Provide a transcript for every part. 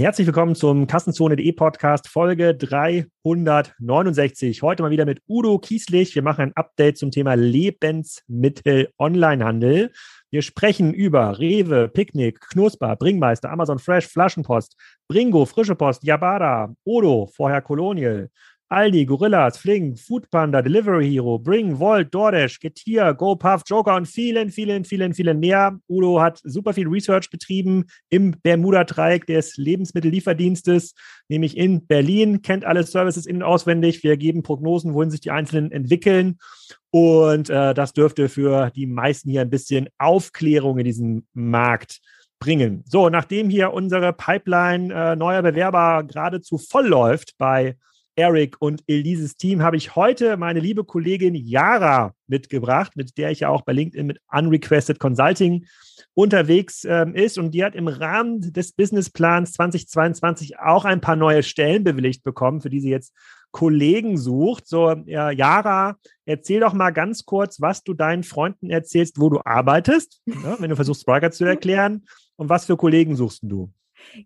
Herzlich willkommen zum Kassenzone.de Podcast Folge 369. Heute mal wieder mit Udo Kieslich. Wir machen ein Update zum Thema Lebensmittel Onlinehandel. Wir sprechen über Rewe, Picknick, Knusper, Bringmeister, Amazon Fresh, Flaschenpost, Bringo, Frische Post, Yabada, Odo, vorher Colonial, Aldi, Gorillas, Fling, Foodpanda, Delivery Hero, Bring, Volt, DoorDash, Getir, GoPuff, Joker und vielen, vielen, vielen, vielen mehr. Udo hat super viel Research betrieben im Bermuda-Dreieck des Lebensmittellieferdienstes, nämlich in Berlin, kennt alle Services innen auswendig. Wir geben Prognosen, wohin sich die einzelnen entwickeln. Und äh, das dürfte für die meisten hier ein bisschen Aufklärung in diesem Markt bringen. So, nachdem hier unsere Pipeline äh, neuer Bewerber geradezu voll läuft bei Eric und Elises Team habe ich heute meine liebe Kollegin Yara mitgebracht, mit der ich ja auch bei LinkedIn mit Unrequested Consulting unterwegs ähm, ist. Und die hat im Rahmen des Businessplans 2022 auch ein paar neue Stellen bewilligt bekommen, für die sie jetzt Kollegen sucht. So, ja, Yara, erzähl doch mal ganz kurz, was du deinen Freunden erzählst, wo du arbeitest, ja, wenn du versuchst, Spriker zu erklären. Und was für Kollegen suchst du?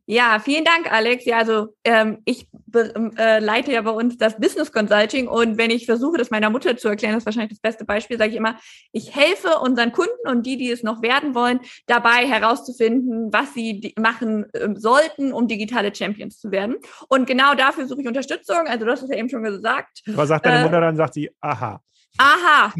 Ja, vielen Dank, Alex. Ja, also ähm, ich äh, leite ja bei uns das Business Consulting und wenn ich versuche, das meiner Mutter zu erklären, das ist wahrscheinlich das beste Beispiel, sage ich immer, ich helfe unseren Kunden und die, die es noch werden wollen, dabei herauszufinden, was sie machen äh, sollten, um digitale Champions zu werden. Und genau dafür suche ich Unterstützung. Also du hast es ja eben schon gesagt. Was sagt deine äh, Mutter dann? Sagt sie, aha. Aha.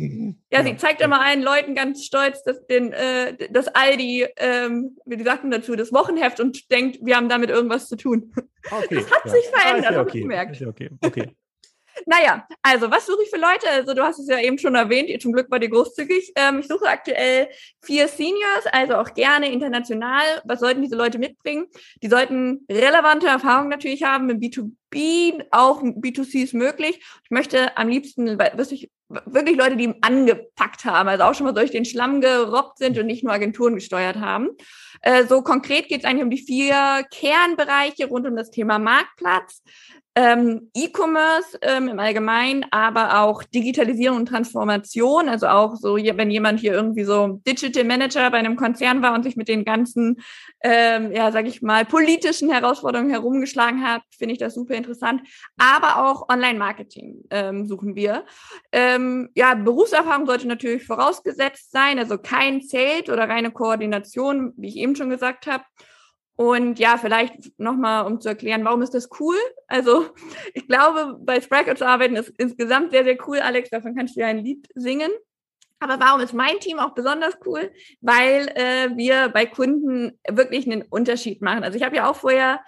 Ja, sie zeigt immer allen Leuten ganz stolz dass den, äh, das Aldi, ähm, wie die sagten dazu, das Wochenheft und denkt, wir haben damit irgendwas zu tun. Okay, das hat ja. sich verändert, ah, ja okay. habe ich gemerkt. Okay, okay. Naja, also was suche ich für Leute? Also du hast es ja eben schon erwähnt, zum Glück war die großzügig. Ähm, ich suche aktuell vier Seniors, also auch gerne international. Was sollten diese Leute mitbringen? Die sollten relevante Erfahrungen natürlich haben im B2B, auch B2C ist möglich. Ich möchte am liebsten wirklich, wirklich Leute, die angepackt haben, also auch schon mal durch den Schlamm gerobbt sind und nicht nur Agenturen gesteuert haben. Äh, so konkret geht es eigentlich um die vier Kernbereiche rund um das Thema Marktplatz ähm, E-Commerce ähm, im Allgemeinen, aber auch Digitalisierung und Transformation. Also auch so, wenn jemand hier irgendwie so Digital Manager bei einem Konzern war und sich mit den ganzen, ähm, ja, sag ich mal, politischen Herausforderungen herumgeschlagen hat, finde ich das super interessant. Aber auch Online-Marketing ähm, suchen wir. Ähm, ja, Berufserfahrung sollte natürlich vorausgesetzt sein, also kein Zelt oder reine Koordination, wie ich eben schon gesagt habe. Und ja, vielleicht nochmal, um zu erklären, warum ist das cool? Also, ich glaube, bei Spriker zu arbeiten ist insgesamt sehr, sehr cool. Alex, davon kannst du ja ein Lied singen. Aber warum ist mein Team auch besonders cool? Weil äh, wir bei Kunden wirklich einen Unterschied machen. Also ich habe ja auch vorher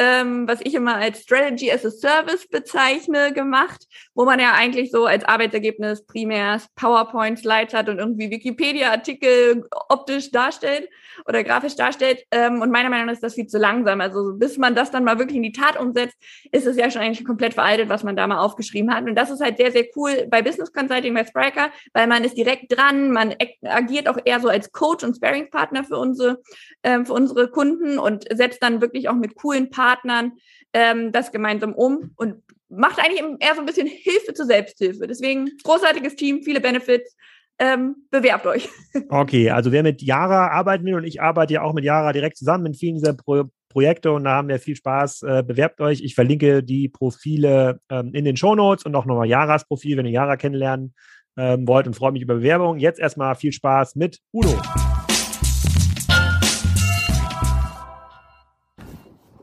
ähm, was ich immer als Strategy as a Service bezeichne, gemacht, wo man ja eigentlich so als Arbeitsergebnis primär PowerPoint-Slides hat und irgendwie Wikipedia-Artikel optisch darstellt oder grafisch darstellt. Ähm, und meiner Meinung nach ist das viel zu langsam. Also bis man das dann mal wirklich in die Tat umsetzt, ist es ja schon eigentlich komplett veraltet, was man da mal aufgeschrieben hat. Und das ist halt sehr, sehr cool bei Business Consulting, bei Spriker, weil man ist direkt dran, man agiert auch eher so als Coach und Sparing-Partner für unsere, ähm, für unsere Kunden und setzt dann wirklich auch mit coolen Partnern Partnern ähm, das gemeinsam um und macht eigentlich eher so ein bisschen Hilfe zur Selbsthilfe. Deswegen großartiges Team, viele Benefits. Ähm, bewerbt euch. Okay, also wer mit Yara arbeiten will und ich arbeite ja auch mit Yara direkt zusammen in vielen dieser Pro Projekte und da haben wir viel Spaß. Äh, bewerbt euch. Ich verlinke die Profile ähm, in den Show Notes und auch nochmal Yaras Profil, wenn ihr Yara kennenlernen ähm, wollt und freue mich über Bewerbung. Jetzt erstmal viel Spaß mit Udo.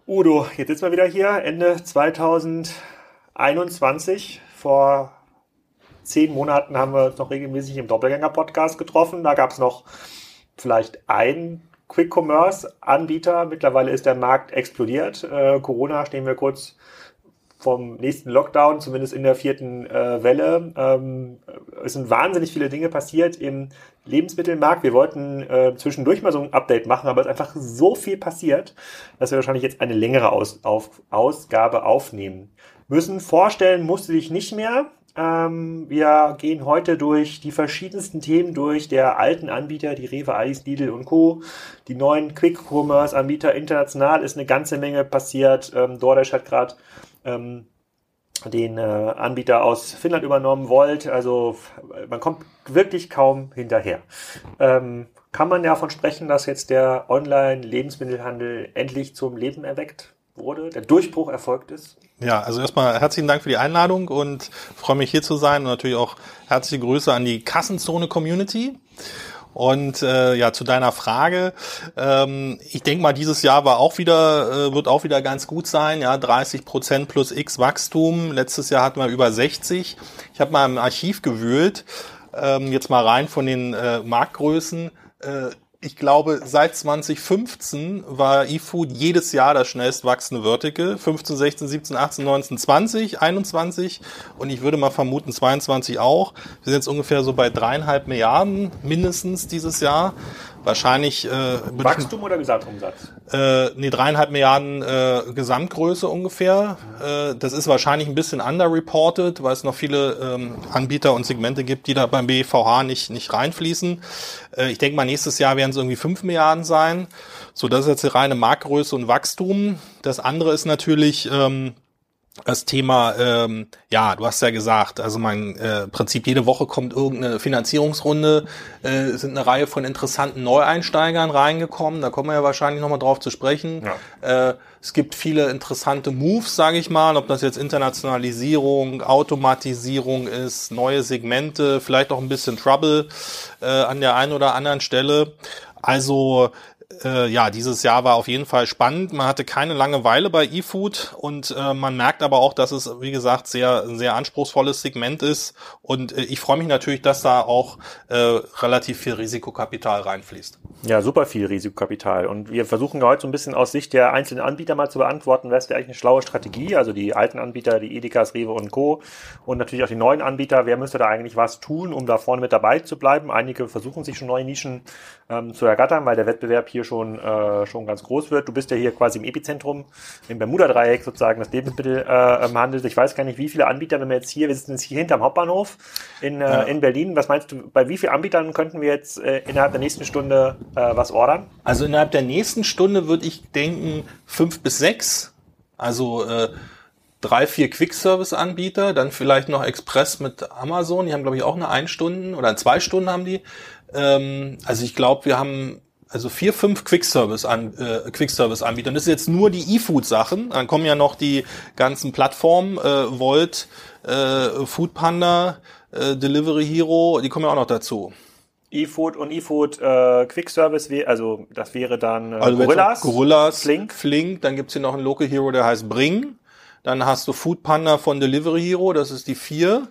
Udo, jetzt sitzen wir wieder hier, Ende 2021. Vor zehn Monaten haben wir uns noch regelmäßig im Doppelgänger-Podcast getroffen. Da gab es noch vielleicht einen Quick-Commerce-Anbieter. Mittlerweile ist der Markt explodiert. Äh, Corona stehen wir kurz vom nächsten Lockdown, zumindest in der vierten äh, Welle. Ähm, es sind wahnsinnig viele Dinge passiert im Lebensmittelmarkt. Wir wollten äh, zwischendurch mal so ein Update machen, aber es ist einfach so viel passiert, dass wir wahrscheinlich jetzt eine längere Aus auf Ausgabe aufnehmen müssen. Vorstellen musste ich nicht mehr. Ähm, wir gehen heute durch die verschiedensten Themen durch, der alten Anbieter, die Rewe, Alice, Lidl und Co., die neuen Quick-Commerce-Anbieter international ist eine ganze Menge passiert. Ähm, DoorDash hat gerade ähm, den äh, Anbieter aus Finnland übernommen wollt. Also man kommt wirklich kaum hinterher. Ähm, kann man davon sprechen, dass jetzt der Online-Lebensmittelhandel endlich zum Leben erweckt wurde, der Durchbruch erfolgt ist? Ja, also erstmal herzlichen Dank für die Einladung und freue mich hier zu sein und natürlich auch herzliche Grüße an die Kassenzone Community. Und äh, ja, zu deiner Frage, ähm, ich denke mal, dieses Jahr war auch wieder, äh, wird auch wieder ganz gut sein. Ja, 30 Prozent plus X Wachstum. Letztes Jahr hatten wir über 60. Ich habe mal im Archiv gewühlt, ähm, jetzt mal rein von den äh, Marktgrößen. Äh, ich glaube, seit 2015 war eFood jedes Jahr das schnellst wachsende Vertical. 15, 16, 17, 18, 19, 20, 21 und ich würde mal vermuten 22 auch. Wir sind jetzt ungefähr so bei dreieinhalb Milliarden mindestens dieses Jahr. Wahrscheinlich äh, Wachstum oder Gesamtumsatz? Äh, nee, dreieinhalb Milliarden äh, Gesamtgröße ungefähr. Äh, das ist wahrscheinlich ein bisschen underreported, weil es noch viele ähm, Anbieter und Segmente gibt, die da beim BVH nicht, nicht reinfließen. Äh, ich denke mal, nächstes Jahr werden es irgendwie fünf Milliarden sein. So, das ist jetzt die reine Marktgröße und Wachstum. Das andere ist natürlich ähm, das Thema, ähm, ja, du hast ja gesagt, also mein äh, Prinzip jede Woche kommt irgendeine Finanzierungsrunde, äh, sind eine Reihe von interessanten Neueinsteigern reingekommen, da kommen wir ja wahrscheinlich nochmal drauf zu sprechen. Ja. Äh, es gibt viele interessante Moves, sage ich mal, ob das jetzt Internationalisierung, Automatisierung ist, neue Segmente, vielleicht auch ein bisschen Trouble äh, an der einen oder anderen Stelle. Also äh, ja, dieses Jahr war auf jeden Fall spannend. Man hatte keine Langeweile bei eFood und äh, man merkt aber auch, dass es, wie gesagt, sehr, sehr anspruchsvolles Segment ist. Und äh, ich freue mich natürlich, dass da auch äh, relativ viel Risikokapital reinfließt. Ja, super viel Risikokapital. Und wir versuchen heute so ein bisschen aus Sicht der einzelnen Anbieter mal zu beantworten, was wäre eigentlich eine schlaue Strategie? Also die alten Anbieter, die Edekas, Rewe und Co. Und natürlich auch die neuen Anbieter. Wer müsste da eigentlich was tun, um da vorne mit dabei zu bleiben? Einige versuchen sich schon neue Nischen ähm, zu ergattern, weil der Wettbewerb hier schon, äh, schon ganz groß wird. Du bist ja hier quasi im Epizentrum, im Bermuda-Dreieck sozusagen, das Lebensmittel äh, handelt. Ich weiß gar nicht, wie viele Anbieter, wenn wir jetzt hier, wir sitzen jetzt hier hinterm Hauptbahnhof in, äh, ja. in Berlin. Was meinst du, bei wie vielen Anbietern könnten wir jetzt äh, innerhalb der nächsten Stunde äh, was ordern? Also innerhalb der nächsten Stunde würde ich denken fünf bis sechs. Also äh, drei, vier Quick-Service-Anbieter, dann vielleicht noch Express mit Amazon. Die haben, glaube ich, auch eine ein Stunden oder zwei Stunden haben die. Ähm, also ich glaube, wir haben also vier, fünf Quick-Service-Anbieter. Äh, Quick -Service das ist jetzt nur die E-Food-Sachen. Dann kommen ja noch die ganzen Plattformen, äh, Volt, äh, Foodpanda, äh, Delivery Hero, die kommen ja auch noch dazu. eFood und eFood äh, Quick Service, also das wäre dann äh, also Gorillas, Gorillas, Flink. Flink, dann gibt's hier noch einen Local Hero, der heißt Bring. Dann hast du Foodpanda von Delivery Hero, das ist die vier.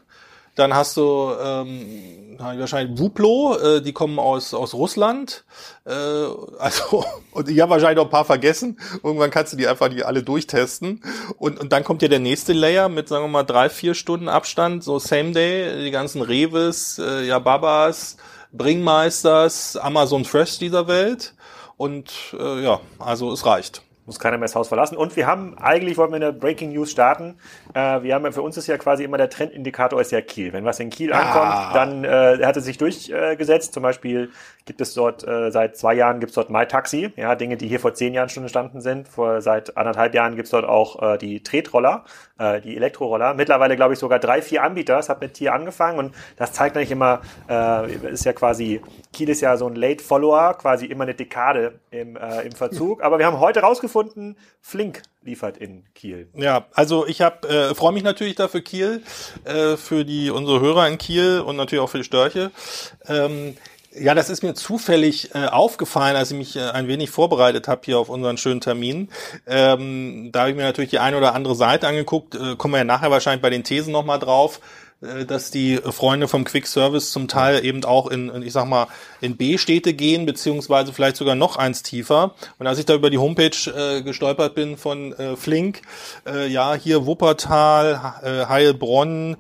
Dann hast du ähm, wahrscheinlich Wuplo, äh, die kommen aus, aus Russland. Äh, also, und ich habe wahrscheinlich noch ein paar vergessen. Irgendwann kannst du die einfach die alle durchtesten. Und, und dann kommt ja der nächste Layer mit, sagen wir mal, drei, vier Stunden Abstand, so Same Day, die ganzen Reves, äh, Yababas, Bringmeisters, Amazon Fresh dieser Welt. Und äh, ja, also es reicht muss keiner mehr das Haus verlassen. Und wir haben, eigentlich wollten wir eine Breaking News starten. Äh, wir haben ja, für uns ist ja quasi immer der Trendindikator ist ja Kiel. Wenn was in Kiel ah. ankommt, dann äh, hat es sich durchgesetzt. Zum Beispiel gibt es dort, äh, seit zwei Jahren gibt es dort MyTaxi. Ja, Dinge, die hier vor zehn Jahren schon entstanden sind. Vor, seit anderthalb Jahren gibt es dort auch äh, die Tretroller, äh, die Elektroroller. Mittlerweile, glaube ich, sogar drei, vier Anbieter. Es hat mit hier angefangen und das zeigt eigentlich immer, äh, ist ja quasi, Kiel ist ja so ein Late Follower, quasi immer eine Dekade im, äh, im Verzug. Aber wir haben heute rausgefunden, gefunden. Flink liefert in Kiel. Ja, also ich habe äh, freue mich natürlich dafür Kiel, äh, für die unsere Hörer in Kiel und natürlich auch für die Störche. Ähm, ja, das ist mir zufällig äh, aufgefallen, als ich mich äh, ein wenig vorbereitet habe hier auf unseren schönen Termin. Ähm, da habe ich mir natürlich die eine oder andere Seite angeguckt. Äh, kommen wir ja nachher wahrscheinlich bei den Thesen nochmal drauf. Äh, dass die Freunde vom Quick Service zum Teil eben auch in, ich sag mal, in B-Städte gehen, beziehungsweise vielleicht sogar noch eins tiefer. Und als ich da über die Homepage äh, gestolpert bin von äh, Flink, äh, ja, hier Wuppertal, äh, Heilbronn,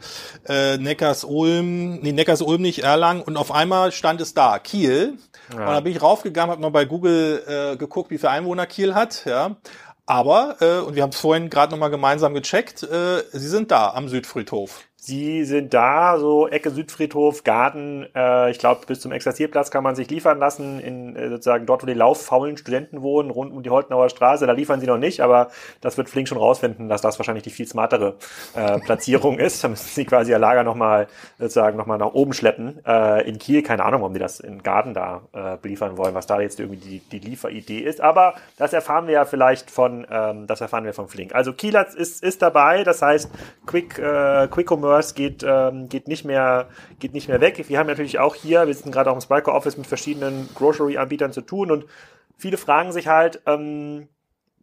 äh, Neckars-Ulm, nee, Neckars-Ulm nicht, Erlangen, und auf einmal stand es da, Kiel. Ja. Und da bin ich raufgegangen, habe noch bei Google äh, geguckt, wie viele Einwohner Kiel hat, ja. Aber, äh, und wir haben es vorhin gerade nochmal gemeinsam gecheckt, äh, sie sind da am Südfriedhof. Sie sind da, so Ecke Südfriedhof, Garten. Äh, ich glaube, bis zum Exerzierplatz kann man sich liefern lassen. In äh, sozusagen dort, wo die lauffaulen Studenten wohnen, rund um die Holtenauer Straße. Da liefern sie noch nicht, aber das wird Flink schon rausfinden, dass das wahrscheinlich die viel smartere äh, Platzierung ist. Da müssen sie quasi ihr Lager nochmal sozusagen nochmal nach oben schleppen. Äh, in Kiel, keine Ahnung, warum die das in Garten da äh, beliefern wollen, was da jetzt irgendwie die, die Lieferidee ist. Aber das erfahren wir ja vielleicht von, ähm, das erfahren wir von Flink. Also Kiel ist, ist dabei, das heißt Quick, äh, Quick Commerce Commerce geht, ähm, geht, nicht mehr, geht nicht mehr weg. Wir haben natürlich auch hier, wir sind gerade auch im Spiker Office mit verschiedenen Grocery-Anbietern zu tun und viele fragen sich halt, ähm,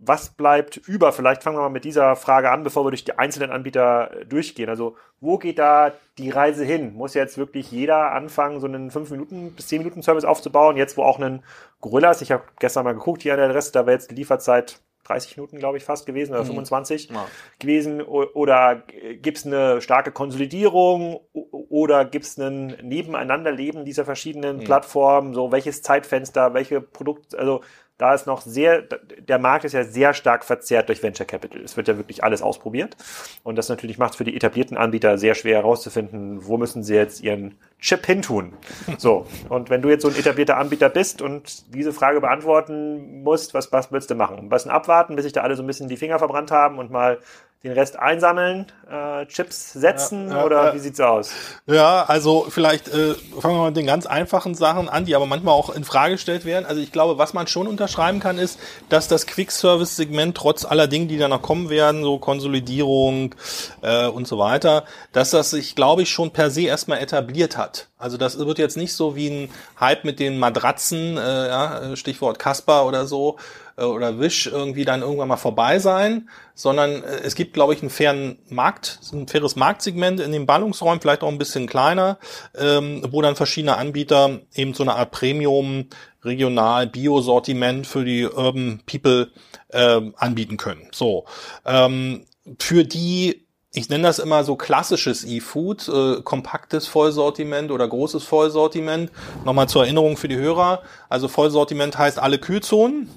was bleibt über? Vielleicht fangen wir mal mit dieser Frage an, bevor wir durch die einzelnen Anbieter durchgehen. Also, wo geht da die Reise hin? Muss jetzt wirklich jeder anfangen, so einen 5 Minuten bis 10 Minuten Service aufzubauen? Jetzt, wo auch ein Gorillas, ich habe gestern mal geguckt hier an der Adresse, da wäre jetzt die Lieferzeit 30 Minuten, glaube ich, fast gewesen oder mhm. 25 ja. gewesen. Oder gibt es eine starke Konsolidierung oder gibt es ein Nebeneinanderleben dieser verschiedenen mhm. Plattformen? So welches Zeitfenster, welche Produkte, also da ist noch sehr, der Markt ist ja sehr stark verzerrt durch Venture Capital. Es wird ja wirklich alles ausprobiert. Und das natürlich macht es für die etablierten Anbieter sehr schwer herauszufinden, wo müssen sie jetzt ihren Chip hintun. So. Und wenn du jetzt so ein etablierter Anbieter bist und diese Frage beantworten musst, was, was willst du machen? Ein bisschen abwarten, bis sich da alle so ein bisschen die Finger verbrannt haben und mal den Rest einsammeln, äh, Chips setzen ja, ja, oder ja. wie sieht's aus? Ja, also vielleicht äh, fangen wir mit den ganz einfachen Sachen an, die aber manchmal auch in Frage gestellt werden. Also ich glaube, was man schon unterschreiben kann, ist, dass das Quick-Service-Segment trotz aller Dinge, die da noch kommen werden, so Konsolidierung äh, und so weiter, dass das sich, glaube ich, schon per se erstmal etabliert hat. Also das wird jetzt nicht so wie ein Hype mit den Matratzen, äh, ja, Stichwort Kasper oder so, äh, oder Wish irgendwie dann irgendwann mal vorbei sein, sondern äh, es gibt, glaube ich, einen fairen Markt, ein faires Marktsegment in den Ballungsräumen, vielleicht auch ein bisschen kleiner, ähm, wo dann verschiedene Anbieter eben so eine Art Premium regional Bio-Sortiment für die Urban People äh, anbieten können. So ähm, für die ich nenne das immer so klassisches E-Food, äh, kompaktes Vollsortiment oder großes Vollsortiment. Nochmal zur Erinnerung für die Hörer. Also Vollsortiment heißt alle Kühlzonen,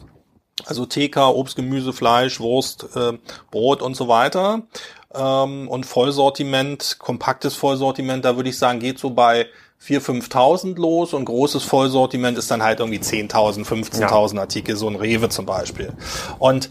also TK, Obst, Gemüse, Fleisch, Wurst, äh, Brot und so weiter. Ähm, und Vollsortiment, kompaktes Vollsortiment, da würde ich sagen, geht so bei 4.000, 5.000 los und großes Vollsortiment ist dann halt irgendwie 10.000, 15.000 ja. Artikel, so ein Rewe zum Beispiel. Und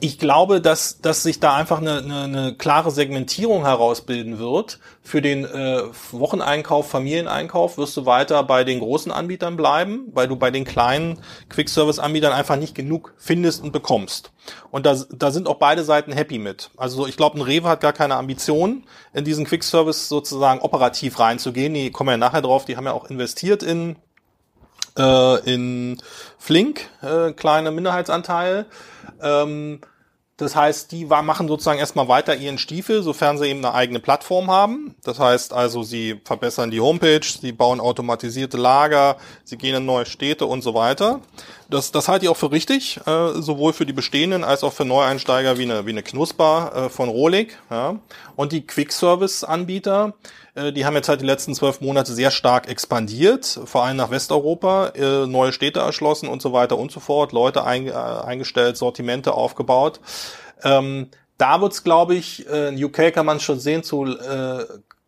ich glaube, dass, dass sich da einfach eine, eine, eine klare Segmentierung herausbilden wird. Für den äh, Wocheneinkauf, Familieneinkauf wirst du weiter bei den großen Anbietern bleiben, weil du bei den kleinen Quick-Service-Anbietern einfach nicht genug findest und bekommst. Und da, da sind auch beide Seiten happy mit. Also ich glaube, ein Rewe hat gar keine Ambition, in diesen Quick-Service sozusagen operativ reinzugehen. Die kommen ja nachher drauf, die haben ja auch investiert in äh, in Flink, äh, kleine Minderheitsanteil. Ähm, das heißt, die machen sozusagen erstmal weiter ihren Stiefel, sofern sie eben eine eigene Plattform haben. Das heißt also, sie verbessern die Homepage, sie bauen automatisierte Lager, sie gehen in neue Städte und so weiter. Das, das halte ich auch für richtig, äh, sowohl für die bestehenden als auch für Neueinsteiger wie eine, wie eine Knusper äh, von Rolig. Ja. Und die Quick-Service-Anbieter, äh, die haben jetzt halt die letzten zwölf Monate sehr stark expandiert, vor allem nach Westeuropa, äh, neue Städte erschlossen und so weiter und so fort, Leute ein, äh, eingestellt, Sortimente aufgebaut. Ähm, da wird's, glaube ich, äh, in UK kann man schon sehen, zu äh,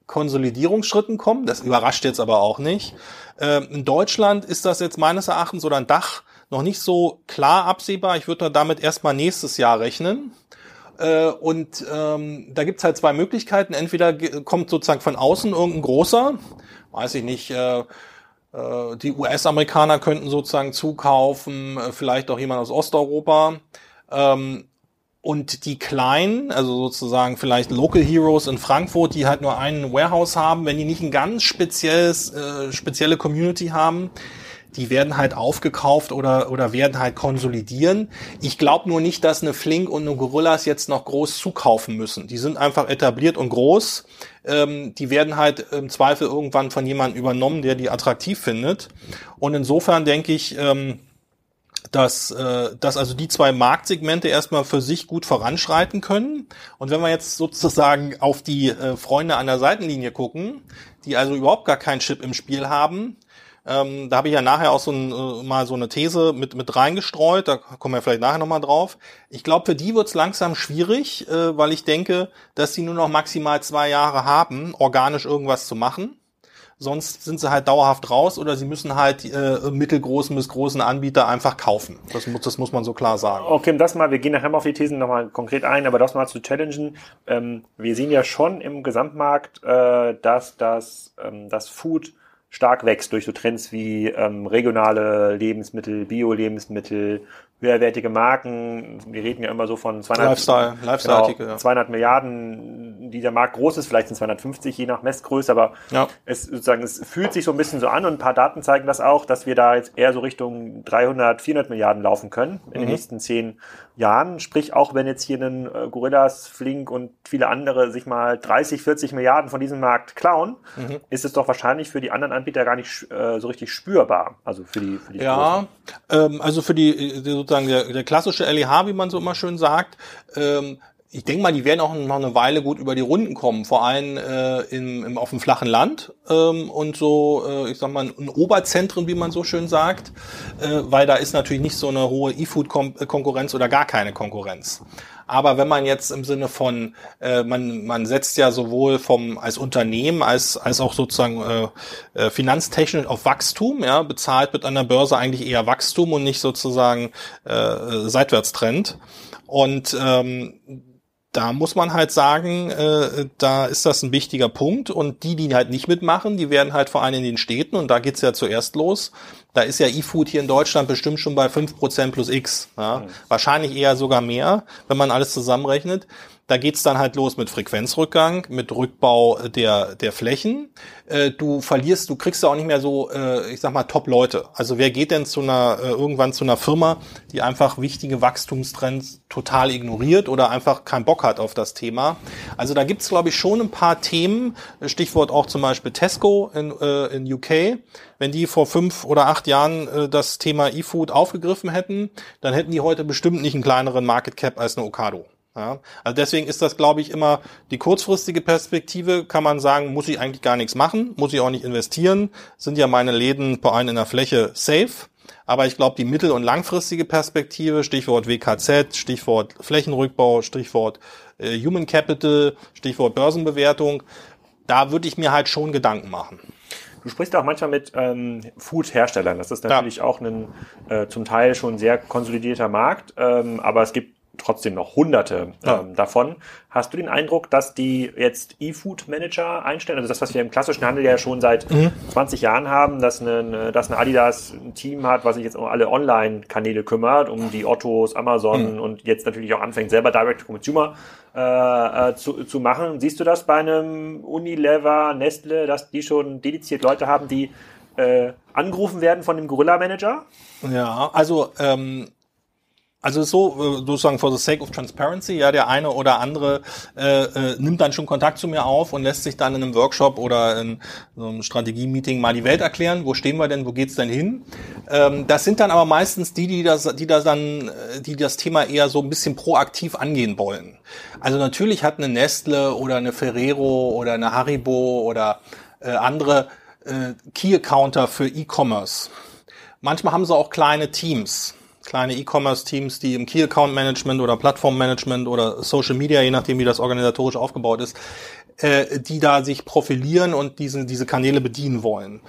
Konsolidierungsschritten kommen. Das überrascht jetzt aber auch nicht. Äh, in Deutschland ist das jetzt meines Erachtens oder ein Dach noch nicht so klar absehbar. Ich würde damit erstmal nächstes Jahr rechnen. Äh, und ähm, da gibt's halt zwei Möglichkeiten. Entweder kommt sozusagen von außen irgendein großer, weiß ich nicht, äh, äh, die US-Amerikaner könnten sozusagen zukaufen, äh, vielleicht auch jemand aus Osteuropa. Ähm, und die kleinen, also sozusagen vielleicht Local Heroes in Frankfurt, die halt nur einen Warehouse haben, wenn die nicht ein ganz spezielles, äh, spezielle Community haben, die werden halt aufgekauft oder, oder werden halt konsolidieren. Ich glaube nur nicht, dass eine Flink und eine Gorillas jetzt noch groß zukaufen müssen. Die sind einfach etabliert und groß. Ähm, die werden halt im Zweifel irgendwann von jemandem übernommen, der die attraktiv findet. Und insofern denke ich, ähm, dass, äh, dass also die zwei Marktsegmente erstmal für sich gut voranschreiten können. Und wenn wir jetzt sozusagen auf die äh, Freunde an der Seitenlinie gucken, die also überhaupt gar keinen Chip im Spiel haben, Ähm, da habe ich ja nachher auch so ein, äh, mal so eine These mit, mit reingestreut, da kommen wir vielleicht nachher nochmal drauf. Ich glaube, für die wird's langsam schwierig, äh, weil ich denke, dass sie nur noch maximal zwei Jahre haben, organisch irgendwas zu machen. Sonst sind sie halt dauerhaft raus oder sie müssen halt äh, mittelgroßen bis großen Anbieter einfach kaufen. Das, muss, das muss man so klar sagen. Okay, das mal, wir gehen nachher mal auf die Thesen nochmal konkret ein, aber das mal zu challengen. Ähm, wir sehen ja schon im Gesamtmarkt, äh, dass das, ähm, das Food stark wächst durch so Trends wie ähm, regionale Lebensmittel, Bio-Lebensmittel, höherwertige Marken. Wir reden ja immer so von 200, Lifestyle, Lifestyle genau, ja. 200 Milliarden, die der Markt groß ist, vielleicht sind 250 je nach Messgröße, aber ja. es sozusagen es fühlt sich so ein bisschen so an und ein paar Daten zeigen das auch, dass wir da jetzt eher so Richtung 300, 400 Milliarden laufen können in mhm. den nächsten zehn Jahren. Sprich, auch wenn jetzt hier ein äh, Gorillas, Flink und viele andere sich mal 30, 40 Milliarden von diesem Markt klauen, mhm. ist es doch wahrscheinlich für die anderen Anbieter gar nicht äh, so richtig spürbar. Also für die, für die Ja, ähm, also für die, die sozusagen der, der klassische LEH, wie man so immer schön sagt, ähm, ich denke mal, die werden auch noch eine Weile gut über die Runden kommen, vor allem äh, im, im, auf dem flachen Land ähm, und so, äh, ich sag mal, in Oberzentren, wie man so schön sagt, äh, weil da ist natürlich nicht so eine hohe E-Food-Konkurrenz oder gar keine Konkurrenz. Aber wenn man jetzt im Sinne von, äh, man, man setzt ja sowohl vom als Unternehmen als, als auch sozusagen äh, äh, finanztechnisch auf Wachstum, ja, bezahlt wird an der Börse eigentlich eher Wachstum und nicht sozusagen äh, Seitwärtstrend. Und ähm, da muss man halt sagen, äh, da ist das ein wichtiger Punkt. Und die, die halt nicht mitmachen, die werden halt vor allem in den Städten, und da geht's ja zuerst los, da ist ja E-Food hier in Deutschland bestimmt schon bei fünf Prozent plus X. Ja? Mhm. Wahrscheinlich eher sogar mehr, wenn man alles zusammenrechnet. Da geht's dann halt los mit Frequenzrückgang, mit Rückbau der, der Flächen. Äh, du verlierst, du kriegst ja auch nicht mehr so, äh, ich sag mal, Top-Leute. Also wer geht denn zu einer, äh, irgendwann zu einer Firma, die einfach wichtige Wachstumstrends total ignoriert oder einfach keinen Bock hat auf das Thema? Also da gibt's, glaube ich, schon ein paar Themen. Stichwort auch zum Beispiel Tesco in, in UK. Wenn die vor fünf oder acht Jahren äh, das Thema E-Food aufgegriffen hätten, dann hätten die heute bestimmt nicht einen kleineren Market Cap als eine Ocado. Ja, also deswegen ist das, glaube ich, immer die kurzfristige Perspektive, kann man sagen, muss ich eigentlich gar nichts machen, muss ich auch nicht investieren, sind ja meine Läden vor allem in der Fläche safe. Aber ich glaube, die mittel- und langfristige Perspektive, Stichwort WKZ, Stichwort Flächenrückbau, Stichwort äh, Human Capital, Stichwort Börsenbewertung, da würde ich mir halt schon Gedanken machen. Du sprichst auch manchmal mit ähm, Food-Herstellern. Das ist natürlich ja. auch ein äh, zum Teil schon sehr konsolidierter Markt, ähm, aber es gibt trotzdem noch hunderte ja. ähm, davon. Hast du den Eindruck, dass die jetzt E-Food-Manager einstellen? Also das, was wir im klassischen Handel ja schon seit mhm. 20 Jahren haben, dass eine, dass eine Adidas ein Team hat, was sich jetzt um alle Online-Kanäle kümmert, um die Ottos, Amazon mhm. und jetzt natürlich auch anfängt, selber Direct-to-Consumer äh, äh, zu, zu machen. Siehst du das bei einem Unilever, Nestle, dass die schon dediziert Leute haben, die äh, angerufen werden von dem Gorilla-Manager? Ja, also ähm, also so äh, sozusagen for the sake of transparency, ja, der eine oder andere äh, äh, nimmt dann schon Kontakt zu mir auf und lässt sich dann in einem Workshop oder in so einem Strategie-Meeting mal die Welt erklären, wo stehen wir denn, wo geht's denn hin? Ähm, das sind dann aber meistens die, die das, die das dann, äh, die das Thema eher so ein bisschen proaktiv angehen wollen. Also natürlich hat eine Nestle oder eine Ferrero oder eine Haribo oder äh, andere äh, Key-Accounter für E-Commerce. Manchmal haben sie auch kleine Teams kleine E-Commerce-Teams, die im Key-Account-Management oder Plattform-Management oder Social Media, je nachdem wie das organisatorisch aufgebaut ist, äh, die da sich profilieren und diese, diese Kanäle bedienen wollen.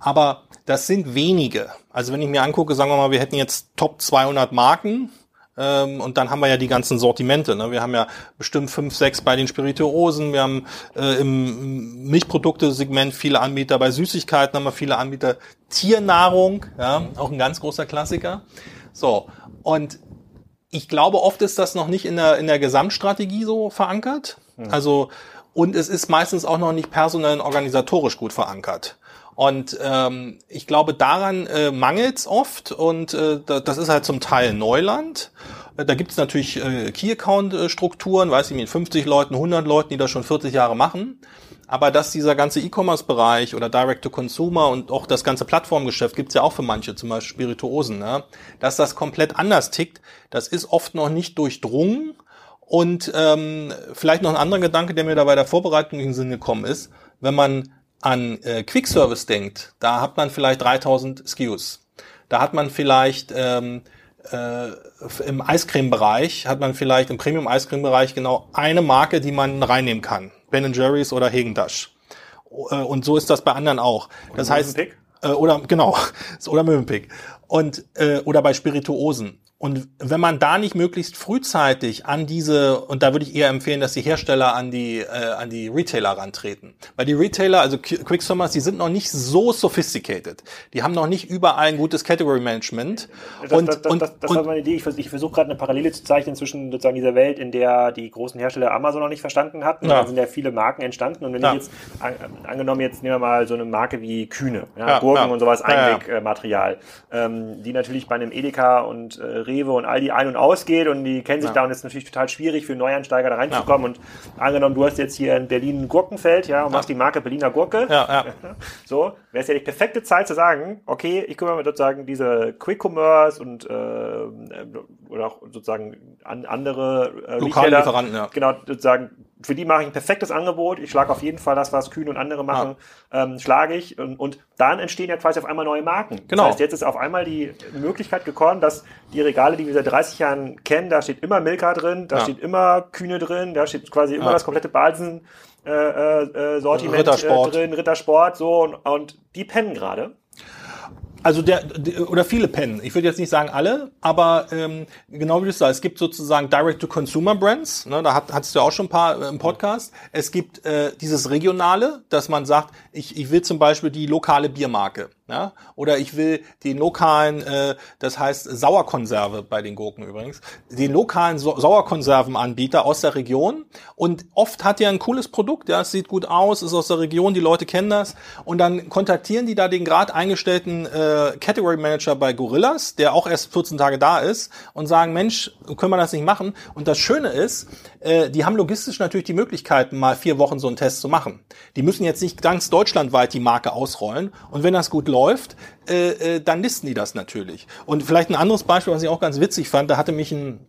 Aber das sind wenige. Also wenn ich mir angucke, sagen wir mal, wir hätten jetzt Top 200 Marken, ähm, und dann haben wir ja die ganzen Sortimente. Ne? Wir haben ja bestimmt fünf, sechs bei den Spirituosen. Wir haben äh, im Milchprodukte-Segment viele Anbieter. Bei Süßigkeiten haben wir viele Anbieter. Tiernahrung, ja, auch ein ganz großer Klassiker. So, und ich glaube, oft ist das noch nicht in der, in der Gesamtstrategie so verankert. Mhm. Also, und es ist meistens auch noch nicht personell und organisatorisch gut verankert. Und ähm, ich glaube, daran äh, mangelt es oft und äh, das ist halt zum Teil Neuland. Äh, da gibt es natürlich äh, Key-Account-Strukturen, weiß ich mit 50 Leuten, 100 Leuten, die das schon 40 Jahre machen. Aber dass dieser ganze E-Commerce-Bereich oder Direct-to-Consumer und auch das ganze Plattformgeschäft gibt's ja auch für manche, zum Beispiel Spirituosen, ne? dass das komplett anders tickt, das ist oft noch nicht durchdrungen. Und ähm, vielleicht noch ein anderer Gedanke, der mir da bei der Vorbereitung in den Sinn gekommen ist, wenn man an äh, Quick Service denkt, da hat man vielleicht 3000 SKUs. Da hat man vielleicht ähm, äh, im Eiscreme-Bereich, hat man vielleicht im Premium-Eiscreme-Bereich genau eine Marke, die man reinnehmen kann. Ben Jerry's oder Hegendash. Äh, und so ist das bei anderen auch. Das heißt, äh, oder genau, oder Mövenpick. Und äh, oder bei Spirituosen. Und wenn man da nicht möglichst frühzeitig an diese, und da würde ich eher empfehlen, dass die Hersteller an die, äh, an die Retailer rantreten. Weil die Retailer, also Quick Commerce, die sind noch nicht so sophisticated. Die haben noch nicht überall ein gutes Category Management. Das, und, das, das, und, das, das und, war meine Idee. Ich, versuche gerade eine Parallele zu zeichnen zwischen sozusagen dieser Welt, in der die großen Hersteller Amazon noch nicht verstanden hatten. Ja. Da sind ja viele Marken entstanden. Und wenn ja. ich jetzt, an, angenommen jetzt nehmen wir mal so eine Marke wie Kühne, ja, ja Gurken und sowas, Einwegmaterial, ähm, die natürlich bei einem Edeka und äh, Rewe und Aldi ein- und ausgeht und die kennen sich ja. da und es ist natürlich total schwierig für Neueinsteiger da reinzukommen. Ja. Und angenommen, du hast jetzt hier in Berlin ein Gurkenfeld, ja, und ja. machst die Marke Berliner Gurke. Ja, ja. So, wäre es ja die perfekte Zeit zu sagen, okay, ich kümmere mich sozusagen diese Quick Commerce und äh, oder auch sozusagen an, andere äh, Lokale Lieferanten, ja. Genau, sozusagen für die mache ich ein perfektes Angebot. Ich schlage auf jeden Fall das, was Kühn und andere machen, ja. ähm, schlage ich. Und, und dann entstehen ja quasi auf einmal neue Marken. Genau. Das heißt, jetzt ist auf einmal die Möglichkeit gekommen, dass die Regale, die wir seit 30 Jahren kennen, da steht immer Milka drin, da ja. steht immer Kühne drin, da steht quasi immer ja. das komplette Balsen äh, äh, Sortiment Rittersport. Äh, drin, Rittersport, so und, und die pennen gerade. Also der, der oder viele pennen. Ich würde jetzt nicht sagen alle, aber ähm, genau wie du sagst, es gibt sozusagen Direct-to-Consumer-Brands. Ne, da hat, hattest du auch schon ein paar äh, im Podcast. Es gibt äh, dieses regionale, dass man sagt, ich, ich will zum Beispiel die lokale Biermarke. Ja? Oder ich will den lokalen, äh, das heißt Sauerkonserve bei den Gurken übrigens, den lokalen Sa Sauerkonservenanbieter aus der Region. Und oft hat er ein cooles Produkt, ja, es sieht gut aus, ist aus der Region, die Leute kennen das. Und dann kontaktieren die da den gerade eingestellten äh, Category Manager bei Gorillas, der auch erst 14 Tage da ist, und sagen, Mensch, können wir das nicht machen? Und das Schöne ist, äh, die haben logistisch natürlich die Möglichkeiten, mal vier Wochen so einen Test zu machen. Die müssen jetzt nicht ganz deutschlandweit die Marke ausrollen. Und wenn das gut läuft, äh, äh, dann listen die das natürlich. Und vielleicht ein anderes Beispiel, was ich auch ganz witzig fand, da hatte mich ein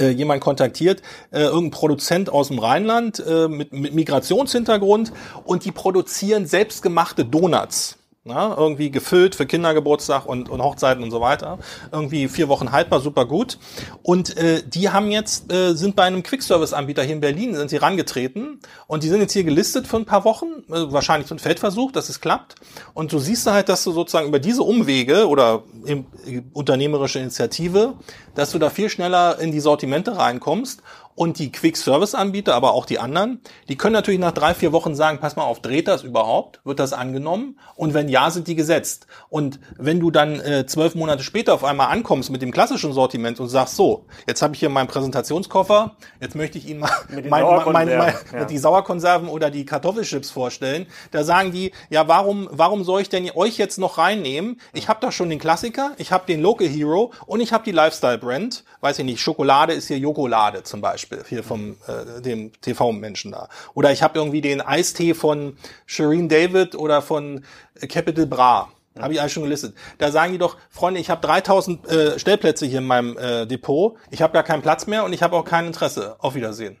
äh, jemand kontaktiert, äh, irgendein Produzent aus dem Rheinland äh, mit, mit Migrationshintergrund und die produzieren selbstgemachte Donuts. Na, irgendwie gefüllt für Kindergeburtstag und, und Hochzeiten und so weiter. Irgendwie vier Wochen haltbar, super gut. Und äh, die haben jetzt, äh, sind bei einem Quick-Service-Anbieter hier in Berlin, sind sie rangetreten und die sind jetzt hier gelistet für ein paar Wochen, äh, wahrscheinlich für ein Feldversuch, dass es klappt. Und du siehst halt, dass du sozusagen über diese Umwege oder im, äh, unternehmerische Initiative, dass du da viel schneller in die Sortimente reinkommst und die Quick-Service-Anbieter, aber auch die anderen, die können natürlich nach drei, vier Wochen sagen, pass mal auf, dreht das überhaupt? Wird das angenommen? Und wenn ja, sind die gesetzt. Und wenn du dann äh, zwölf Monate später auf einmal ankommst mit dem klassischen Sortiment und sagst, so, jetzt habe ich hier meinen Präsentationskoffer, jetzt möchte ich Ihnen mal mein, mein, mein, ja. die Sauerkonserven oder die Kartoffelchips vorstellen, da sagen die, ja, warum, warum soll ich denn euch jetzt noch reinnehmen? Ich habe doch schon den Klassiker, ich habe den Local Hero und ich habe die Lifestyle-Brand. Weiß ich nicht, Schokolade ist hier Jokolade zum Beispiel. Beispiel hier vom äh, dem TV-Menschen da. Oder ich habe irgendwie den Eistee von Shireen David oder von Capital Bra. Habe ich eigentlich schon gelistet. Da sagen die doch, Freunde, ich habe 3000 äh, Stellplätze hier in meinem äh, Depot. Ich habe gar keinen Platz mehr und ich habe auch kein Interesse. Auf Wiedersehen.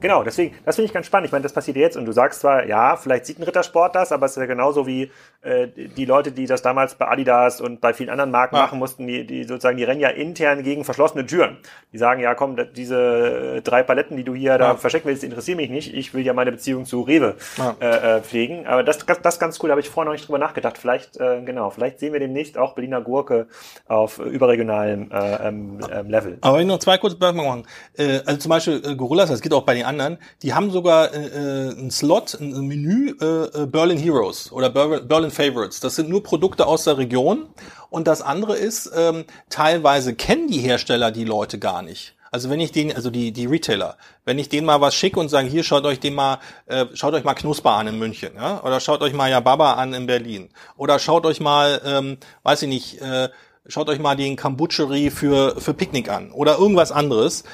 Genau, deswegen, das finde ich ganz spannend. Ich meine, das passiert jetzt und du sagst zwar, ja, vielleicht sieht ein Rittersport das, aber es ist ja genauso wie äh, die Leute, die das damals bei Adidas und bei vielen anderen Marken ja. machen mussten, die, die sozusagen, die rennen ja intern gegen verschlossene Türen. Die sagen, ja, komm, diese drei Paletten, die du hier ja. da verstecken willst, interessieren mich nicht. Ich will ja meine Beziehung zu Rewe ja. äh, äh pflegen. Aber das, das, das ist ganz cool, da habe ich vorher noch nicht drüber nachgedacht. Vielleicht, äh, genau, vielleicht sehen wir demnächst auch Berliner Gurke auf überregionalem äh, ähm, ähm, Level. Aber ich noch zwei kurze Bemerkungen machen. Äh, also zum Beispiel äh, Gorillas, das geht auch bei den anderen, die haben sogar äh, äh einen Slot, ein Menü äh, äh, Berlin Heroes oder Berlin Favorites. Das sind nur Produkte aus der Region. Und das andere ist, ähm, teilweise kennen die Hersteller die Leute gar nicht. Also wenn ich den, also die, die Retailer, wenn ich denen mal was schicke und sage, hier schaut euch den mal, äh, schaut euch mal Knusper an in München, ja, oder schaut euch mal Yababa an in Berlin, oder schaut euch mal, ähm, weiß ich nicht, äh, schaut euch mal den Kambucherie für für Picknick an oder irgendwas anderes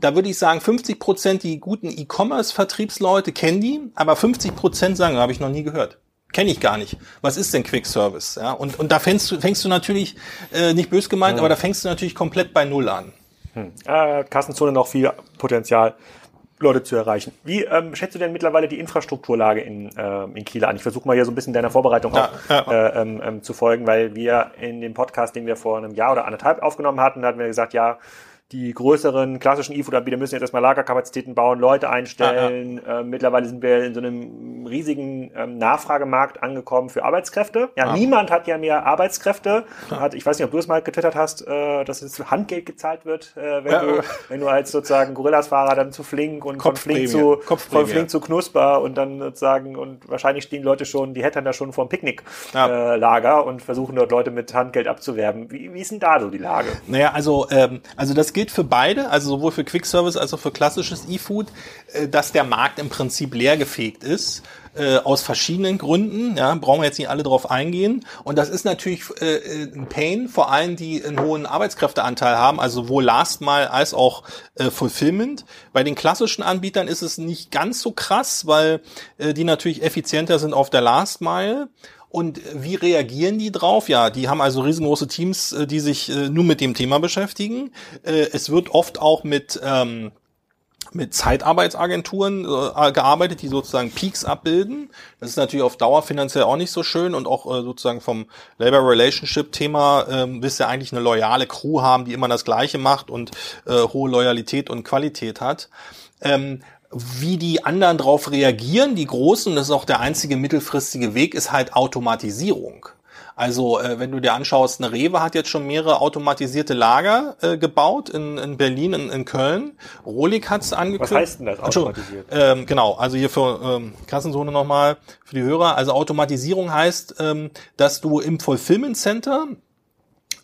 da würde ich sagen, 50 Prozent die guten E-Commerce-Vertriebsleute kennen die, aber 50 Prozent sagen, habe ich noch nie gehört. Kenne ich gar nicht. Was ist denn Quick Service? Ja, und, und da fängst du, fängst du natürlich, äh, nicht bös gemeint, ja. aber da fängst du natürlich komplett bei Null an. Hm. Äh, Kassenzone noch viel Potenzial. Leute zu erreichen. Wie ähm, schätzt du denn mittlerweile die Infrastrukturlage in, äh, in Kiel an? Ich versuche mal hier so ein bisschen deiner Vorbereitung ja, auch. Äh, ähm, ähm, zu folgen, weil wir in dem Podcast, den wir vor einem Jahr oder anderthalb aufgenommen hatten, da hatten wir gesagt, ja, die größeren klassischen E-Food-Anbieter müssen jetzt erstmal Lagerkapazitäten bauen, Leute einstellen. Ah, ja. äh, mittlerweile sind wir in so einem riesigen ähm, Nachfragemarkt angekommen für Arbeitskräfte. Ja, ah. niemand hat ja mehr Arbeitskräfte. Hat, ich weiß nicht, ob du es mal getwittert hast, äh, dass es Handgeld gezahlt wird, äh, wenn, ja. du, wenn du als sozusagen Gorillas-Fahrer dann zu Flink und von Flink zu, von Flink zu Knusper und dann sozusagen und wahrscheinlich stehen Leute schon, die hätten da schon vor dem Picknicklager äh, und versuchen dort Leute mit Handgeld abzuwerben. Wie, wie ist denn da so die Lage? Naja, also, ähm, also das gilt für beide, also sowohl für Quick Service als auch für klassisches E-Food, äh, dass der Markt im Prinzip leergefegt ist äh, aus verschiedenen Gründen. Ja, brauchen wir jetzt nicht alle drauf eingehen. Und das ist natürlich äh, ein Pain, vor allem die einen hohen Arbeitskräfteanteil haben, also sowohl Last Mile als auch äh, Fulfillment. Bei den klassischen Anbietern ist es nicht ganz so krass, weil äh, die natürlich effizienter sind auf der Last Mile. Und wie reagieren die drauf? Ja, die haben also riesengroße Teams, äh, die sich äh, nur mit dem Thema beschäftigen. Äh, es wird oft auch mit ähm, mit Zeitarbeitsagenturen äh, gearbeitet, die sozusagen Peaks abbilden. Das ist natürlich auf Dauer finanziell auch nicht so schön und auch äh, sozusagen vom Labor Relationship Thema ähm, du ja eigentlich eine loyale Crew haben, die immer das Gleiche macht und äh, hohe Loyalität und Qualität hat. Ähm, wie die anderen darauf reagieren, die Großen, das ist auch der einzige mittelfristige Weg, ist halt Automatisierung. Also äh, wenn du dir anschaust, eine Rewe hat jetzt schon mehrere automatisierte Lager äh, gebaut in, in Berlin, in, in Köln. Rolik hat es angekündigt. Was heißt denn das automatisiert? Ähm, genau, also hier für ähm, Kassensohne nochmal für die Hörer. Also Automatisierung heißt, ähm, dass du im Fulfillment Center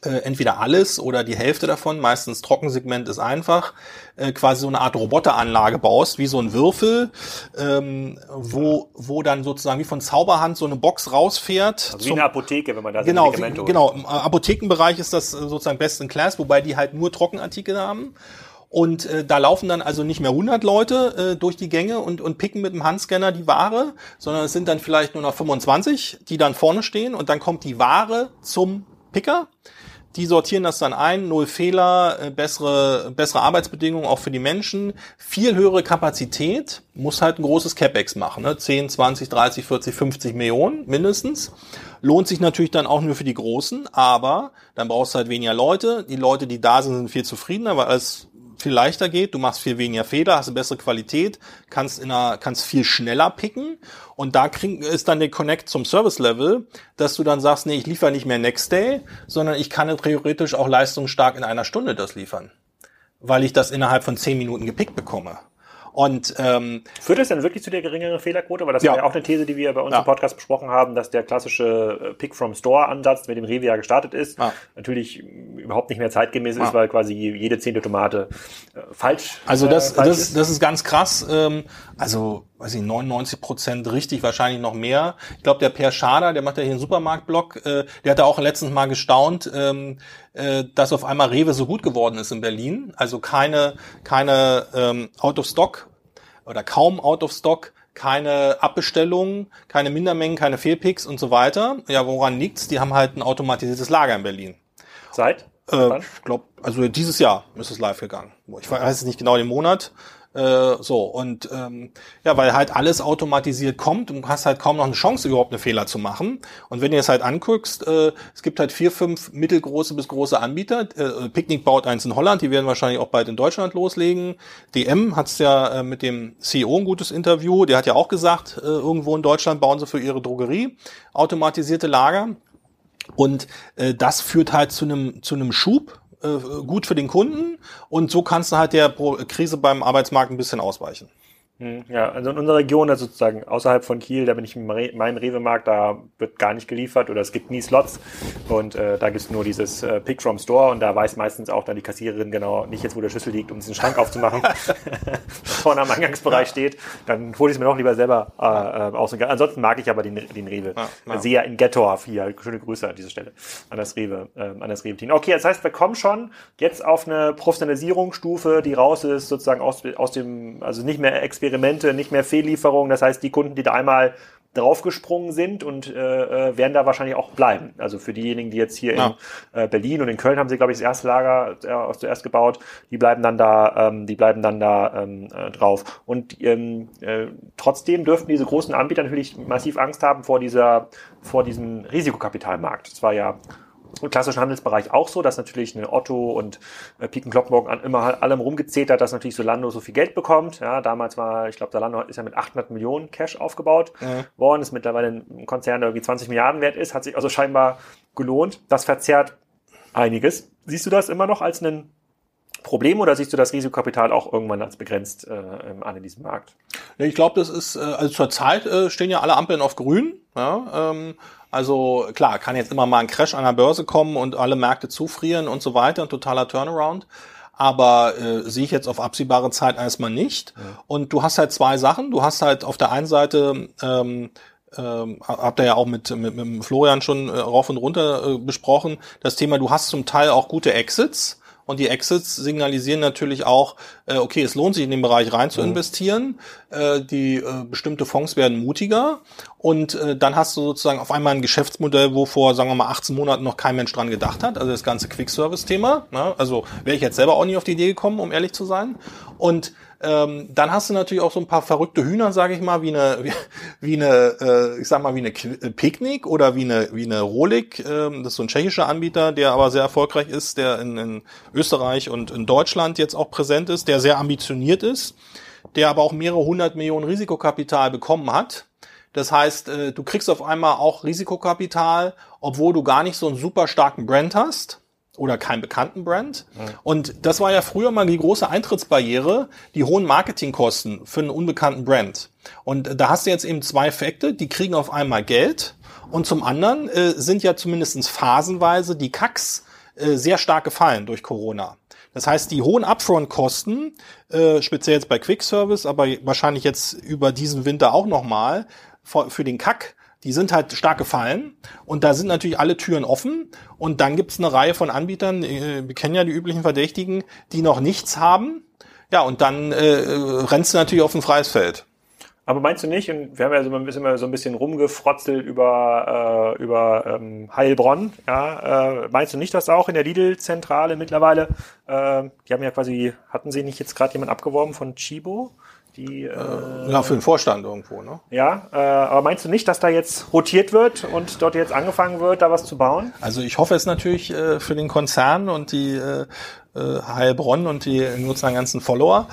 äh, entweder alles oder die Hälfte davon, meistens Trockensegment ist einfach, äh, quasi so eine Art Roboteranlage baust, wie so ein Würfel, ähm, wo, wo dann sozusagen wie von Zauberhand so eine Box rausfährt. Also wie eine Apotheke, wenn man da genau, wie, Genau, im Apothekenbereich ist das äh, sozusagen best in class, wobei die halt nur Trockenartikel haben. Und äh, da laufen dann also nicht mehr 100 Leute äh, durch die Gänge und, und picken mit dem Handscanner die Ware, sondern es sind dann vielleicht nur noch 25, die dann vorne stehen und dann kommt die Ware zum Picker die sortieren das dann ein, null Fehler, äh, bessere, bessere Arbeitsbedingungen auch für die Menschen, viel höhere Kapazität, muss halt ein großes CapEx machen, ne? 10, 20, 30, 40, 50 Millionen mindestens. Lohnt sich natürlich dann auch nur für die Großen, aber dann brauchst du halt weniger Leute. Die Leute, die da sind, sind viel zufriedener, weil alles viel leichter geht, du machst viel weniger Fehler, hast eine bessere Qualität, kannst in einer, kannst viel schneller picken und da krieg, ist dann der Connect zum Service Level, dass du dann sagst, nee, ich liefere nicht mehr Next Day, sondern ich kann theoretisch auch leistungsstark in einer Stunde das liefern, weil ich das innerhalb von zehn Minuten gepickt bekomme. Und ähm, führt es dann wirklich zu der geringeren Fehlerquote? Weil das ja. war ja auch eine These, die wir bei uns ja. im Podcast besprochen haben, dass der klassische äh, Pick from Store Ansatz, mit dem Rewe ja gestartet ist, ja. natürlich überhaupt nicht mehr zeitgemäß ist, weil quasi jede zehnte Tomate äh, falsch. Also das, äh, falsch das, ist. das ist ganz krass. Ähm, also weiß ich 99 Prozent richtig, wahrscheinlich noch mehr. Ich glaube, der Per Schader, der macht ja hier einen Supermarktblog, äh, der hat da auch letztens mal gestaunt, ähm, äh, dass auf einmal Rewe so gut geworden ist in Berlin. Also keine, keine ähm, Out of Stock oder kaum Out of Stock, keine Abbestellungen, keine Mindermengen, keine Fehlpicks und so weiter. Ja, woran liegt's? Die haben halt ein automatisiertes Lager in Berlin. Seit? Äh, ich glaube, also dieses Jahr ist es live gegangen. Ich weiß nicht genau den Monat. Äh, so, und ähm, ja, weil halt alles automatisiert kommt und hast halt kaum noch eine Chance, überhaupt eine Fehler zu machen. Und wenn du es halt anguckst, äh, es gibt halt vier, fünf mittelgroße bis große Anbieter. Äh, Picnic baut eins in Holland, die werden wahrscheinlich auch bald in Deutschland loslegen. DM hat's ja äh, mit dem CEO ein gutes Interview, der hat ja auch gesagt, äh, irgendwo in Deutschland bauen sie für ihre Drogerie automatisierte Lager. Und äh, das führt halt zu einem zu einem Schub gut für den Kunden und so kannst du halt der Krise beim Arbeitsmarkt ein bisschen ausweichen. Hm, ja, also in unserer Region, also sozusagen außerhalb von Kiel, da bin ich in meinem Rewe-Markt, da wird gar nicht geliefert oder es gibt nie Slots und äh, da gibt's nur dieses äh, Pick from Store und da weiß meistens auch dann die Kassiererin genau nicht jetzt, wo der Schlüssel liegt, um diesen Schrank aufzumachen, vorne am Eingangsbereich ja. steht. Dann hole ich es mir doch lieber selber äh, äh, aus. Ansonsten mag ich aber den, den Rewe. Ja, ja. Sehr in Gettorf hier. Schöne Grüße an dieser Stelle an das Rewe, äh, an das Rewe-Team. Okay, das heißt, wir kommen schon jetzt auf eine Professionalisierungsstufe, die raus ist, sozusagen aus, aus dem, also nicht mehr Experimente, nicht mehr Fehllieferungen. Das heißt, die Kunden, die da einmal draufgesprungen sind und äh, äh, werden da wahrscheinlich auch bleiben. Also für diejenigen, die jetzt hier ja. in äh, Berlin und in Köln haben sie, glaube ich, das erste Lager äh, zuerst gebaut, die bleiben dann da, ähm, die bleiben dann da ähm, äh, drauf. Und ähm, äh, trotzdem dürften diese großen Anbieter natürlich massiv Angst haben vor dieser, vor diesem Risikokapitalmarkt. Das war ja klassischen Handelsbereich auch so, dass natürlich eine Otto und äh, Piken Kloppenburg an immer allem rumgezählt hat, dass natürlich Solando so viel Geld bekommt. Ja, damals war, ich glaube, Solando ist ja mit 800 Millionen Cash aufgebaut ja. worden, ist mittlerweile ein Konzern, der irgendwie 20 Milliarden wert ist, hat sich also scheinbar gelohnt. Das verzerrt einiges. Siehst du das immer noch als ein Problem oder siehst du das Risikokapital auch irgendwann als begrenzt äh, an in diesem Markt? Ich glaube, das ist, äh, also zurzeit äh, stehen ja alle Ampeln auf grün. Ja, ähm, also klar, kann jetzt immer mal ein Crash an der Börse kommen und alle Märkte zufrieren und so weiter, ein totaler Turnaround. Aber äh, sehe ich jetzt auf absehbare Zeit erstmal nicht. Ja. Und du hast halt zwei Sachen. Du hast halt auf der einen Seite ähm, ähm, habt ihr ja auch mit, mit, mit Florian schon äh, rauf und runter äh, besprochen, das Thema, du hast zum Teil auch gute Exits, und die Exits signalisieren natürlich auch, äh, okay, es lohnt sich in den Bereich rein zu mhm. investieren. Äh, die äh, bestimmte Fonds werden mutiger. Und äh, dann hast du sozusagen auf einmal ein Geschäftsmodell, wo vor, sagen wir mal, 18 Monaten noch kein Mensch dran gedacht hat. Also das ganze Quick-Service-Thema. Ne? Also wäre ich jetzt selber auch nie auf die Idee gekommen, um ehrlich zu sein. Und ähm, dann hast du natürlich auch so ein paar verrückte Hühner, sage ich mal, wie eine, wie, wie eine, äh, ich sag mal, wie eine äh, Picknick oder wie eine, wie eine Rolik. Ähm, das ist so ein tschechischer Anbieter, der aber sehr erfolgreich ist, der in, in Österreich und in Deutschland jetzt auch präsent ist, der sehr ambitioniert ist, der aber auch mehrere hundert Millionen Risikokapital bekommen hat. Das heißt, äh, du kriegst auf einmal auch Risikokapital, obwohl du gar nicht so einen super starken Brand hast oder keinen bekannten Brand. Mhm. Und das war ja früher mal die große Eintrittsbarriere, die hohen Marketingkosten für einen unbekannten Brand. Und da hast du jetzt eben zwei Effekte, die kriegen auf einmal Geld und zum anderen äh, sind ja zumindestens phasenweise die Kacks äh, sehr stark gefallen durch Corona. Das heißt, die hohen Upfront-Kosten, äh, speziell jetzt bei Quick Service, aber wahrscheinlich jetzt über diesen Winter auch nochmal, für den Kack, die sind halt stark gefallen und da sind natürlich alle Türen offen und dann gibt's eine Reihe von Anbietern, äh, wir kennen ja die üblichen Verdächtigen, die noch nichts haben. Ja, und dann äh, rennst du natürlich auf ein freies Feld. Aber meinst du nicht, und wir haben ja so ein bisschen, so ein bisschen rumgefrotzelt über, äh, über ähm, Heilbronn, ja, äh, meinst du nicht, dass auch in der Lidl-Zentrale mittlerweile, äh, die haben ja quasi, hatten sie nicht jetzt gerade jemand abgeworben von Chibo? Die, äh, ja, für den Vorstand irgendwo, ne? Ja, äh, aber meinst du nicht, dass da jetzt rotiert wird und dort jetzt angefangen wird, da was zu bauen? Also ich hoffe es natürlich äh, für den Konzern und die äh, äh Heilbronn und die sozusagen ganzen Follower.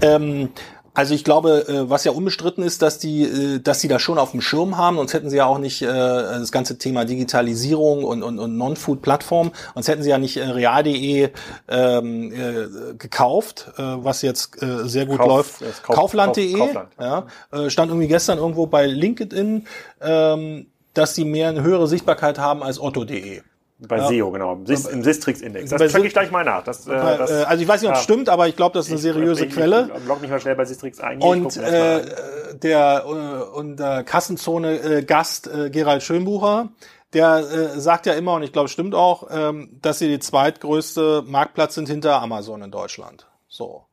Ähm, also ich glaube, äh, was ja unbestritten ist, dass die, äh, dass sie da schon auf dem Schirm haben, sonst hätten sie ja auch nicht äh, das ganze Thema Digitalisierung und, und, und Non-Food-Plattform, sonst hätten sie ja nicht real.de ähm, äh, gekauft, äh, was jetzt äh, sehr gut Kauf, läuft. Kauf, Kaufland.de, Kaufland. ja, äh, stand irgendwie gestern irgendwo bei LinkedIn, ähm, dass sie mehr eine höhere Sichtbarkeit haben als Otto.de. Bei ja. SEO, genau. Im Sistrix-Index. Das check ich gleich mal nach. Das, äh, das, äh, also ich weiß nicht, ob es ja. stimmt, aber ich glaube, das ist eine seriöse ich, Quelle. Ich log mich mal schnell bei Sistrix ein. Und äh, der äh, und der Kassenzone äh, äh, Gerald Schönbucher, der äh, sagt ja immer, und ich glaube, stimmt auch, ähm, dass sie die zweitgrößte Marktplatz sind hinter Amazon in Deutschland. So.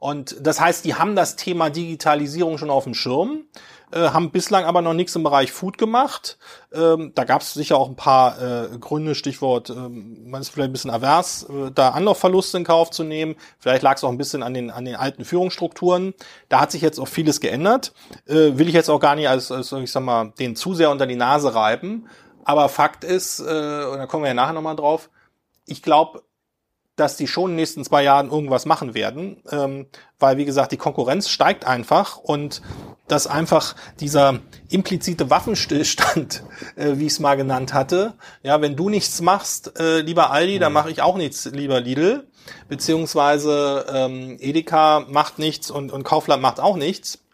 Und das heißt, die haben das Thema Digitalisierung schon auf dem Schirm äh, haben bislang aber noch nichts im Bereich Food gemacht. Ähm, da gab es sicher auch ein paar äh, Gründe, Stichwort, ähm, man ist vielleicht ein bisschen avers, äh, da Anlaufverluste in Kauf zu nehmen. Vielleicht lag es auch ein bisschen an den, an den alten Führungsstrukturen. Da hat sich jetzt auch vieles geändert. Äh, will ich jetzt auch gar nicht als, als ich sag mal, den zu sehr unter die Nase reiben. Aber Fakt ist, äh, und da kommen wir ja nachher nochmal drauf, ich glaube, dass die schon in den nächsten zwei Jahren irgendwas machen werden, ähm, weil wie gesagt die Konkurrenz steigt einfach und dass einfach dieser implizite Waffenstillstand, äh, wie ich es mal genannt hatte, ja, wenn du nichts machst, äh, lieber Aldi, mhm. dann mache ich auch nichts, lieber Lidl, beziehungsweise ähm, Edeka macht nichts und, und Kaufland macht auch nichts.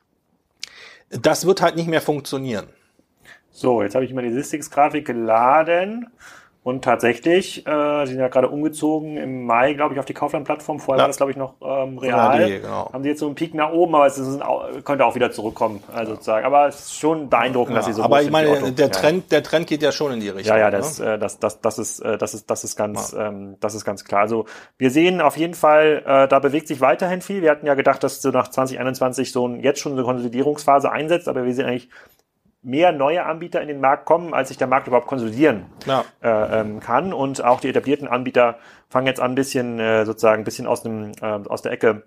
Das wird halt nicht mehr funktionieren. So, jetzt habe ich meine Statistics-Grafik geladen. Und tatsächlich, äh, sie sind ja gerade umgezogen im Mai, glaube ich, auf die Kaufland-Plattform. Vorher ja. war das, glaube ich, noch ähm, real. Die, genau. Haben sie jetzt so einen Peak nach oben, aber es ist könnte auch wieder zurückkommen, also ja. sozusagen. Aber es ist schon beeindruckend, ja, dass sie so Aber ich meine, der Trend, der Trend geht ja schon in die Richtung. Ja, ja, das, ne? äh, das, das, das ist, äh, das ist, das ist ganz, ähm, das ist ganz klar. Also wir sehen auf jeden Fall, äh, da bewegt sich weiterhin viel. Wir hatten ja gedacht, dass so nach 2021 so ein, jetzt schon eine Konsolidierungsphase einsetzt, aber wir sehen eigentlich mehr neue Anbieter in den Markt kommen, als sich der Markt überhaupt konsolidieren ja. äh, ähm, kann. Und auch die etablierten Anbieter fangen jetzt an, ein bisschen äh, sozusagen ein bisschen aus, dem, äh, aus der Ecke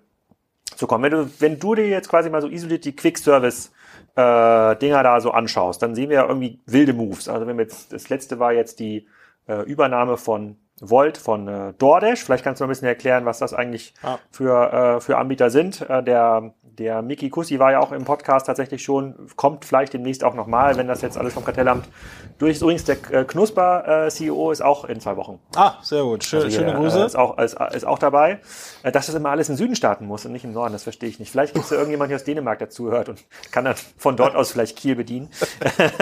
zu kommen. Wenn du, wenn du dir jetzt quasi mal so isoliert die Quick-Service äh, Dinger da so anschaust, dann sehen wir ja irgendwie wilde Moves. Also wenn wir jetzt, das letzte war jetzt die äh, Übernahme von Volt von äh, DoorDash. Vielleicht kannst du mal ein bisschen erklären, was das eigentlich ah. für, äh, für Anbieter sind. Äh, der der Miki Kussi war ja auch im Podcast tatsächlich schon, kommt vielleicht demnächst auch nochmal, wenn das jetzt alles vom Kartellamt durch ist. Übrigens, der äh, Knusper-CEO äh, ist auch in zwei Wochen. Ah, sehr gut. Schön, also hier, schöne Grüße. Äh, ist, auch, ist, ist auch dabei. Dass das immer alles im Süden starten muss und nicht im Norden, das verstehe ich nicht. Vielleicht gibt es ja irgendjemand, der aus Dänemark dazu hört und kann dann von dort aus vielleicht Kiel bedienen.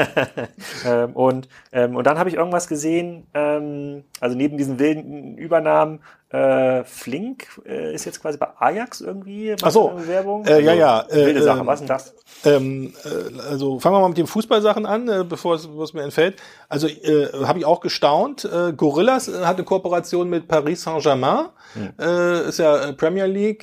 ähm, und, ähm, und dann habe ich irgendwas gesehen, ähm, also neben diesen wilden Übernahmen, äh, Flink äh, ist jetzt quasi bei Ajax irgendwie. Ach so. Werbung. Äh, ja, ja. Äh, wilde Sache. Was ist denn das? Ähm, äh, also fangen wir mal mit den Fußballsachen an, äh, bevor es was mir entfällt. Also habe ich auch gestaunt. Gorillas hat eine Kooperation mit Paris Saint-Germain. Hm. Ist ja Premier League,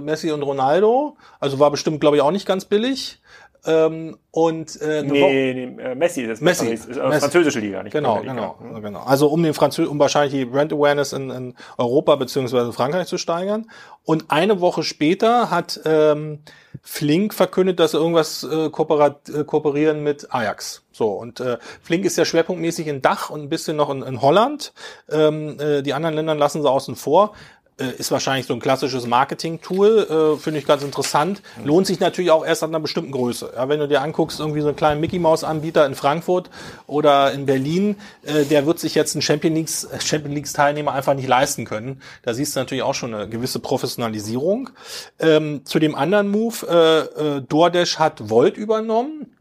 Messi und Ronaldo. Also war bestimmt, glaube ich, auch nicht ganz billig. Ähm, und äh, nee, nee, äh, Messi ist Messi, ist, ist Messi. französische Liga, nicht genau, Liga. genau, mhm. genau. Also um den Franzö um wahrscheinlich die Brand Awareness in, in Europa beziehungsweise Frankreich zu steigern. Und eine Woche später hat ähm, Flink verkündet, dass sie irgendwas äh, kooperat, äh, kooperieren mit Ajax. So und äh, Flink ist ja schwerpunktmäßig in Dach und ein bisschen noch in, in Holland. Ähm, äh, die anderen Länder lassen sie außen vor. Äh, ist wahrscheinlich so ein klassisches Marketing-Tool, äh, finde ich ganz interessant. Lohnt sich natürlich auch erst an einer bestimmten Größe. Ja, wenn du dir anguckst, irgendwie so einen kleinen Mickey-Maus-Anbieter in Frankfurt oder in Berlin, äh, der wird sich jetzt einen Champion Leagues, äh, Champion Leagues-Teilnehmer einfach nicht leisten können. Da siehst du natürlich auch schon eine gewisse Professionalisierung. Ähm, zu dem anderen Move, äh, äh, DoorDash hat Volt übernommen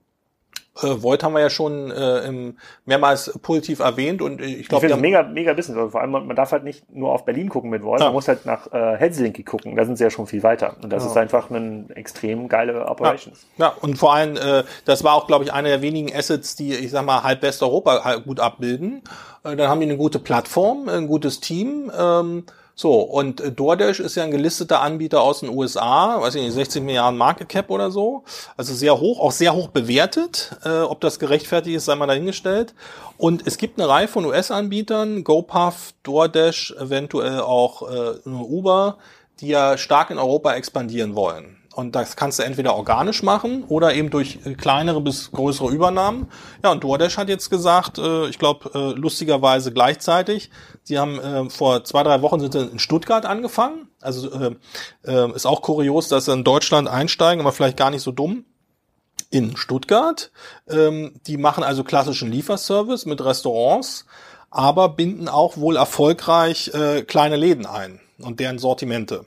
äh, Void haben wir ja schon äh, im, mehrmals positiv erwähnt und ich glaube, ich finde mega, mega Business. Also vor allem, man darf halt nicht nur auf Berlin gucken mit Void, ja. man muss halt nach äh, Helsinki gucken. Da sind sie ja schon viel weiter. Und das ja. ist einfach ein extrem geile Operations. Ja, ja. und vor allem, äh, das war auch, glaube ich, einer der wenigen Assets, die, ich sag mal, halb Westeuropa gut abbilden. Äh, dann haben die eine gute Plattform, ein gutes Team. Ähm, so, und äh, DoorDash ist ja ein gelisteter Anbieter aus den USA, weiß ich nicht, 60 Milliarden Market Cap oder so. Also sehr hoch, auch sehr hoch bewertet. Äh, ob das gerechtfertigt ist, sei mal dahingestellt. Und es gibt eine Reihe von US-Anbietern, GoPuff, DoorDash, eventuell auch äh, Uber, die ja stark in Europa expandieren wollen. Und das kannst du entweder organisch machen oder eben durch äh, kleinere bis größere Übernahmen. Ja, und DoorDash hat jetzt gesagt, äh, ich glaube äh, lustigerweise gleichzeitig, sie haben äh, vor zwei, drei Wochen sind sie in Stuttgart angefangen. Also äh, äh, ist auch kurios, dass sie in Deutschland einsteigen, aber vielleicht gar nicht so dumm. In Stuttgart. Ähm, die machen also klassischen Lieferservice mit Restaurants, aber binden auch wohl erfolgreich äh, kleine Läden ein und deren Sortimente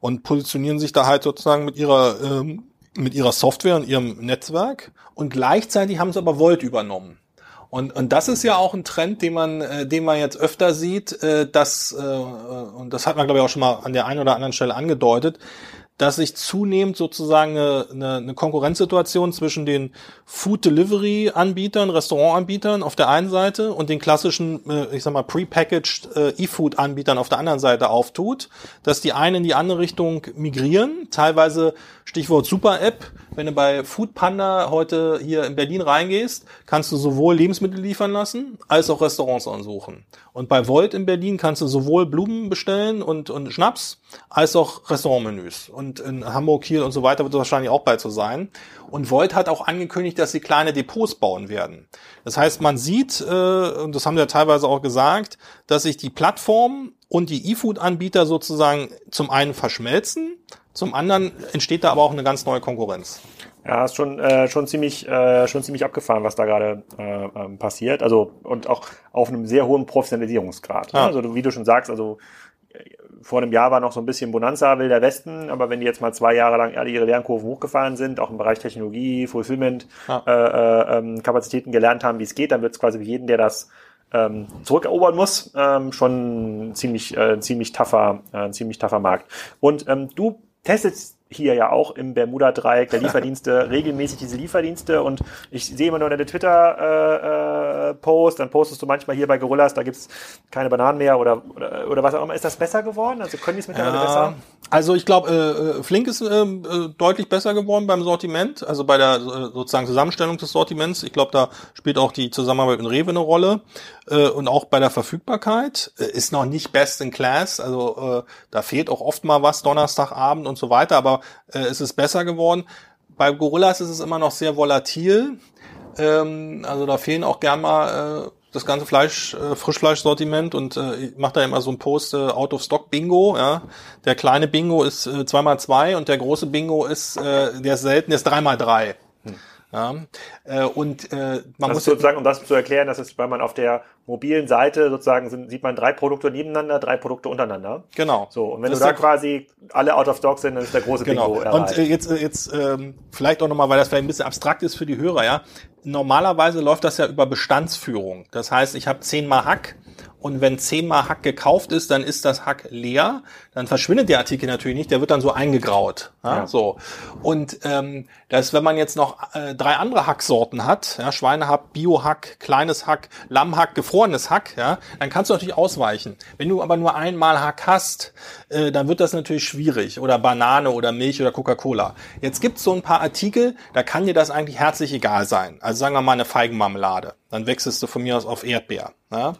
und positionieren sich da halt sozusagen mit ihrer ähm, mit ihrer Software und ihrem Netzwerk und gleichzeitig haben sie aber Volt übernommen. Und, und das ist ja auch ein Trend, den man, äh, den man jetzt öfter sieht, äh, dass, äh, und das hat man, glaube ich, auch schon mal an der einen oder anderen Stelle angedeutet, dass sich zunehmend sozusagen eine, eine, eine Konkurrenzsituation zwischen den Food Delivery Anbietern, Restaurantanbietern auf der einen Seite und den klassischen, äh, ich sag mal, prepackaged äh, E-Food Anbietern auf der anderen Seite auftut, dass die einen in die andere Richtung migrieren, teilweise Stichwort Super App, wenn du bei Food Panda heute hier in Berlin reingehst, kannst du sowohl Lebensmittel liefern lassen, als auch Restaurants ansuchen. Und bei Volt in Berlin kannst du sowohl Blumen bestellen und, und Schnaps, als auch Restaurantmenüs. Und in Hamburg, Kiel und so weiter wird es wahrscheinlich auch bald so sein. Und Volt hat auch angekündigt, dass sie kleine Depots bauen werden. Das heißt, man sieht, äh, und das haben wir teilweise auch gesagt, dass sich die Plattform und die E-Food-Anbieter sozusagen zum einen verschmelzen, zum anderen entsteht da aber auch eine ganz neue Konkurrenz. Ja, ist schon, äh, schon ziemlich, äh, schon ziemlich abgefahren, was da gerade äh, ähm, passiert. Also und auch auf einem sehr hohen Professionalisierungsgrad. Ne? Also wie du schon sagst, also äh, vor einem Jahr war noch so ein bisschen Bonanza will der Westen, aber wenn die jetzt mal zwei Jahre lang alle ihre Lernkurven hochgefahren sind, auch im Bereich Technologie, Fulfillment, ja. äh, äh, ähm, Kapazitäten gelernt haben, wie es geht, dann wird es quasi für jeden, der das ähm, zurückerobern muss, ähm, schon ziemlich, äh, ziemlich tougher, äh, ziemlich tougher Markt. Und ähm, du testet hier ja auch im Bermuda-Dreieck der Lieferdienste regelmäßig diese Lieferdienste und ich sehe immer nur deine Twitter-Post, äh, äh, dann postest du manchmal hier bei Gorillas, da gibt's keine Bananen mehr oder, oder, oder was auch immer. Ist das besser geworden? Also können die es mittlerweile ja, besser? Also ich glaube, äh, Flink ist äh, deutlich besser geworden beim Sortiment, also bei der sozusagen Zusammenstellung des Sortiments. Ich glaube, da spielt auch die Zusammenarbeit mit Rewe eine Rolle äh, und auch bei der Verfügbarkeit. Äh, ist noch nicht best in class, also äh, da fehlt auch oft mal was Donnerstagabend und so weiter, aber äh, es ist besser geworden. Bei Gorillas ist es immer noch sehr volatil. Ähm, also da fehlen auch gern mal äh, das ganze Fleisch, äh, Frischfleischsortiment und äh, ich mache da immer so ein Post äh, Out of Stock Bingo. Ja, der kleine Bingo ist äh, 2x2 und der große Bingo ist äh, der ist selten, ist 3x3. Hm. Ja, äh, und äh, man das muss sozusagen, um das zu erklären, das ist, weil man auf der mobilen Seite sozusagen sind, sieht man drei Produkte nebeneinander, drei Produkte untereinander. Genau. So und wenn das du da quasi alle out of stock sind, dann ist der große genau. Bingo erreicht. Und äh, jetzt äh, jetzt ähm, vielleicht auch nochmal, weil das vielleicht ein bisschen abstrakt ist für die Hörer, ja. Normalerweise läuft das ja über Bestandsführung. Das heißt, ich habe zehnmal Hack und wenn zehnmal Hack gekauft ist, dann ist das Hack leer. Dann verschwindet der Artikel natürlich nicht, der wird dann so eingegraut. Ja, ja. So. Und ähm, das, wenn man jetzt noch äh, drei andere Hacksorten hat, ja, Schweinehack, Biohack, kleines Hack, Lammhack, gefrorenes Hack, ja, dann kannst du natürlich ausweichen. Wenn du aber nur einmal Hack hast, äh, dann wird das natürlich schwierig. Oder Banane oder Milch oder Coca-Cola. Jetzt gibt's so ein paar Artikel, da kann dir das eigentlich herzlich egal sein. Also sagen wir mal eine Feigenmarmelade. Dann wechselst du von mir aus auf Erdbeer. Ja?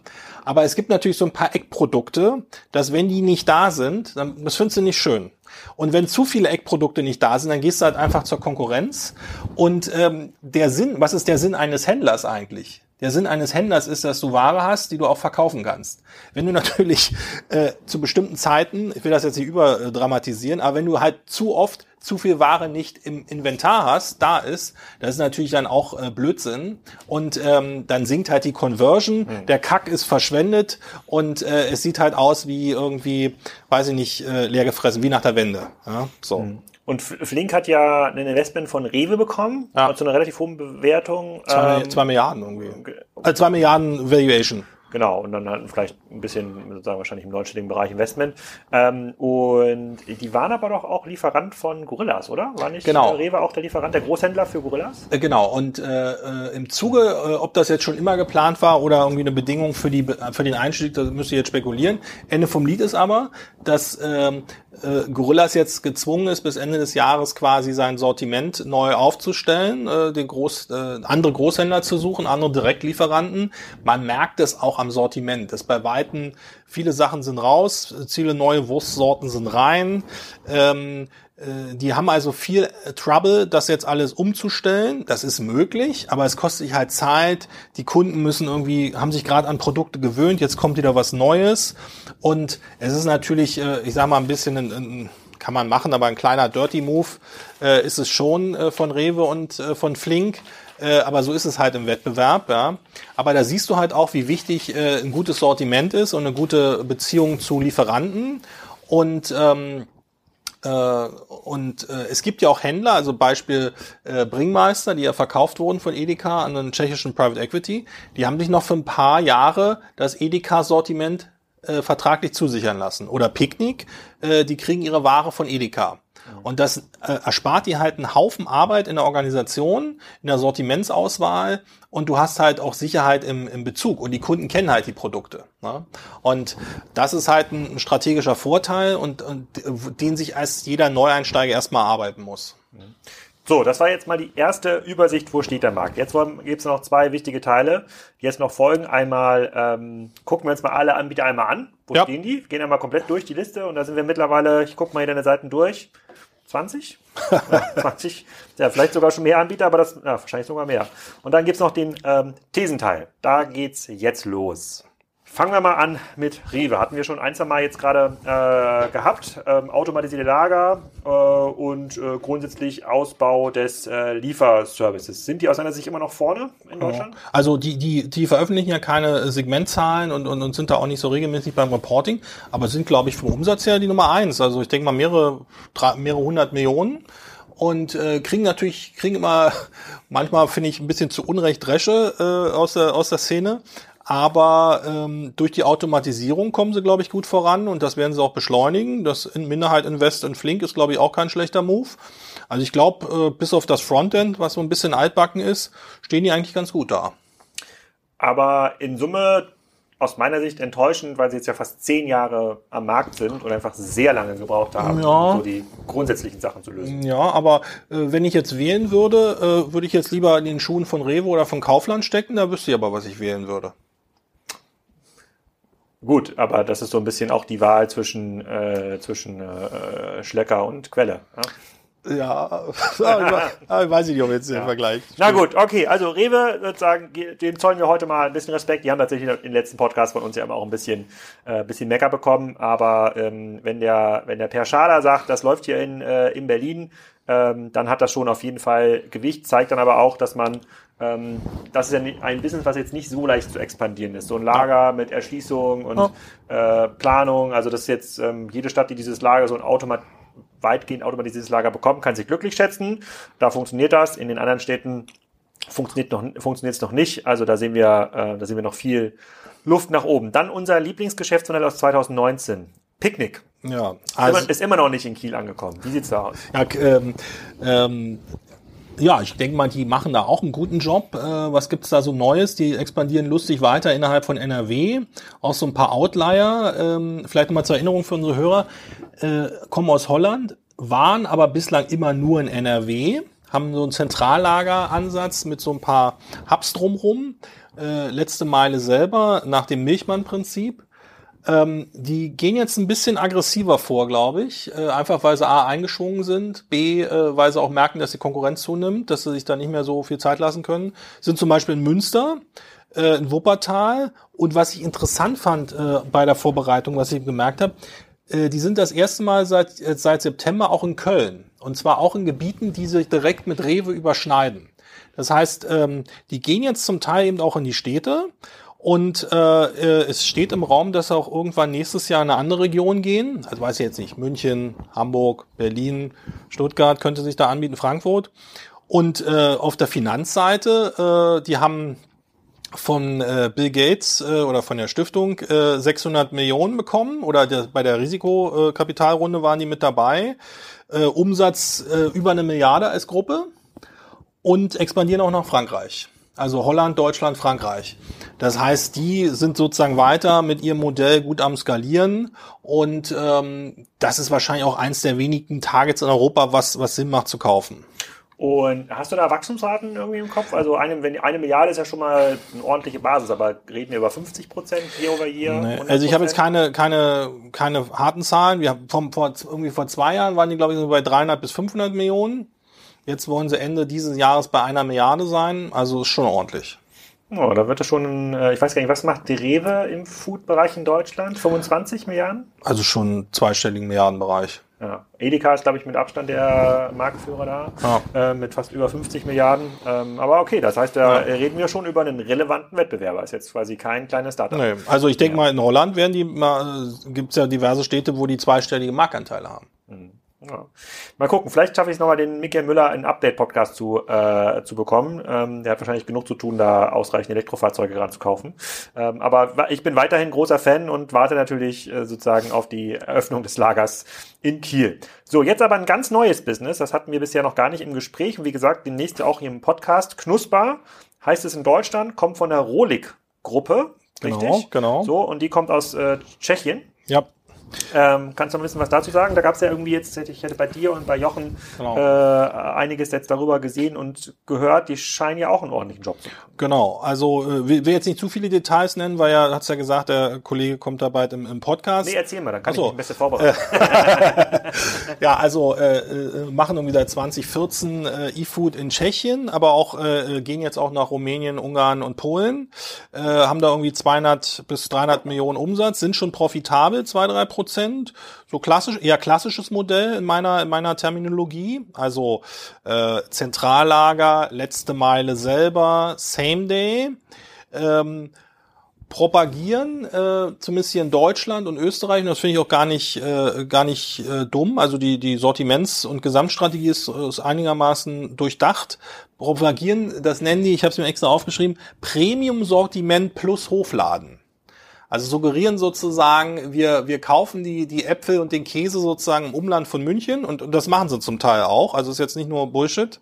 Aber es gibt natürlich so ein paar Eckprodukte, dass wenn die nicht da sind, dann, das findest du nicht schön. Und wenn zu viele Eckprodukte nicht da sind, dann gehst du halt einfach zur Konkurrenz. Und ähm, der Sinn, was ist der Sinn eines Händlers eigentlich? Der Sinn eines Händlers ist, dass du Ware hast, die du auch verkaufen kannst. Wenn du natürlich äh, zu bestimmten Zeiten, ich will das jetzt nicht überdramatisieren, aber wenn du halt zu oft zu viel Ware nicht im Inventar hast, da ist, das ist natürlich dann auch äh, Blödsinn. Und ähm, dann sinkt halt die Conversion, mhm. der Kack ist verschwendet und äh, es sieht halt aus wie irgendwie, weiß ich nicht, äh, leer gefressen, wie nach der Wende. Ja, so. Mhm. Und Flink hat ja ein Investment von Rewe bekommen, ja. zu einer relativ hohen Bewertung. Zwei, ähm, zwei Milliarden irgendwie. Äh, zwei Milliarden Valuation. Genau, und dann halt vielleicht ein bisschen, sozusagen wahrscheinlich im neunstelligen Bereich Investment. Ähm, und die waren aber doch auch Lieferant von Gorillas, oder? War nicht genau. Rewe auch der Lieferant, der Großhändler für Gorillas? Äh, genau, und äh, äh im Zuge, äh, ob das jetzt schon immer geplant war oder irgendwie eine Bedingung für, die, für den Einstieg, das müsst ihr jetzt spekulieren. Ende vom Lied ist aber, dass ähm, äh, Gorillas jetzt gezwungen ist, bis Ende des Jahres quasi sein Sortiment neu aufzustellen, äh, den Groß, äh, andere Großhändler zu suchen, andere Direktlieferanten. Man merkt es auch am Sortiment, dass bei Weitem viele Sachen sind raus, viele neue Wurstsorten sind rein. Ähm, äh, die haben also viel äh, Trouble, das jetzt alles umzustellen. Das ist möglich, aber es kostet sich halt Zeit. Die Kunden müssen irgendwie, haben sich gerade an Produkte gewöhnt, jetzt kommt wieder was Neues. Und es ist natürlich, äh, ich sag mal, ein bisschen ein, ein kann man machen, aber ein kleiner Dirty Move äh, ist es schon äh, von Rewe und äh, von Flink. Äh, aber so ist es halt im Wettbewerb. Ja. Aber da siehst du halt auch, wie wichtig äh, ein gutes Sortiment ist und eine gute Beziehung zu Lieferanten. Und ähm, äh, und äh, es gibt ja auch Händler, also Beispiel äh, Bringmeister, die ja verkauft wurden von Edeka an einen tschechischen Private Equity. Die haben sich noch für ein paar Jahre das Edeka-Sortiment äh, vertraglich zusichern lassen. Oder Picknick, äh, die kriegen ihre Ware von Edeka. Und das äh, erspart dir halt einen Haufen Arbeit in der Organisation, in der Sortimentsauswahl und du hast halt auch Sicherheit im, im Bezug und die Kunden kennen halt die Produkte. Ne? Und das ist halt ein, strategischer Vorteil und, und den sich als jeder Neueinsteiger erstmal arbeiten muss. So, das war jetzt mal die erste Übersicht, wo steht der Markt. Jetzt gibt es noch zwei wichtige Teile, die jetzt noch folgen. Einmal ähm, gucken wir uns mal alle Anbieter einmal an. Wo ja. stehen die? Gehen einmal komplett durch die Liste und da sind wir mittlerweile, ich gucke mal hier deine Seiten durch. 20? ja, 20. Ja, vielleicht sogar schon mehr Anbieter, aber das, ja, wahrscheinlich sogar mehr. Und dann gibt's noch den ähm, Thesenteil. Da geht's jetzt los. Fangen wir mal an mit Rewe. Hatten wir schon ein, zwei Mal jetzt gerade äh, gehabt. Ähm, automatisierte Lager äh, und äh, grundsätzlich Ausbau des äh, Lieferservices. Sind die aus deiner Sicht immer noch vorne in Deutschland? Also die, die, die veröffentlichen ja keine Segmentzahlen und, und, und sind da auch nicht so regelmäßig beim Reporting, aber sind, glaube ich, vom Umsatz her die Nummer eins. Also ich denke mal mehrere, mehrere hundert Millionen und äh, kriegen natürlich, kriegen immer, manchmal finde ich ein bisschen zu Unrecht Dresche äh, aus, der, aus der Szene. Aber ähm, durch die Automatisierung kommen sie, glaube ich, gut voran und das werden sie auch beschleunigen. Das in Minderheit Invest in Flink ist, glaube ich, auch kein schlechter Move. Also ich glaube, äh, bis auf das Frontend, was so ein bisschen altbacken ist, stehen die eigentlich ganz gut da. Aber in Summe aus meiner Sicht enttäuschend, weil sie jetzt ja fast zehn Jahre am Markt sind und einfach sehr lange gebraucht haben, ja. um so die grundsätzlichen Sachen zu lösen. Ja, aber äh, wenn ich jetzt wählen würde, äh, würde ich jetzt lieber in den Schuhen von Revo oder von Kaufland stecken, da wüsste ich aber, was ich wählen würde. Gut, aber das ist so ein bisschen auch die Wahl zwischen, äh, zwischen äh, Schlecker und Quelle. Ja? Ja, weiß ich nicht, ob jetzt ja. den Vergleich. Na gut, okay, also Rewe, sozusagen, dem zollen wir heute mal ein bisschen Respekt. Die haben tatsächlich in den letzten Podcast von uns ja immer auch ein bisschen, äh, bisschen Mecker bekommen. Aber ähm, wenn der, wenn der Per Schader sagt, das läuft hier in, äh, in Berlin, ähm, dann hat das schon auf jeden Fall Gewicht, zeigt dann aber auch, dass man ähm, das ist ja ein Business, was jetzt nicht so leicht zu expandieren ist. So ein Lager mit Erschließung und ja. äh, Planung, also das ist jetzt ähm, jede Stadt, die dieses Lager so ein Automat weitgehend automatisiertes Lager bekommt, kann sich glücklich schätzen. Da funktioniert das. In den anderen Städten funktioniert noch funktioniert es noch nicht. Also da sehen wir, äh, da sehen wir noch viel Luft nach oben. Dann unser Lieblingsgeschäftsmodell aus 2019. Picknick. Ja, also ist immer, ist immer noch nicht in Kiel angekommen. Wie sieht's da aus? Ja, ähm, ähm, ja, ich denke mal, die machen da auch einen guten Job. Äh, was gibt's da so Neues? Die expandieren lustig weiter innerhalb von NRW. Auch so ein paar Outlier. Ähm, vielleicht nochmal zur Erinnerung für unsere Hörer. Äh, kommen aus Holland, waren aber bislang immer nur in NRW, haben so einen Zentrallageransatz mit so ein paar Hubs drumrum. Äh, letzte Meile selber nach dem Milchmann-Prinzip. Ähm, die gehen jetzt ein bisschen aggressiver vor, glaube ich. Äh, einfach weil sie A eingeschwungen sind, B, äh, weil sie auch merken, dass die Konkurrenz zunimmt, dass sie sich da nicht mehr so viel Zeit lassen können. Sind zum Beispiel in Münster, äh, in Wuppertal. Und was ich interessant fand äh, bei der Vorbereitung, was ich gemerkt habe, äh, die sind das erste Mal seit, äh, seit September auch in Köln. Und zwar auch in Gebieten, die sich direkt mit Rewe überschneiden. Das heißt, ähm, die gehen jetzt zum Teil eben auch in die Städte und äh, äh, es steht im Raum, dass auch irgendwann nächstes Jahr in eine andere Region gehen. Also weiß ich jetzt nicht, München, Hamburg, Berlin, Stuttgart könnte sich da anbieten, Frankfurt. Und äh, auf der Finanzseite, äh, die haben von äh, Bill Gates äh, oder von der Stiftung äh, 600 Millionen bekommen oder der, bei der Risikokapitalrunde waren die mit dabei. Äh, Umsatz äh, über eine Milliarde als Gruppe und expandieren auch nach Frankreich. Also Holland, Deutschland, Frankreich. Das heißt, die sind sozusagen weiter mit ihrem Modell gut am Skalieren und ähm, das ist wahrscheinlich auch eins der wenigen Targets in Europa, was, was Sinn macht zu kaufen. Und hast du da Wachstumsraten irgendwie im Kopf? Also eine, wenn, eine Milliarde ist ja schon mal eine ordentliche Basis, aber reden wir über 50 Prozent year over year? Nee, also ich habe jetzt keine, keine, keine harten Zahlen. Wir haben vom, vor, irgendwie vor zwei Jahren waren die, glaube ich, so bei 300 bis 500 Millionen. Jetzt wollen sie Ende dieses Jahres bei einer Milliarde sein. Also ist schon ordentlich. Oh, da wird es schon, äh, ich weiß gar nicht, was macht die Rewe im Food-Bereich in Deutschland? 25 Milliarden? Also schon zweistelligen Milliardenbereich. Ja. Edeka ist, glaube ich, mit Abstand der Marktführer da, ja. äh, mit fast über 50 Milliarden. Ähm, aber okay, das heißt, da ja. reden wir schon über einen relevanten Wettbewerber. Ist jetzt quasi kein kleines Startup. Nee. Also ich denke mal, in Holland werden die, gibt es ja diverse Städte, wo die zweistellige Marktanteile haben. Mhm. Ja. Mal gucken, vielleicht schaffe ich es nochmal, den Michael Müller in Update-Podcast zu, äh, zu bekommen. Ähm, der hat wahrscheinlich genug zu tun, da ausreichend Elektrofahrzeuge gerade zu kaufen. Ähm, aber ich bin weiterhin großer Fan und warte natürlich äh, sozusagen auf die Eröffnung des Lagers in Kiel. So, jetzt aber ein ganz neues Business. Das hatten wir bisher noch gar nicht im Gespräch. Und wie gesagt, demnächst auch hier im Podcast. Knusper heißt es in Deutschland, kommt von der Rolik-Gruppe. Richtig? Genau, genau. So, und die kommt aus äh, Tschechien. Ja. Ähm, kannst du noch ein bisschen was dazu sagen? Da gab es ja irgendwie jetzt, ich hätte bei dir und bei Jochen genau. äh, einiges jetzt darüber gesehen und gehört, die scheinen ja auch einen ordentlichen Job zu machen. Genau, also äh, will, will jetzt nicht zu viele Details nennen, weil ja, hat's ja gesagt, der Kollege kommt dabei im, im Podcast. Nee, erzähl mal, dann kann Achso. ich mich besser vorbereiten. ja, also äh, äh, machen irgendwie seit 2014 äh, E-Food in Tschechien, aber auch äh, gehen jetzt auch nach Rumänien, Ungarn und Polen, äh, haben da irgendwie 200 bis 300 Millionen Umsatz, sind schon profitabel, zwei, drei Prozent Prozent. So klassisch, eher klassisches Modell in meiner, in meiner Terminologie. Also äh, Zentrallager, letzte Meile selber, Same Day. Ähm, propagieren, äh, zumindest hier in Deutschland und Österreich, und das finde ich auch gar nicht, äh, gar nicht äh, dumm. Also die, die Sortiments- und Gesamtstrategie ist, ist einigermaßen durchdacht. Propagieren, das nennen die, ich habe es mir extra aufgeschrieben, Premium-Sortiment plus Hofladen. Also suggerieren sozusagen, wir, wir kaufen die, die Äpfel und den Käse sozusagen im Umland von München und, und das machen sie zum Teil auch. Also ist jetzt nicht nur Bullshit.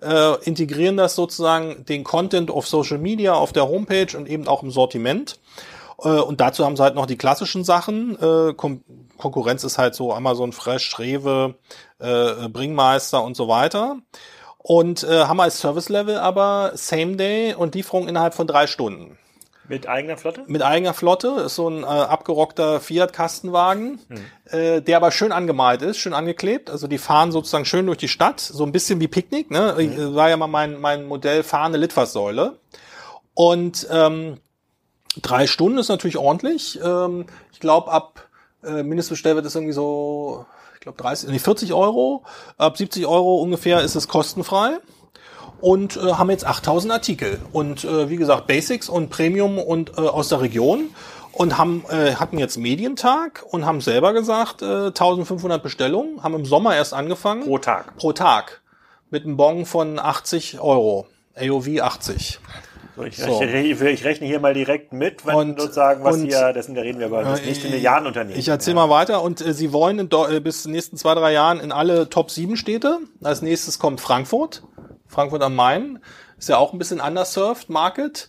Äh, integrieren das sozusagen den Content auf Social Media, auf der Homepage und eben auch im Sortiment. Äh, und dazu haben sie halt noch die klassischen Sachen. Äh, Kon Konkurrenz ist halt so Amazon Fresh, Rewe, äh, Bringmeister und so weiter. Und äh, haben als Service Level aber Same Day und Lieferung innerhalb von drei Stunden. Mit eigener Flotte? Mit eigener Flotte. Ist so ein äh, abgerockter Fiat-Kastenwagen, hm. äh, der aber schön angemalt ist, schön angeklebt. Also die fahren sozusagen schön durch die Stadt, so ein bisschen wie Picknick. Ne? Hm. War ja mal mein, mein Modell fahrende Litfaßsäule. Und ähm, drei Stunden ist natürlich ordentlich. Ähm, ich glaube, ab äh, Mindestbestellwert ist irgendwie so, ich glaube 30, nee, 40 Euro. Ab 70 Euro ungefähr ist es kostenfrei und äh, haben jetzt 8000 Artikel und äh, wie gesagt Basics und Premium und äh, aus der Region und haben äh, hatten jetzt Medientag und haben selber gesagt äh, 1500 Bestellungen, haben im Sommer erst angefangen. Pro Tag. Pro Tag mit einem Bon von 80 Euro, AOV 80. So, ich, so. Rechne, ich, rechne hier mal direkt mit, wenn und, sozusagen was und, hier, dessen da reden wir über das nächste Milliardenunternehmen. Ich erzähle ja. mal weiter und äh, sie wollen in, äh, bis in den nächsten zwei, drei Jahren in alle Top 7 Städte. Als nächstes kommt Frankfurt. Frankfurt am Main, ist ja auch ein bisschen underserved Market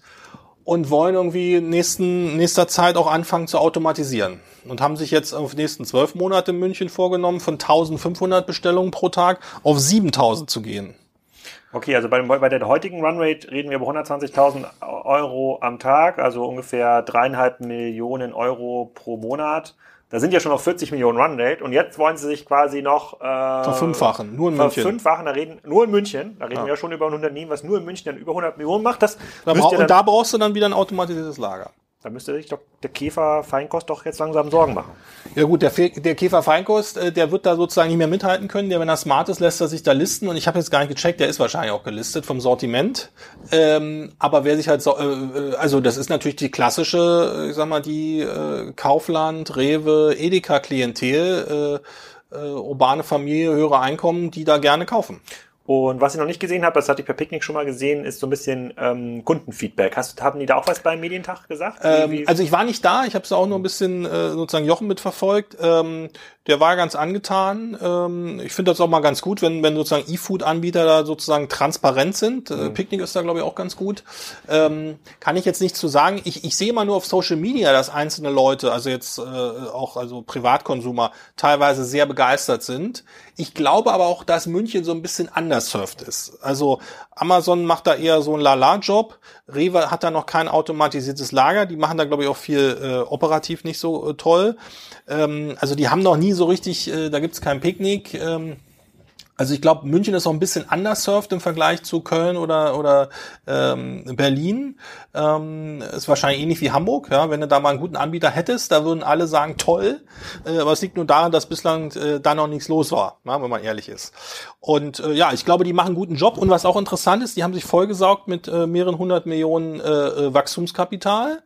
und wollen irgendwie nächsten, nächster Zeit auch anfangen zu automatisieren. Und haben sich jetzt auf nächsten zwölf Monate in München vorgenommen, von 1500 Bestellungen pro Tag auf 7000 zu gehen. Okay, also bei, bei der heutigen Runrate reden wir über 120.000 Euro am Tag, also ungefähr dreieinhalb Millionen Euro pro Monat. Da sind ja schon noch 40 Millionen Runrate und jetzt wollen sie sich quasi noch äh, verfünffachen, nur in München. Verfünffachen, da reden nur in München, da reden ja. wir ja schon über ein Unternehmen, was nur in München dann über 100 Millionen macht. Das da und da brauchst du dann wieder ein automatisiertes Lager. Da müsste sich doch der Käfer Feinkost doch jetzt langsam Sorgen machen. Ja gut, der, der Käfer Feinkost, äh, der wird da sozusagen nicht mehr mithalten können. Der, wenn er smart ist, lässt er sich da listen. Und ich habe jetzt gar nicht gecheckt, der ist wahrscheinlich auch gelistet vom Sortiment. Ähm, aber wer sich halt so, äh, äh also das ist natürlich die klassische, ich sag mal, die äh, Kaufland, Rewe, Edeka-Klientel, äh, äh, urbane Familie, höhere Einkommen, die da gerne kaufen. Und was ich noch nicht gesehen habe, das hatte ich per Picknick schon mal gesehen, ist so ein bisschen ähm, Kundenfeedback. Hast, haben die da auch was beim Medientag gesagt? Ähm, also ich war nicht da, ich habe es auch nur ein bisschen äh, sozusagen Jochen mitverfolgt. Ähm, der war ganz angetan. Ähm, ich finde das auch mal ganz gut, wenn, wenn sozusagen E-Food-Anbieter da sozusagen transparent sind. Äh, mhm. Picknick ist da, glaube ich, auch ganz gut. Ähm, kann ich jetzt nichts zu sagen. Ich, ich sehe mal nur auf Social Media, dass einzelne Leute, also jetzt äh, auch also Privatkonsumer, teilweise sehr begeistert sind. Ich glaube aber auch, dass München so ein bisschen undersurfed ist. Also Amazon macht da eher so einen Lala-Job. Rewe hat da noch kein automatisiertes Lager. Die machen da, glaube ich, auch viel äh, operativ nicht so äh, toll. Ähm, also die haben noch nie so richtig, äh, da gibt's kein Picknick. Ähm, also ich glaube, München ist auch ein bisschen undersurfed im Vergleich zu Köln oder, oder ähm, Berlin. Ähm, ist wahrscheinlich ähnlich wie Hamburg. Ja? Wenn du da mal einen guten Anbieter hättest, da würden alle sagen, toll. Äh, aber es liegt nur daran, dass bislang äh, da noch nichts los war, ja? wenn man ehrlich ist. Und äh, ja, ich glaube, die machen einen guten Job. Und was auch interessant ist, die haben sich vollgesaugt mit äh, mehreren hundert Millionen äh, äh Wachstumskapital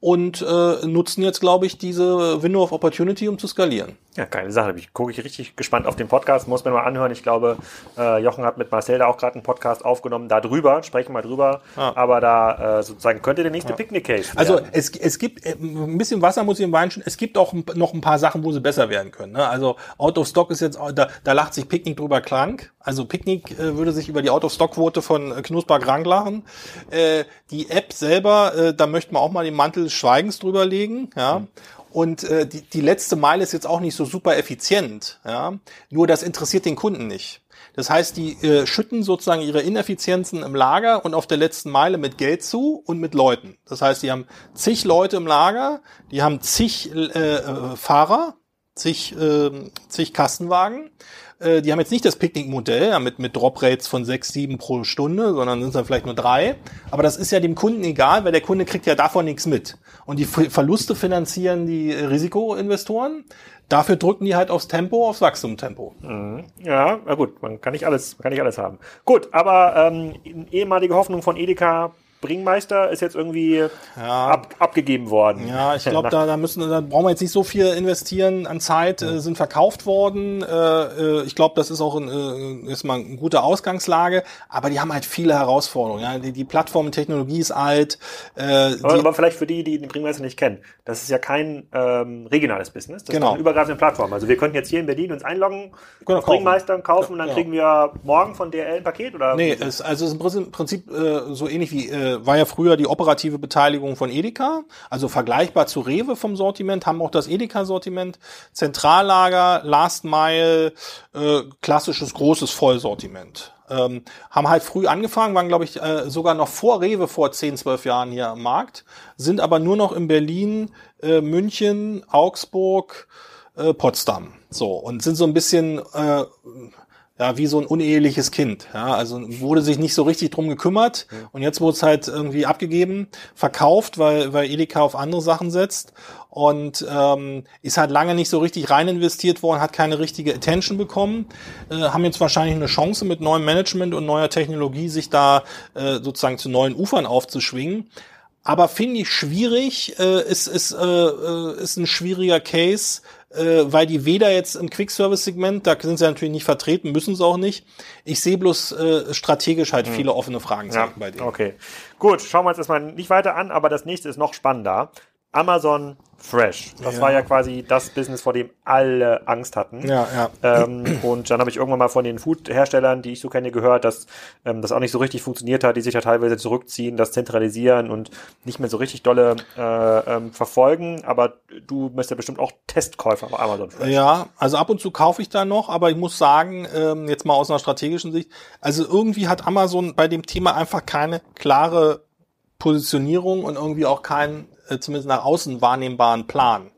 und äh, nutzen jetzt, glaube ich, diese Window of Opportunity, um zu skalieren. Ja, geile Sache. Ich gucke ich richtig gespannt auf den Podcast, muss man mal anhören. Ich glaube, äh, Jochen hat mit Marcel da auch gerade einen Podcast aufgenommen, da drüber, sprechen wir drüber. Ah. Aber da äh, sozusagen könnte der nächste ja. Picknick-Case Also es, es gibt äh, ein bisschen Wasser muss ich im Wein schon. Es gibt auch noch ein paar Sachen, wo sie besser werden können. Ne? Also Out of Stock ist jetzt, da, da lacht sich Picknick drüber krank. Also Picknick äh, würde sich über die Out of Stock-Quote von äh, Knusper krank lachen. Äh, die App selber, äh, da möchte man auch mal den Mantel des Schweigens drüber legen. Ja. Mhm. Und äh, die, die letzte Meile ist jetzt auch nicht so super effizient. Ja? Nur das interessiert den Kunden nicht. Das heißt, die äh, schütten sozusagen ihre Ineffizienzen im Lager und auf der letzten Meile mit Geld zu und mit Leuten. Das heißt, die haben zig Leute im Lager, die haben zig äh, äh, Fahrer, zig, äh, zig Kastenwagen äh, die haben jetzt nicht das Picknick-Modell mit, mit Drop-Rates von sechs, sieben pro Stunde, sondern sind es dann vielleicht nur drei. Aber das ist ja dem Kunden egal, weil der Kunde kriegt ja davon nichts mit. Und die Verluste finanzieren die Risikoinvestoren. Dafür drücken die halt aufs Tempo, aufs Wachstumtempo. Mhm. Ja, na gut, man kann nicht alles, man kann nicht alles haben. Gut, aber ähm, ehemalige Hoffnung von Edeka Bringmeister ist jetzt irgendwie ja. ab, abgegeben worden. Ja, ich glaube, da, da müssen, da brauchen wir jetzt nicht so viel investieren an Zeit, ja. äh, sind verkauft worden. Äh, äh, ich glaube, das ist auch ein, äh, ist mal eine gute Ausgangslage, aber die haben halt viele Herausforderungen. Ja? Die, die Plattform-Technologie ist alt. Äh, aber, aber, vielleicht für die, die den Bringmeister nicht kennen, das ist ja kein ähm, regionales Business, das genau. ist eine übergreifende Plattform. Also wir könnten jetzt hier in Berlin uns einloggen, genau, Bringmeister kaufen und dann genau. kriegen wir morgen von DL ein Paket oder? Nee, es, also es ist im Prinzip äh, so ähnlich wie äh, war ja früher die operative Beteiligung von Edeka, also vergleichbar zu Rewe vom Sortiment, haben auch das Edeka-Sortiment, Zentrallager, Last Mile, äh, klassisches großes Vollsortiment. Ähm, haben halt früh angefangen, waren glaube ich äh, sogar noch vor Rewe vor 10, 12 Jahren hier am Markt, sind aber nur noch in Berlin, äh, München, Augsburg, äh, Potsdam. So, und sind so ein bisschen äh, ja, wie so ein uneheliches Kind. Ja, also wurde sich nicht so richtig drum gekümmert. Und jetzt wurde es halt irgendwie abgegeben, verkauft, weil, weil Edeka auf andere Sachen setzt. Und ähm, ist halt lange nicht so richtig rein investiert worden, hat keine richtige Attention bekommen, äh, haben jetzt wahrscheinlich eine Chance mit neuem Management und neuer Technologie sich da äh, sozusagen zu neuen Ufern aufzuschwingen. Aber finde ich schwierig, äh, ist, ist, äh, äh ist ein schwieriger Case, äh, weil die weder jetzt im Quick-Service-Segment, da sind sie natürlich nicht vertreten, müssen sie auch nicht. Ich sehe bloß äh, strategisch halt hm. viele offene Fragen ja, bei denen. Okay, gut, schauen wir uns das mal nicht weiter an, aber das nächste ist noch spannender. Amazon Fresh. Das ja. war ja quasi das Business, vor dem alle Angst hatten. Ja, ja. Ähm, und dann habe ich irgendwann mal von den Food-Herstellern, die ich so kenne, gehört, dass ähm, das auch nicht so richtig funktioniert hat, die sich ja teilweise zurückziehen, das zentralisieren und nicht mehr so richtig dolle äh, ähm, verfolgen. Aber du bist ja bestimmt auch Testkäufer bei Amazon Fresh. Ja, also ab und zu kaufe ich da noch, aber ich muss sagen, ähm, jetzt mal aus einer strategischen Sicht, also irgendwie hat Amazon bei dem Thema einfach keine klare Positionierung und irgendwie auch keinen äh, zumindest nach außen wahrnehmbaren Plan.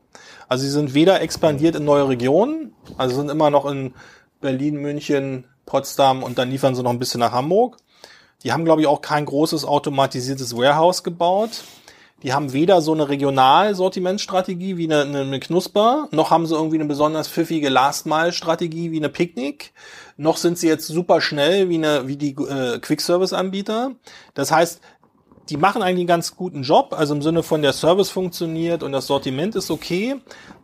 Also sie sind weder expandiert in neue Regionen, also sind immer noch in Berlin, München, Potsdam und dann liefern sie noch ein bisschen nach Hamburg. Die haben, glaube ich, auch kein großes automatisiertes Warehouse gebaut. Die haben weder so eine Regionalsortimentsstrategie wie eine, eine, Knusper, noch haben sie irgendwie eine besonders pfiffige Last-Mile-Strategie wie eine Picknick, noch sind sie jetzt super schnell wie, eine, wie die äh, Quick-Service-Anbieter. Das heißt, die machen eigentlich einen ganz guten Job, also im Sinne von der Service funktioniert und das Sortiment ist okay,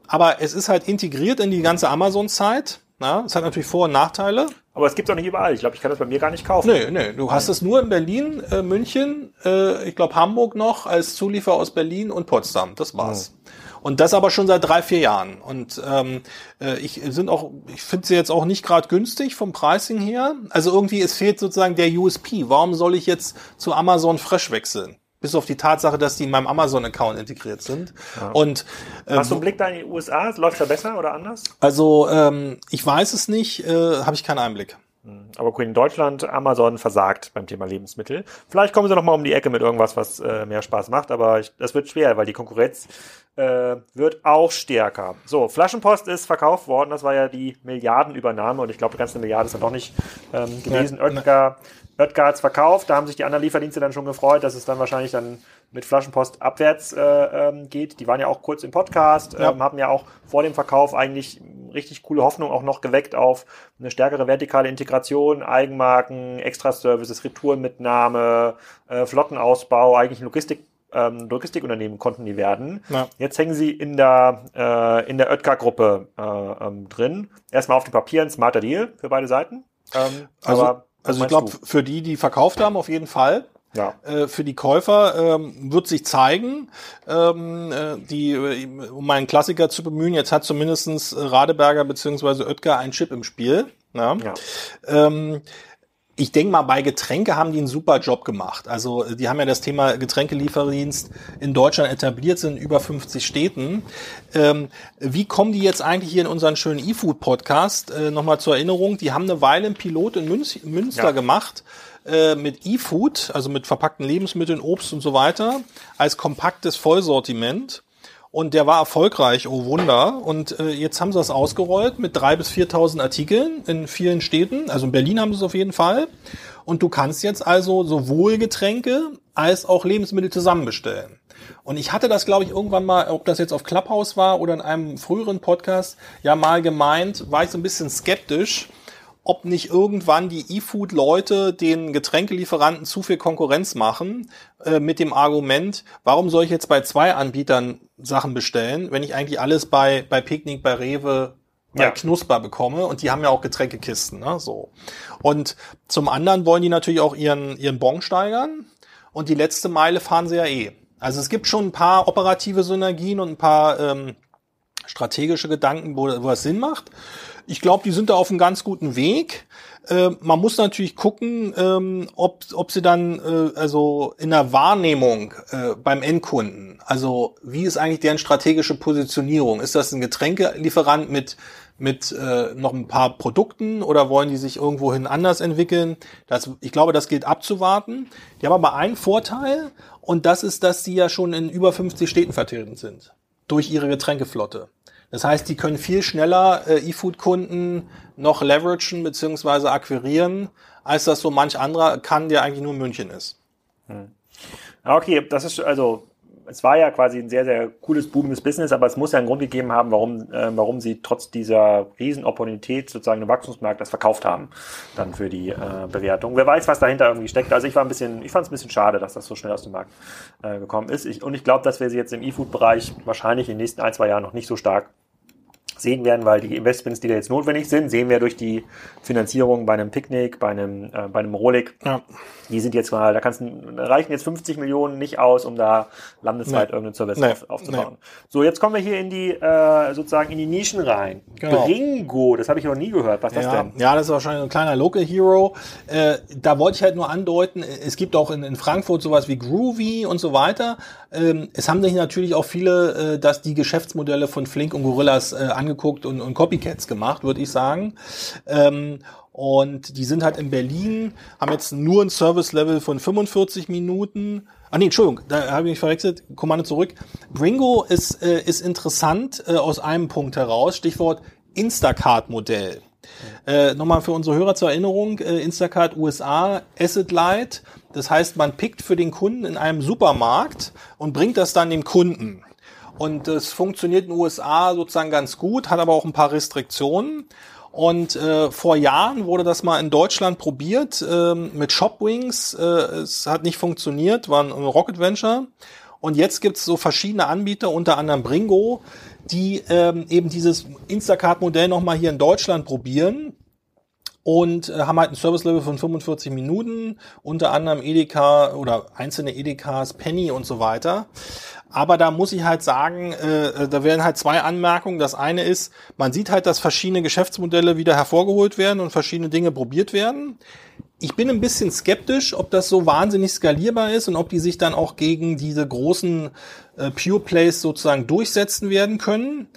aber es ist halt integriert in die ganze Amazon-Zeit. Na, es hat natürlich Vor- und Nachteile. Aber es gibt auch nicht überall. Ich glaube, ich kann das bei mir gar nicht kaufen. Nee, nee. Du hast es nur in Berlin, äh, München, äh, ich glaube Hamburg noch als Zulieferer aus Berlin und Potsdam. Das war's. Und das aber schon seit drei, vier Jahren. Und ähm, äh, ich sind auch, ich finde sie jetzt auch nicht gerade günstig vom Pricing her. Also irgendwie, es fehlt sozusagen der USP. Warum soll ich jetzt zu Amazon Fresh wechseln? Bis auf die Tatsache, dass die in meinem Amazon-Account integriert sind. Ja. Und ähm, hast du einen Blick da in die USA? Läuft da besser oder anders? Also ähm, ich weiß es nicht, äh, habe ich keinen Einblick. Aber in Deutschland, Amazon versagt beim Thema Lebensmittel. Vielleicht kommen sie noch mal um die Ecke mit irgendwas, was äh, mehr Spaß macht, aber ich, das wird schwer, weil die Konkurrenz äh, wird auch stärker. So, Flaschenpost ist verkauft worden. Das war ja die Milliardenübernahme und ich glaube, die ganze Milliarde ist dann doch nicht ähm, gewesen. Ja, Oetker, Oetker hat es verkauft. Da haben sich die anderen Lieferdienste dann schon gefreut, dass es dann wahrscheinlich dann mit Flaschenpost abwärts äh, ähm, geht. Die waren ja auch kurz im Podcast, ja. Ähm, haben ja auch vor dem Verkauf eigentlich richtig coole Hoffnung auch noch geweckt auf eine stärkere vertikale Integration, Eigenmarken, Extra-Services, Retourenmitnahme, äh, Flottenausbau, eigentlich Logistik ähm, Logistikunternehmen konnten die werden. Ja. Jetzt hängen sie in der äh, in der Oetker-Gruppe äh, ähm, drin. Erstmal auf dem Papier ein smarter Deal für beide Seiten. Ähm, also, also ich glaube, für die, die verkauft haben, auf jeden Fall. Ja. Äh, für die Käufer ähm, wird sich zeigen, ähm, äh, die, äh, um einen Klassiker zu bemühen, jetzt hat zumindestens Radeberger beziehungsweise Oetker ein Chip im Spiel. Ja. ja. Ähm, ich denke mal, bei Getränke haben die einen super Job gemacht. Also die haben ja das Thema Getränkelieferdienst in Deutschland etabliert, sind in über 50 Städten. Ähm, wie kommen die jetzt eigentlich hier in unseren schönen E-Food-Podcast? Äh, Nochmal zur Erinnerung, die haben eine Weile einen Pilot in Münz Münster ja. gemacht äh, mit E-Food, also mit verpackten Lebensmitteln, Obst und so weiter, als kompaktes Vollsortiment. Und der war erfolgreich, oh Wunder. Und äh, jetzt haben sie das ausgerollt mit drei bis 4.000 Artikeln in vielen Städten. Also in Berlin haben sie es auf jeden Fall. Und du kannst jetzt also sowohl Getränke als auch Lebensmittel zusammenbestellen. Und ich hatte das, glaube ich, irgendwann mal, ob das jetzt auf Clubhouse war oder in einem früheren Podcast, ja mal gemeint, war ich so ein bisschen skeptisch, ob nicht irgendwann die E-Food-Leute den Getränkelieferanten zu viel Konkurrenz machen äh, mit dem Argument, warum soll ich jetzt bei zwei Anbietern Sachen bestellen, wenn ich eigentlich alles bei, bei Picknick, bei Rewe, bei ja. Knusper bekomme und die haben ja auch Getränkekisten, ne? So. Und zum anderen wollen die natürlich auch ihren, ihren Bon steigern und die letzte Meile fahren sie ja eh. Also es gibt schon ein paar operative Synergien und ein paar ähm, strategische Gedanken, wo, wo das Sinn macht. Ich glaube, die sind da auf einem ganz guten Weg. Äh, man muss natürlich gucken, ähm, ob, ob sie dann äh, also in der Wahrnehmung äh, beim Endkunden, also wie ist eigentlich deren strategische Positionierung? Ist das ein Getränkelieferant mit mit äh, noch ein paar Produkten oder wollen die sich irgendwohin anders entwickeln? Das, ich glaube, das gilt abzuwarten. Die haben aber einen Vorteil und das ist, dass sie ja schon in über 50 Städten vertreten sind durch ihre Getränkeflotte. Das heißt, die können viel schneller äh, E-Food-Kunden noch leveragen bzw. akquirieren, als das so manch anderer kann, der eigentlich nur in München ist. Hm. Okay, das ist also es war ja quasi ein sehr, sehr cooles, boomendes Business, aber es muss ja einen Grund gegeben haben, warum, äh, warum sie trotz dieser Riesenopportunität sozusagen im Wachstumsmarkt das verkauft haben, dann für die äh, Bewertung. Wer weiß, was dahinter irgendwie steckt. Also ich war ein bisschen, ich fand es ein bisschen schade, dass das so schnell aus dem Markt äh, gekommen ist. Ich, und ich glaube, dass wir sie jetzt im E-Food-Bereich wahrscheinlich in den nächsten ein, zwei Jahren noch nicht so stark sehen werden, weil die Investments, die da jetzt notwendig sind, sehen wir durch die Finanzierung bei einem Picknick, bei einem, äh, bei einem Rolik. Ja. Die sind jetzt mal, da kannst, reichen jetzt 50 Millionen nicht aus, um da landesweit nee. irgendeinen Service nee. auf, aufzubauen. Nee. So, jetzt kommen wir hier in die, äh, sozusagen in die Nischen rein. Genau. Bringo, das habe ich noch nie gehört. Was ist ja. das denn? Ja, das ist wahrscheinlich ein kleiner Local Hero. Äh, da wollte ich halt nur andeuten, es gibt auch in, in Frankfurt sowas wie Groovy und so weiter. Ähm, es haben sich natürlich auch viele, äh, dass die Geschäftsmodelle von Flink und Gorillas äh, angeguckt und, und Copycats gemacht, würde ich sagen. Ähm, und die sind halt in Berlin, haben jetzt nur ein Service-Level von 45 Minuten. Ah nee, Entschuldigung, da habe ich mich verwechselt. Kommando zurück. Bringo ist, äh, ist interessant äh, aus einem Punkt heraus. Stichwort Instacart-Modell. Äh, nochmal für unsere Hörer zur Erinnerung, äh, Instacart USA, Asset Light. Das heißt, man pickt für den Kunden in einem Supermarkt und bringt das dann dem Kunden. Und das funktioniert in den USA sozusagen ganz gut, hat aber auch ein paar Restriktionen. Und äh, vor Jahren wurde das mal in Deutschland probiert äh, mit Shopwings. Äh, es hat nicht funktioniert, war ein Rocket Venture. Und jetzt gibt's so verschiedene Anbieter, unter anderem Bringo, die ähm, eben dieses Instacart-Modell nochmal hier in Deutschland probieren und äh, haben halt ein Service-Level von 45 Minuten, unter anderem Edeka oder einzelne Edekas, Penny und so weiter. Aber da muss ich halt sagen, äh, da werden halt zwei Anmerkungen. Das eine ist, man sieht halt, dass verschiedene Geschäftsmodelle wieder hervorgeholt werden und verschiedene Dinge probiert werden. Ich bin ein bisschen skeptisch, ob das so wahnsinnig skalierbar ist und ob die sich dann auch gegen diese großen äh, Pure Plays sozusagen durchsetzen werden können.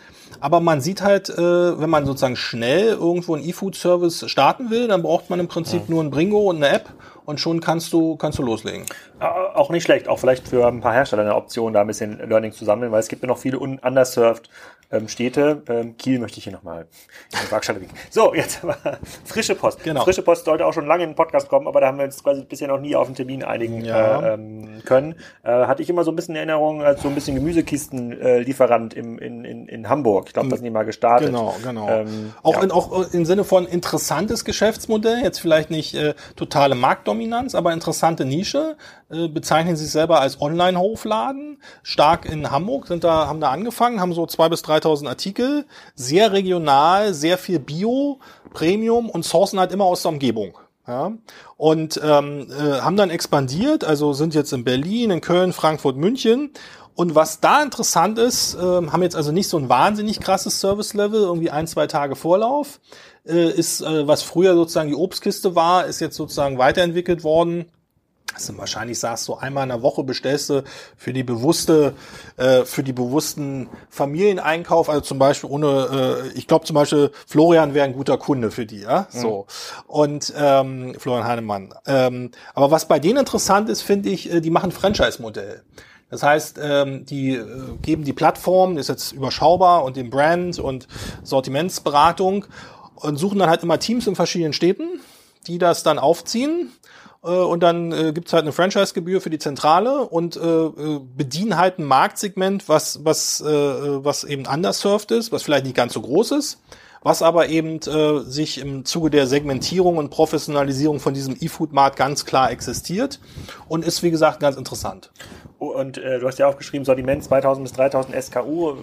Aber man sieht halt, äh, wenn man sozusagen schnell irgendwo einen E-Food-Service starten will, dann braucht man im Prinzip ja. nur ein Bringo und eine App und schon kannst du, kannst du loslegen. Auch nicht schlecht, auch vielleicht für ein paar Hersteller eine Option, da ein bisschen Learning zu sammeln, weil es gibt ja noch viele underserved ähm, Städte. Ähm, Kiel möchte ich hier nochmal in die Waagschale wiegen. So, jetzt aber frische Post. Genau. Frische Post sollte auch schon lange in den Podcast kommen, aber da haben wir uns quasi bisher noch nie auf einen Termin einigen ja. äh, ähm, können. Äh, hatte ich immer so ein bisschen Erinnerung als so ein bisschen Gemüsekistenlieferant äh, im, in, in, in Hamburg. Ich glaube, das sind die mal gestartet. Genau, genau. Ähm, auch, ja. in, auch im Sinne von interessantes Geschäftsmodell, jetzt vielleicht nicht äh, totale Marktdominanz, aber interessante Nische. Äh, bezeichnen sich selber als Online-Hofladen, stark in Hamburg, sind da, haben da angefangen, haben so zwei bis 3.000 Artikel, sehr regional, sehr viel Bio, Premium und sourcen halt immer aus der Umgebung. Ja, und ähm, äh, haben dann expandiert, also sind jetzt in Berlin, in Köln, Frankfurt, München. Und was da interessant ist, äh, haben jetzt also nicht so ein wahnsinnig krasses Service-Level, irgendwie ein, zwei Tage Vorlauf, äh, ist, äh, was früher sozusagen die Obstkiste war, ist jetzt sozusagen weiterentwickelt worden also wahrscheinlich sagst du einmal in der Woche bestellst du für die bewusste, äh, für die bewussten Familieneinkauf, also zum Beispiel ohne, äh, ich glaube zum Beispiel Florian wäre ein guter Kunde für die, ja, mhm. so und ähm, Florian Heinemann. Ähm, aber was bei denen interessant ist, finde ich, äh, die machen Franchise-Modell. Das heißt, ähm, die äh, geben die Plattform, ist jetzt überschaubar und den Brand und Sortimentsberatung und suchen dann halt immer Teams in verschiedenen Städten, die das dann aufziehen und dann äh, gibt's halt eine Franchise-Gebühr für die Zentrale und äh, äh, bedienen halt ein Marktsegment, was, was, äh, was eben underserved ist, was vielleicht nicht ganz so groß ist, was aber eben äh, sich im Zuge der Segmentierung und Professionalisierung von diesem E-Food-Markt ganz klar existiert und ist, wie gesagt, ganz interessant. Und äh, du hast ja aufgeschrieben, Sortiment 2000 bis 3000 SKU.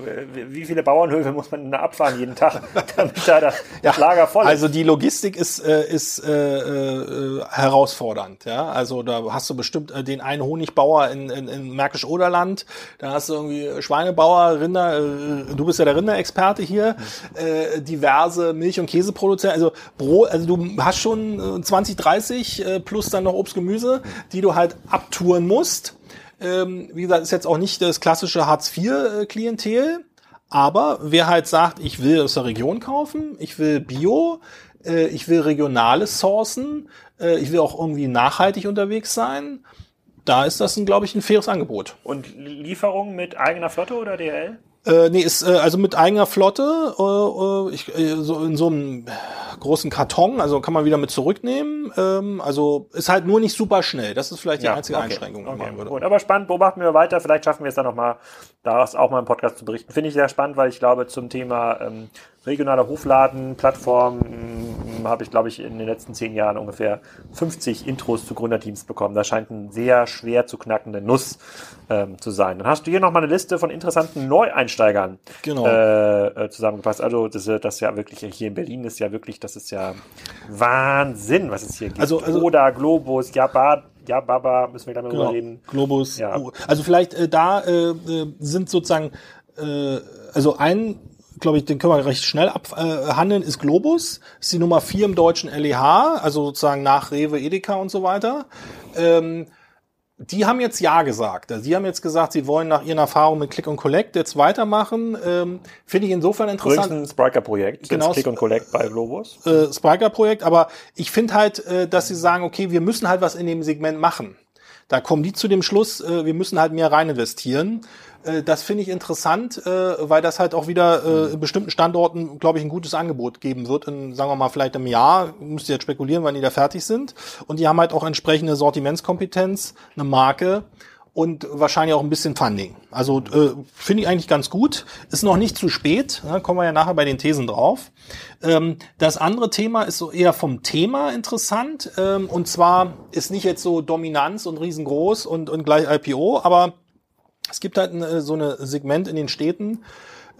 Wie viele Bauernhöfe muss man denn da abfahren jeden Tag, damit da das, ja, Lager voll ist? Also die Logistik ist, äh, ist äh, äh, herausfordernd. Ja? Also da hast du bestimmt äh, den einen Honigbauer in, in, in Märkisch-Oderland, da hast du irgendwie Schweinebauer, Rinder, äh, du bist ja der Rinderexperte hier, äh, diverse Milch- und Käseproduzenten. Also, Brot, also du hast schon 20, 30 äh, plus dann noch Obst, Gemüse, die du halt abtouren musst ähm, wie gesagt, ist jetzt auch nicht das klassische Hartz-IV-Klientel. Aber wer halt sagt, ich will aus der Region kaufen, ich will Bio, äh, ich will regionale Sourcen, äh, ich will auch irgendwie nachhaltig unterwegs sein, da ist das, glaube ich, ein faires Angebot. Und Lieferung mit eigener Flotte oder DL? Äh, nee, ist äh, also mit eigener Flotte, äh, äh, ich, äh, so in so einem großen Karton, also kann man wieder mit zurücknehmen. Ähm, also ist halt nur nicht super schnell. Das ist vielleicht die ja, einzige okay. Einschränkung, die okay. machen würde. Gut, aber spannend, beobachten wir weiter. Vielleicht schaffen wir es dann nochmal, daraus auch mal im Podcast zu berichten. Finde ich sehr spannend, weil ich glaube, zum Thema ähm, regionale Hofladen-Plattform hm, habe ich, glaube ich, in den letzten zehn Jahren ungefähr 50 Intros zu Gründerteams bekommen. Das scheint ein sehr schwer zu knackende Nuss ähm, zu sein. Dann hast du hier nochmal eine Liste von interessanten Neueinsteigern genau. äh, äh, zusammengefasst. Also das, das ja wirklich, hier in Berlin ist ja wirklich, das ist ja Wahnsinn, was es hier gibt. Also, also Oder Globus, Jabad, ja, Baba, müssen wir gleich mal genau. reden. Globus. Ja. Also vielleicht äh, da äh, äh, sind sozusagen, äh, also ein glaube ich, den können wir recht schnell abhandeln, ist Globus. Ist die Nummer vier im deutschen LEH, also sozusagen nach Rewe, Edeka und so weiter. Ähm, die haben jetzt Ja gesagt. Also, sie haben jetzt gesagt, sie wollen nach ihren Erfahrungen mit Click und Collect jetzt weitermachen. Ähm, Finde ich insofern interessant. Größten Spriker-Projekt. Genau. Click und Collect bei Globus. Äh, Spriker-Projekt. Aber ich finde halt, äh, dass sie sagen, okay, wir müssen halt was in dem Segment machen. Da kommen die zu dem Schluss, äh, wir müssen halt mehr rein investieren. Äh, das finde ich interessant, äh, weil das halt auch wieder äh, in bestimmten Standorten, glaube ich, ein gutes Angebot geben wird. In, sagen wir mal, vielleicht im Jahr, müsst ihr jetzt spekulieren, wann die da fertig sind. Und die haben halt auch entsprechende Sortimentskompetenz, eine Marke und wahrscheinlich auch ein bisschen Funding. Also äh, finde ich eigentlich ganz gut. Ist noch nicht zu spät, ne? kommen wir ja nachher bei den Thesen drauf. Ähm, das andere Thema ist so eher vom Thema interessant. Ähm, und zwar ist nicht jetzt so Dominanz und riesengroß und, und gleich IPO, aber es gibt halt eine, so ein Segment in den Städten,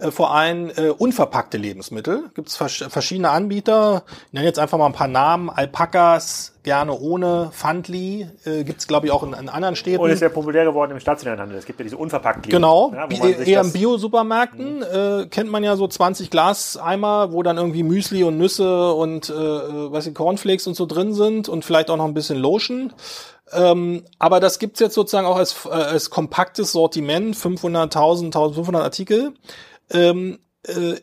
äh, vor allem äh, unverpackte Lebensmittel. Gibt es vers verschiedene Anbieter. Ich nenne jetzt einfach mal ein paar Namen. Alpakas, gerne ohne, Fandli, äh, gibt es glaube ich auch in, in, anderen Städten. Und ist ja populär geworden im stationären Handel. Es gibt ja diese unverpackten Genau, ja, eher im Bio-Supermärkten mhm. äh, kennt man ja so 20 Glaseimer, wo dann irgendwie Müsli und Nüsse und äh, äh, was ich, Cornflakes und so drin sind und vielleicht auch noch ein bisschen Lotion. Ähm, aber das gibt's jetzt sozusagen auch als, äh, als kompaktes Sortiment, 500.000, 1500 Artikel. Ähm, äh,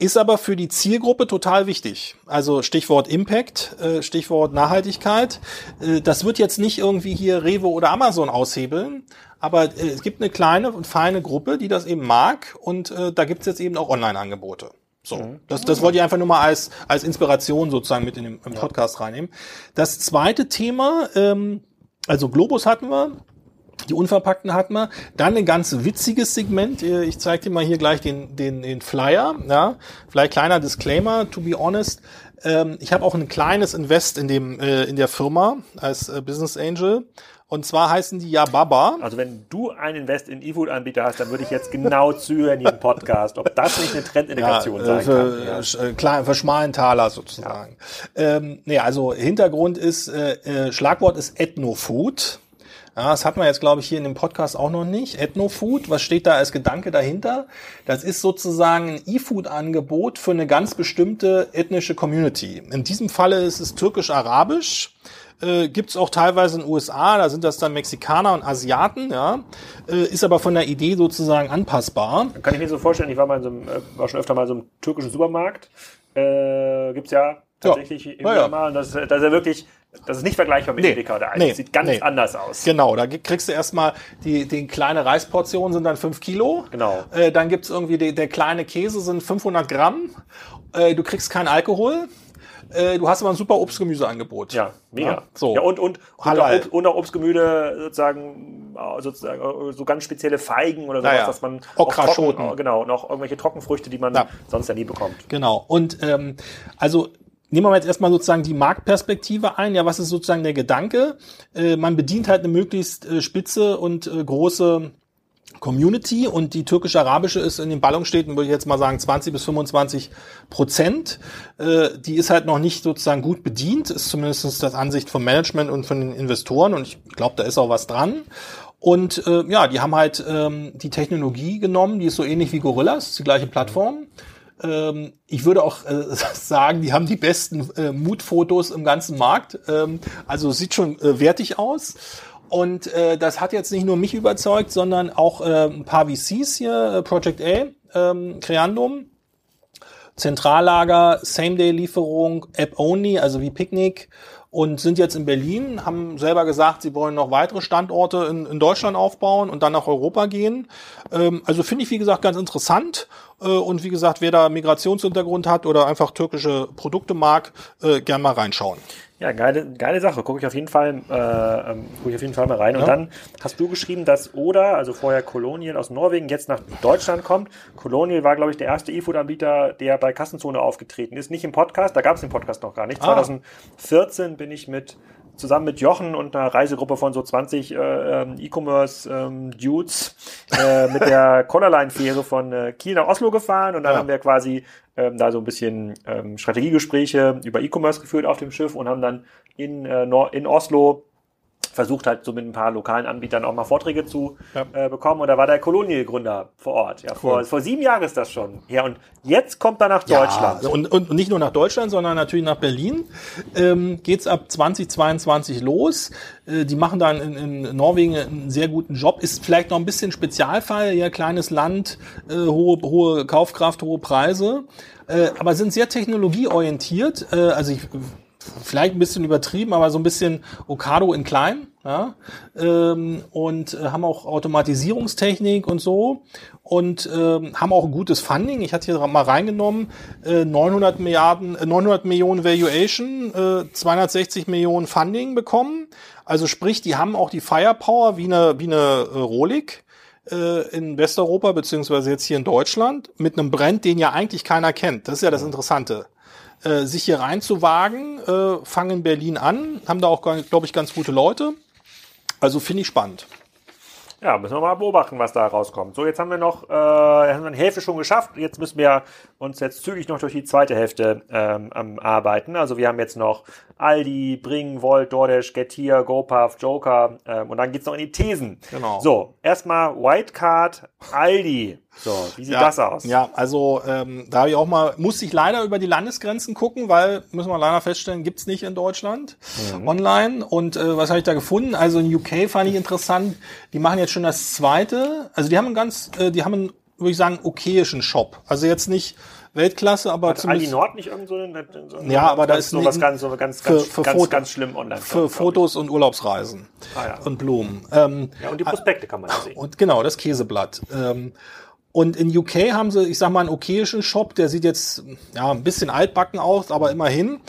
ist aber für die Zielgruppe total wichtig. Also Stichwort Impact, äh, Stichwort Nachhaltigkeit. Äh, das wird jetzt nicht irgendwie hier Rewe oder Amazon aushebeln, aber äh, es gibt eine kleine und feine Gruppe, die das eben mag und da gibt's jetzt eben auch Online-Angebote. So, mhm. das, das wollte ich einfach nur mal als, als Inspiration sozusagen mit in den im Podcast reinnehmen. Das zweite Thema, ähm, also Globus hatten wir, die Unverpackten hatten wir. Dann ein ganz witziges Segment. Ich zeige dir mal hier gleich den, den, den Flyer. Ja, vielleicht kleiner Disclaimer, to be honest. Ähm, ich habe auch ein kleines Invest in dem äh, in der Firma als äh, Business Angel. Und zwar heißen die ja Baba. Also wenn du ein Invest in E-Food-Anbieter hast, dann würde ich jetzt genau zuhören jedem Podcast, ob das nicht eine Trendindikation ja, sein für, kann. Ja. Äh, klar, für schmalen Taler sozusagen. Ja. Ähm, nee, also Hintergrund ist, äh, äh, Schlagwort ist Ethnofood. Ja, das hat man jetzt, glaube ich, hier in dem Podcast auch noch nicht. Ethnofood, was steht da als Gedanke dahinter? Das ist sozusagen ein E-Food-Angebot für eine ganz bestimmte ethnische Community. In diesem Falle ist es türkisch-arabisch äh, gibt es auch teilweise in den USA, da sind das dann Mexikaner und Asiaten, ja, äh, ist aber von der Idee sozusagen anpassbar. Kann ich mir so vorstellen, ich war mal in so einem, äh, war schon öfter mal in so einem türkischen Supermarkt, äh, gibt's ja tatsächlich ja. immer ja. mal, und das, das ist ja wirklich, das ist nicht vergleichbar mit nee, Edeka oder Eis. Nee, das sieht ganz nee. anders aus. Genau, da kriegst du erstmal die, die kleine Reisportion sind dann fünf Kilo. Genau. Äh, dann gibt's irgendwie die, der kleine Käse sind 500 Gramm. Äh, du kriegst keinen Alkohol. Äh, du hast aber ein super Obstgemüseangebot. Ja, mega. Ja, so. Ja, und, und, und, auch, und auch Obstgemüse sozusagen, sozusagen so ganz spezielle Feigen oder sowas, naja. dass man Okraschoten. genau, noch irgendwelche Trockenfrüchte, die man ja. sonst ja nie bekommt. Genau. Und ähm, also Nehmen wir jetzt erstmal sozusagen die Marktperspektive ein. Ja, was ist sozusagen der Gedanke? Äh, man bedient halt eine möglichst äh, spitze und äh, große Community und die türkisch-arabische ist in den Ballungsstädten, würde ich jetzt mal sagen, 20 bis 25 Prozent. Äh, die ist halt noch nicht sozusagen gut bedient, ist zumindest das Ansicht vom Management und von den Investoren und ich glaube, da ist auch was dran. Und äh, ja, die haben halt ähm, die Technologie genommen, die ist so ähnlich wie Gorillas, die gleiche Plattform. Ähm, ich würde auch äh, sagen, die haben die besten äh, Mutfotos im ganzen Markt. Ähm, also sieht schon äh, wertig aus. Und äh, das hat jetzt nicht nur mich überzeugt, sondern auch äh, ein paar VCs hier, äh, Project A, ähm, Creandum, Zentrallager, Same-Day-Lieferung, App-Only, also wie Picnic und sind jetzt in Berlin, haben selber gesagt, sie wollen noch weitere Standorte in, in Deutschland aufbauen und dann nach Europa gehen. Ähm, also finde ich, wie gesagt, ganz interessant. Äh, und wie gesagt, wer da Migrationshintergrund hat oder einfach türkische Produkte mag, äh, gern mal reinschauen. Ja, geile, geile Sache. Gucke ich auf jeden Fall, äh, ähm, gucke ich auf jeden Fall mal rein. Ja. Und dann hast du geschrieben, dass Oda, also vorher Colonial aus Norwegen, jetzt nach Deutschland kommt. Colonial war, glaube ich, der erste E-Food-Anbieter, der bei Kassenzone aufgetreten ist. Nicht im Podcast, da gab es den Podcast noch gar nicht. Ah. 2014 bin ich mit zusammen mit Jochen und einer Reisegruppe von so 20 äh, ähm, E-Commerce-Dudes ähm, äh, mit der Collarline-Fähre von äh, Kiel nach Oslo gefahren und dann ja. haben wir quasi ähm, da so ein bisschen ähm, Strategiegespräche über E-Commerce geführt auf dem Schiff und haben dann in, äh, in Oslo versucht halt so mit ein paar lokalen Anbietern auch mal Vorträge zu ja. äh, bekommen. Und da war der Colonial-Gründer vor Ort. Ja, vor, cool. vor sieben Jahren ist das schon. Ja, und jetzt kommt er nach Deutschland. Ja, und, und nicht nur nach Deutschland, sondern natürlich nach Berlin. Ähm, geht's ab 2022 los. Äh, die machen da in, in, Norwegen einen sehr guten Job. Ist vielleicht noch ein bisschen Spezialfall. Ja, kleines Land, äh, hohe, hohe Kaufkraft, hohe Preise. Äh, aber sind sehr technologieorientiert. Äh, also ich vielleicht ein bisschen übertrieben, aber so ein bisschen Okado in klein. Ja? Ähm, und äh, haben auch Automatisierungstechnik und so und ähm, haben auch ein gutes Funding. Ich hatte hier mal reingenommen, äh, 900 Milliarden, äh, 900 Millionen Valuation, äh, 260 Millionen Funding bekommen. Also sprich, die haben auch die Firepower wie eine, wie eine äh, Rolik äh, in Westeuropa beziehungsweise jetzt hier in Deutschland mit einem Brand, den ja eigentlich keiner kennt. Das ist ja das Interessante äh, sich hier reinzuwagen, äh, fangen in Berlin an, haben da auch, glaube ich, ganz gute Leute. Also finde ich spannend. Ja, müssen wir mal beobachten, was da rauskommt. So, jetzt haben wir noch, äh, haben wir eine Hälfte schon geschafft. Jetzt müssen wir uns jetzt zügig noch durch die zweite Hälfte ähm, am arbeiten. Also wir haben jetzt noch Aldi, Bring, Volt, DoorDash, Getir, GoPuff, Joker ähm, und dann geht's noch in die Thesen. Genau. So, erstmal Whitecard, Aldi. So, wie sieht ja, das aus? Ja, also ähm, da habe ich auch mal, musste ich leider über die Landesgrenzen gucken, weil, müssen wir leider feststellen, gibt's nicht in Deutschland mhm. online. Und äh, was habe ich da gefunden? Also in UK fand ich interessant, die machen jetzt schon das zweite, also die haben einen ganz, äh, die haben einen, würde ich sagen, okayischen Shop. Also jetzt nicht Weltklasse, aber Hat zumindest. Aldi Nord nicht irgend so, so Ja, aber da ist so was ganz, so ganz, für, für ganz, Foto, ganz schlimm online. Für Fotos und Urlaubsreisen ah, ja. und Blumen. Ähm, ja, und die Prospekte kann man ja sehen. Und genau, das Käseblatt. Ähm, und in UK haben sie, ich sag mal, einen okayischen Shop, der sieht jetzt ja ein bisschen altbacken aus, aber immerhin.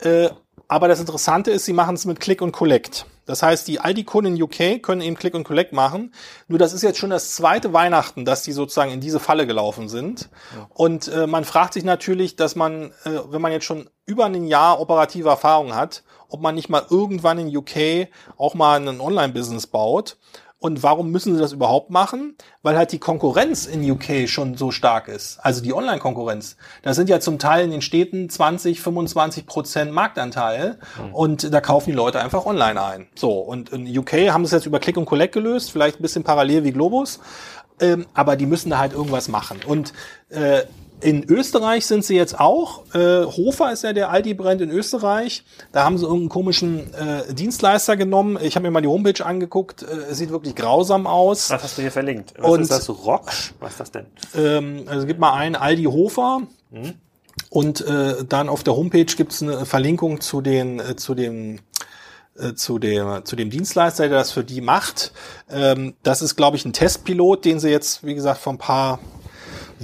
Äh, aber das Interessante ist, sie machen es mit Click und Collect. Das heißt, die Aldi-Kunden in UK können eben Click und Collect machen. Nur das ist jetzt schon das zweite Weihnachten, dass die sozusagen in diese Falle gelaufen sind. Ja. Und äh, man fragt sich natürlich, dass man, äh, wenn man jetzt schon über ein Jahr operative Erfahrung hat, ob man nicht mal irgendwann in UK auch mal ein Online-Business baut. Und warum müssen sie das überhaupt machen? Weil halt die Konkurrenz in UK schon so stark ist. Also die Online-Konkurrenz. Da sind ja zum Teil in den Städten 20, 25 Prozent Marktanteil. Mhm. Und da kaufen die Leute einfach online ein. So. Und in UK haben sie es jetzt über Click und Collect gelöst. Vielleicht ein bisschen parallel wie Globus. Ähm, aber die müssen da halt irgendwas machen. Und äh, in Österreich sind sie jetzt auch. Äh, Hofer ist ja der Aldi-Brand in Österreich. Da haben sie irgendeinen komischen äh, Dienstleister genommen. Ich habe mir mal die Homepage angeguckt. Äh, sieht wirklich grausam aus. Was hast du hier verlinkt? Was Und, ist das? Rock? Was ist das denn? Ähm, also gib mal ein Aldi Hofer. Mhm. Und äh, dann auf der Homepage gibt es eine Verlinkung zu den äh, zu dem äh, zu dem, zu dem Dienstleister, der das für die macht. Ähm, das ist, glaube ich, ein Testpilot, den sie jetzt, wie gesagt, vor ein paar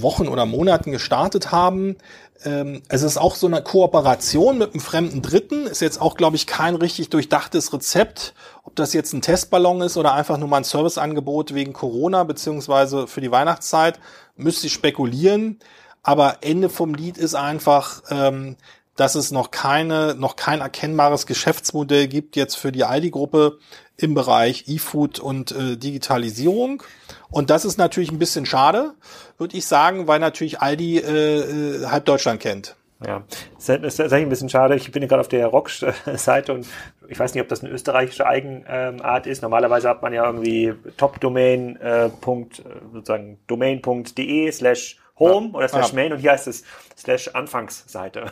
Wochen oder Monaten gestartet haben. ähm, es ist auch so eine Kooperation mit einem fremden Dritten. Ist jetzt auch, glaube ich, kein richtig durchdachtes Rezept. Ob das jetzt ein Testballon ist oder einfach nur mal ein Serviceangebot wegen Corona beziehungsweise für die Weihnachtszeit, müsste ich spekulieren. Aber Ende vom Lied ist einfach, ähm, dass es noch keine, noch kein erkennbares Geschäftsmodell gibt jetzt für die Aldi-Gruppe im Bereich E-Food und äh, Digitalisierung. Und das ist natürlich ein bisschen schade, würde ich sagen, weil natürlich Aldi äh, äh, halb Deutschland kennt. Ja, das ist tatsächlich ein bisschen schade. Ich bin gerade auf der Rock-Seite und ich weiß nicht, ob das eine österreichische Eigenart ist. Normalerweise hat man ja irgendwie Top-Domain, äh, Punkt, äh, sozusagen domain.de slash Home oder slash Main und hier heißt es slash Anfangsseite.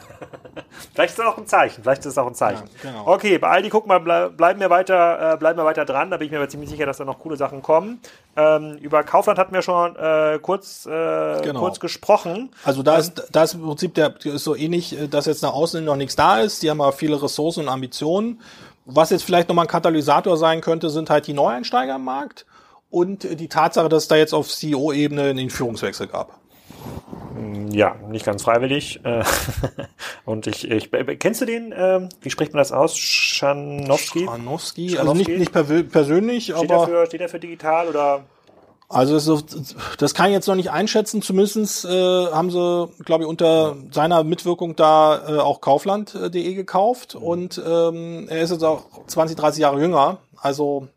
vielleicht ist das auch ein Zeichen. Vielleicht ist das auch ein Zeichen. Ja, genau. Okay, bei Aldi, guck mal, bleiben wir weiter, äh, bleiben wir weiter dran. Da bin ich mir aber ziemlich sicher, dass da noch coole Sachen kommen. Ähm, über Kaufland hatten wir schon äh, kurz, äh, genau. kurz gesprochen. Also da ist, da ist im Prinzip der, ist so ähnlich, äh, dass jetzt nach außen noch nichts da ist. Die haben aber viele Ressourcen und Ambitionen. Was jetzt vielleicht nochmal ein Katalysator sein könnte, sind halt die Neueinsteiger im Markt und die Tatsache, dass es da jetzt auf CEO-Ebene einen Führungswechsel gab. Ja, nicht ganz freiwillig. Äh, und ich, ich kennst du den? Ähm, wie spricht man das aus? Schanowski? Schanowski, also nicht, nicht persönlich, steht aber. Er für, steht er für digital oder? Also das kann ich jetzt noch nicht einschätzen. Zumindestens äh, haben sie, glaube ich, unter seiner Mitwirkung da äh, auch Kaufland.de gekauft. Mhm. Und ähm, er ist jetzt auch 20, 30 Jahre jünger. Also äh,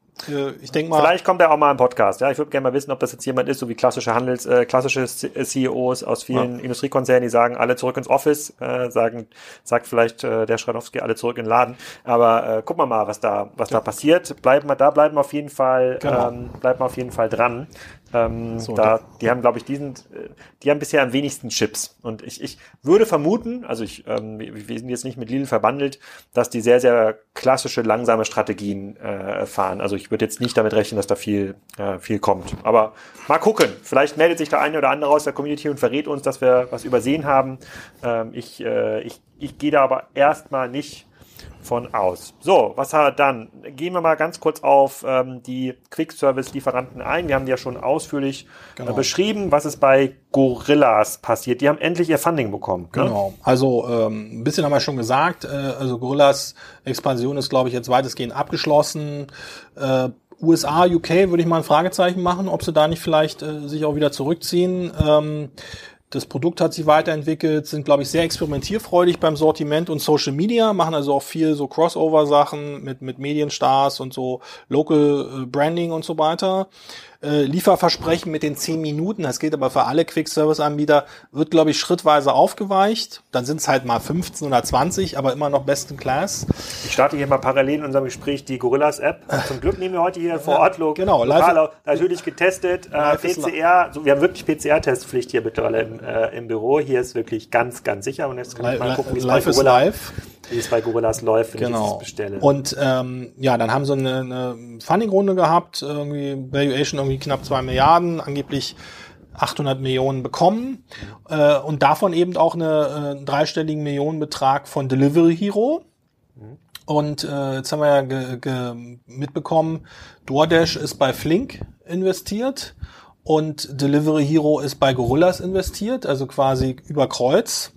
ich denke mal. Vielleicht kommt er auch mal im Podcast. Ja, ich würde gerne mal wissen, ob das jetzt jemand ist, so wie klassische Handels, äh, klassische CEOs aus vielen ja. Industriekonzernen, die sagen, alle zurück ins Office, äh, sagen, sagt vielleicht äh, der Schradowski, alle zurück in den Laden. Aber äh, gucken wir mal, was da, was ja. da passiert. Bleiben wir, da bleiben wir auf jeden Fall, genau. ähm, bleiben wir auf jeden Fall dran. Ähm, so, da, die haben, glaube ich, diesen, äh, die haben bisher am wenigsten Chips. Und ich, ich würde vermuten, also ich, ähm, wir sind jetzt nicht mit Lidl verbandelt, dass die sehr, sehr klassische, langsame Strategien äh, fahren. Also ich würde jetzt nicht damit rechnen, dass da viel, äh, viel kommt. Aber mal gucken. Vielleicht meldet sich der eine oder andere aus der Community und verrät uns, dass wir was übersehen haben. Ähm, ich, äh, ich, ich gehe da aber erstmal nicht von aus. So, was hat dann? Gehen wir mal ganz kurz auf ähm, die Quick-Service-Lieferanten ein. Wir haben die ja schon ausführlich äh, genau. äh, beschrieben, was ist bei Gorillas passiert. Die haben endlich ihr Funding bekommen. Ne? Genau. Also ähm, ein bisschen haben wir schon gesagt. Äh, also Gorillas Expansion ist, glaube ich, jetzt weitestgehend abgeschlossen. Äh, USA, UK würde ich mal ein Fragezeichen machen, ob sie da nicht vielleicht äh, sich auch wieder zurückziehen. Ähm, das Produkt hat sich weiterentwickelt, sind, glaube ich, sehr experimentierfreudig beim Sortiment und Social Media, machen also auch viel so Crossover-Sachen mit, mit Medienstars und so Local äh, Branding und so weiter äh, Lieferversprechen mit den 10 Minuten, das gilt aber für alle Quick-Service-Anbieter, wird, glaube ich, schrittweise aufgeweicht. Dann sind es halt mal 15 oder 20, aber immer noch besten Class. Ich starte hier mal parallel in unserem Gespräch die Gorillas-App. Zum Glück nehmen wir heute hier vor Ort lo genau, live, natürlich getestet. Äh, PCR, so, wir haben wirklich PCR-Testpflicht hier mittlerweile im, äh, im Büro. Hier ist wirklich ganz, ganz sicher. Und jetzt kann ich mal gucken, wie es bei Gorilla, wie es bei Gorillas läuft, wenn genau. ich das bestelle. Und ähm, ja, dann haben sie eine, eine Funding-Runde gehabt, irgendwie Valuation irgendwie knapp zwei Milliarden, angeblich 800 Millionen bekommen äh, und davon eben auch eine, äh, einen dreistelligen Millionenbetrag von Delivery Hero. Und äh, jetzt haben wir ja ge, ge mitbekommen, DoorDash ist bei Flink investiert und Delivery Hero ist bei Gorillas investiert, also quasi über Kreuz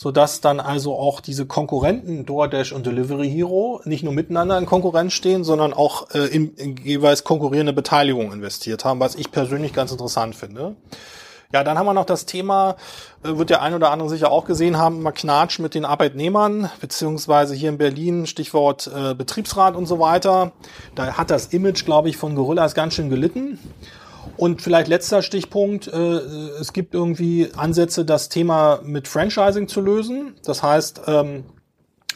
sodass dann also auch diese Konkurrenten DoorDash und Delivery Hero nicht nur miteinander in Konkurrenz stehen, sondern auch äh, in, in jeweils konkurrierende Beteiligung investiert haben, was ich persönlich ganz interessant finde. Ja, dann haben wir noch das Thema, äh, wird der ein oder andere sicher auch gesehen haben, mal Knatsch mit den Arbeitnehmern, beziehungsweise hier in Berlin, Stichwort äh, Betriebsrat und so weiter. Da hat das Image, glaube ich, von Gorillas ganz schön gelitten. Und vielleicht letzter Stichpunkt, äh, es gibt irgendwie Ansätze, das Thema mit Franchising zu lösen. Das heißt, ähm,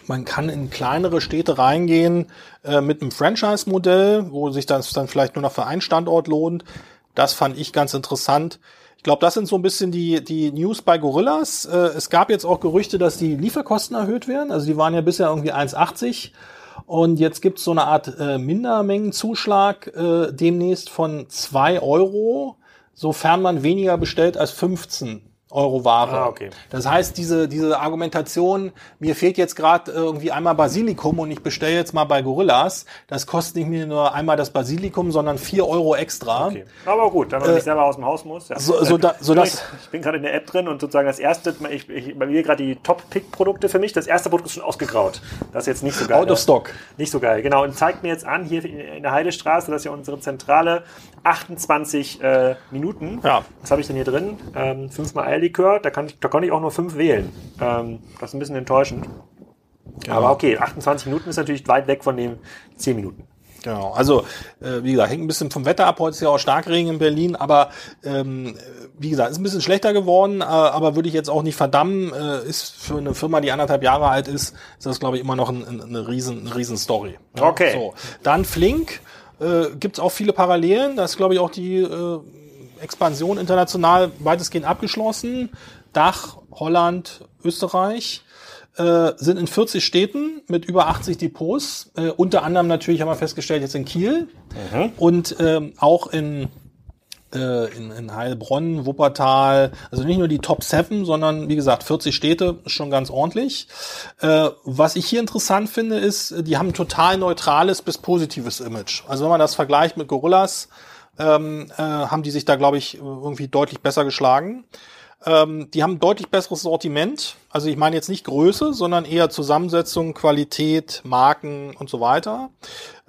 man kann in kleinere Städte reingehen äh, mit einem Franchise-Modell, wo sich das dann vielleicht nur noch für einen Standort lohnt. Das fand ich ganz interessant. Ich glaube, das sind so ein bisschen die, die News bei Gorillas. Äh, es gab jetzt auch Gerüchte, dass die Lieferkosten erhöht werden. Also die waren ja bisher irgendwie 1,80 und jetzt gibt es so eine Art äh, Mindermengenzuschlag äh, demnächst von zwei Euro, sofern man weniger bestellt als 15 Euro Ware. Ah, okay. Das heißt, diese, diese Argumentation, mir fehlt jetzt gerade irgendwie einmal Basilikum und ich bestelle jetzt mal bei Gorillas, das kostet nicht mir nur einmal das Basilikum, sondern vier Euro extra. Okay. Aber gut, wenn man äh, nicht selber aus dem Haus muss. Ja. So, so, da, so das, ich bin gerade in der App drin und sozusagen das erste, ich, ich bei mir gerade die Top-Pick-Produkte für mich, das erste Produkt ist schon ausgegraut. Das ist jetzt nicht so geil. Out of stock. Nicht so geil, genau. Und zeigt mir jetzt an, hier in der Heidestraße, das ist ja unsere Zentrale, 28 äh, Minuten. Ja. Was habe ich denn hier drin? Ähm, fünfmal Eierlikör, da, kann ich, da konnte ich auch nur fünf wählen. Ähm, das ist ein bisschen enttäuschend. Genau. Aber okay, 28 Minuten ist natürlich weit weg von den 10 Minuten. Genau, also äh, wie gesagt, hängt ein bisschen vom Wetter ab. Heute ist ja auch Starkregen in Berlin, aber ähm, wie gesagt, ist ein bisschen schlechter geworden, äh, aber würde ich jetzt auch nicht verdammen. Äh, ist für eine Firma, die anderthalb Jahre alt ist, ist das, glaube ich, immer noch ein, ein, eine riesen, eine riesen Story. Ja? Okay. So, dann Flink, äh, gibt es auch viele Parallelen. Da ist, glaube ich, auch die äh, Expansion international weitestgehend abgeschlossen. Dach, Holland, Österreich äh, sind in 40 Städten mit über 80 Depots. Äh, unter anderem natürlich haben wir festgestellt jetzt in Kiel mhm. und ähm, auch in äh, in, in Heilbronn, Wuppertal, also nicht nur die Top 7, sondern wie gesagt 40 Städte, schon ganz ordentlich. Äh, was ich hier interessant finde, ist, die haben ein total neutrales bis positives Image. Also wenn man das vergleicht mit Gorillas, ähm, äh, haben die sich da, glaube ich, irgendwie deutlich besser geschlagen. Ähm, die haben deutlich besseres Sortiment. Also ich meine jetzt nicht Größe, sondern eher Zusammensetzung, Qualität, Marken und so weiter.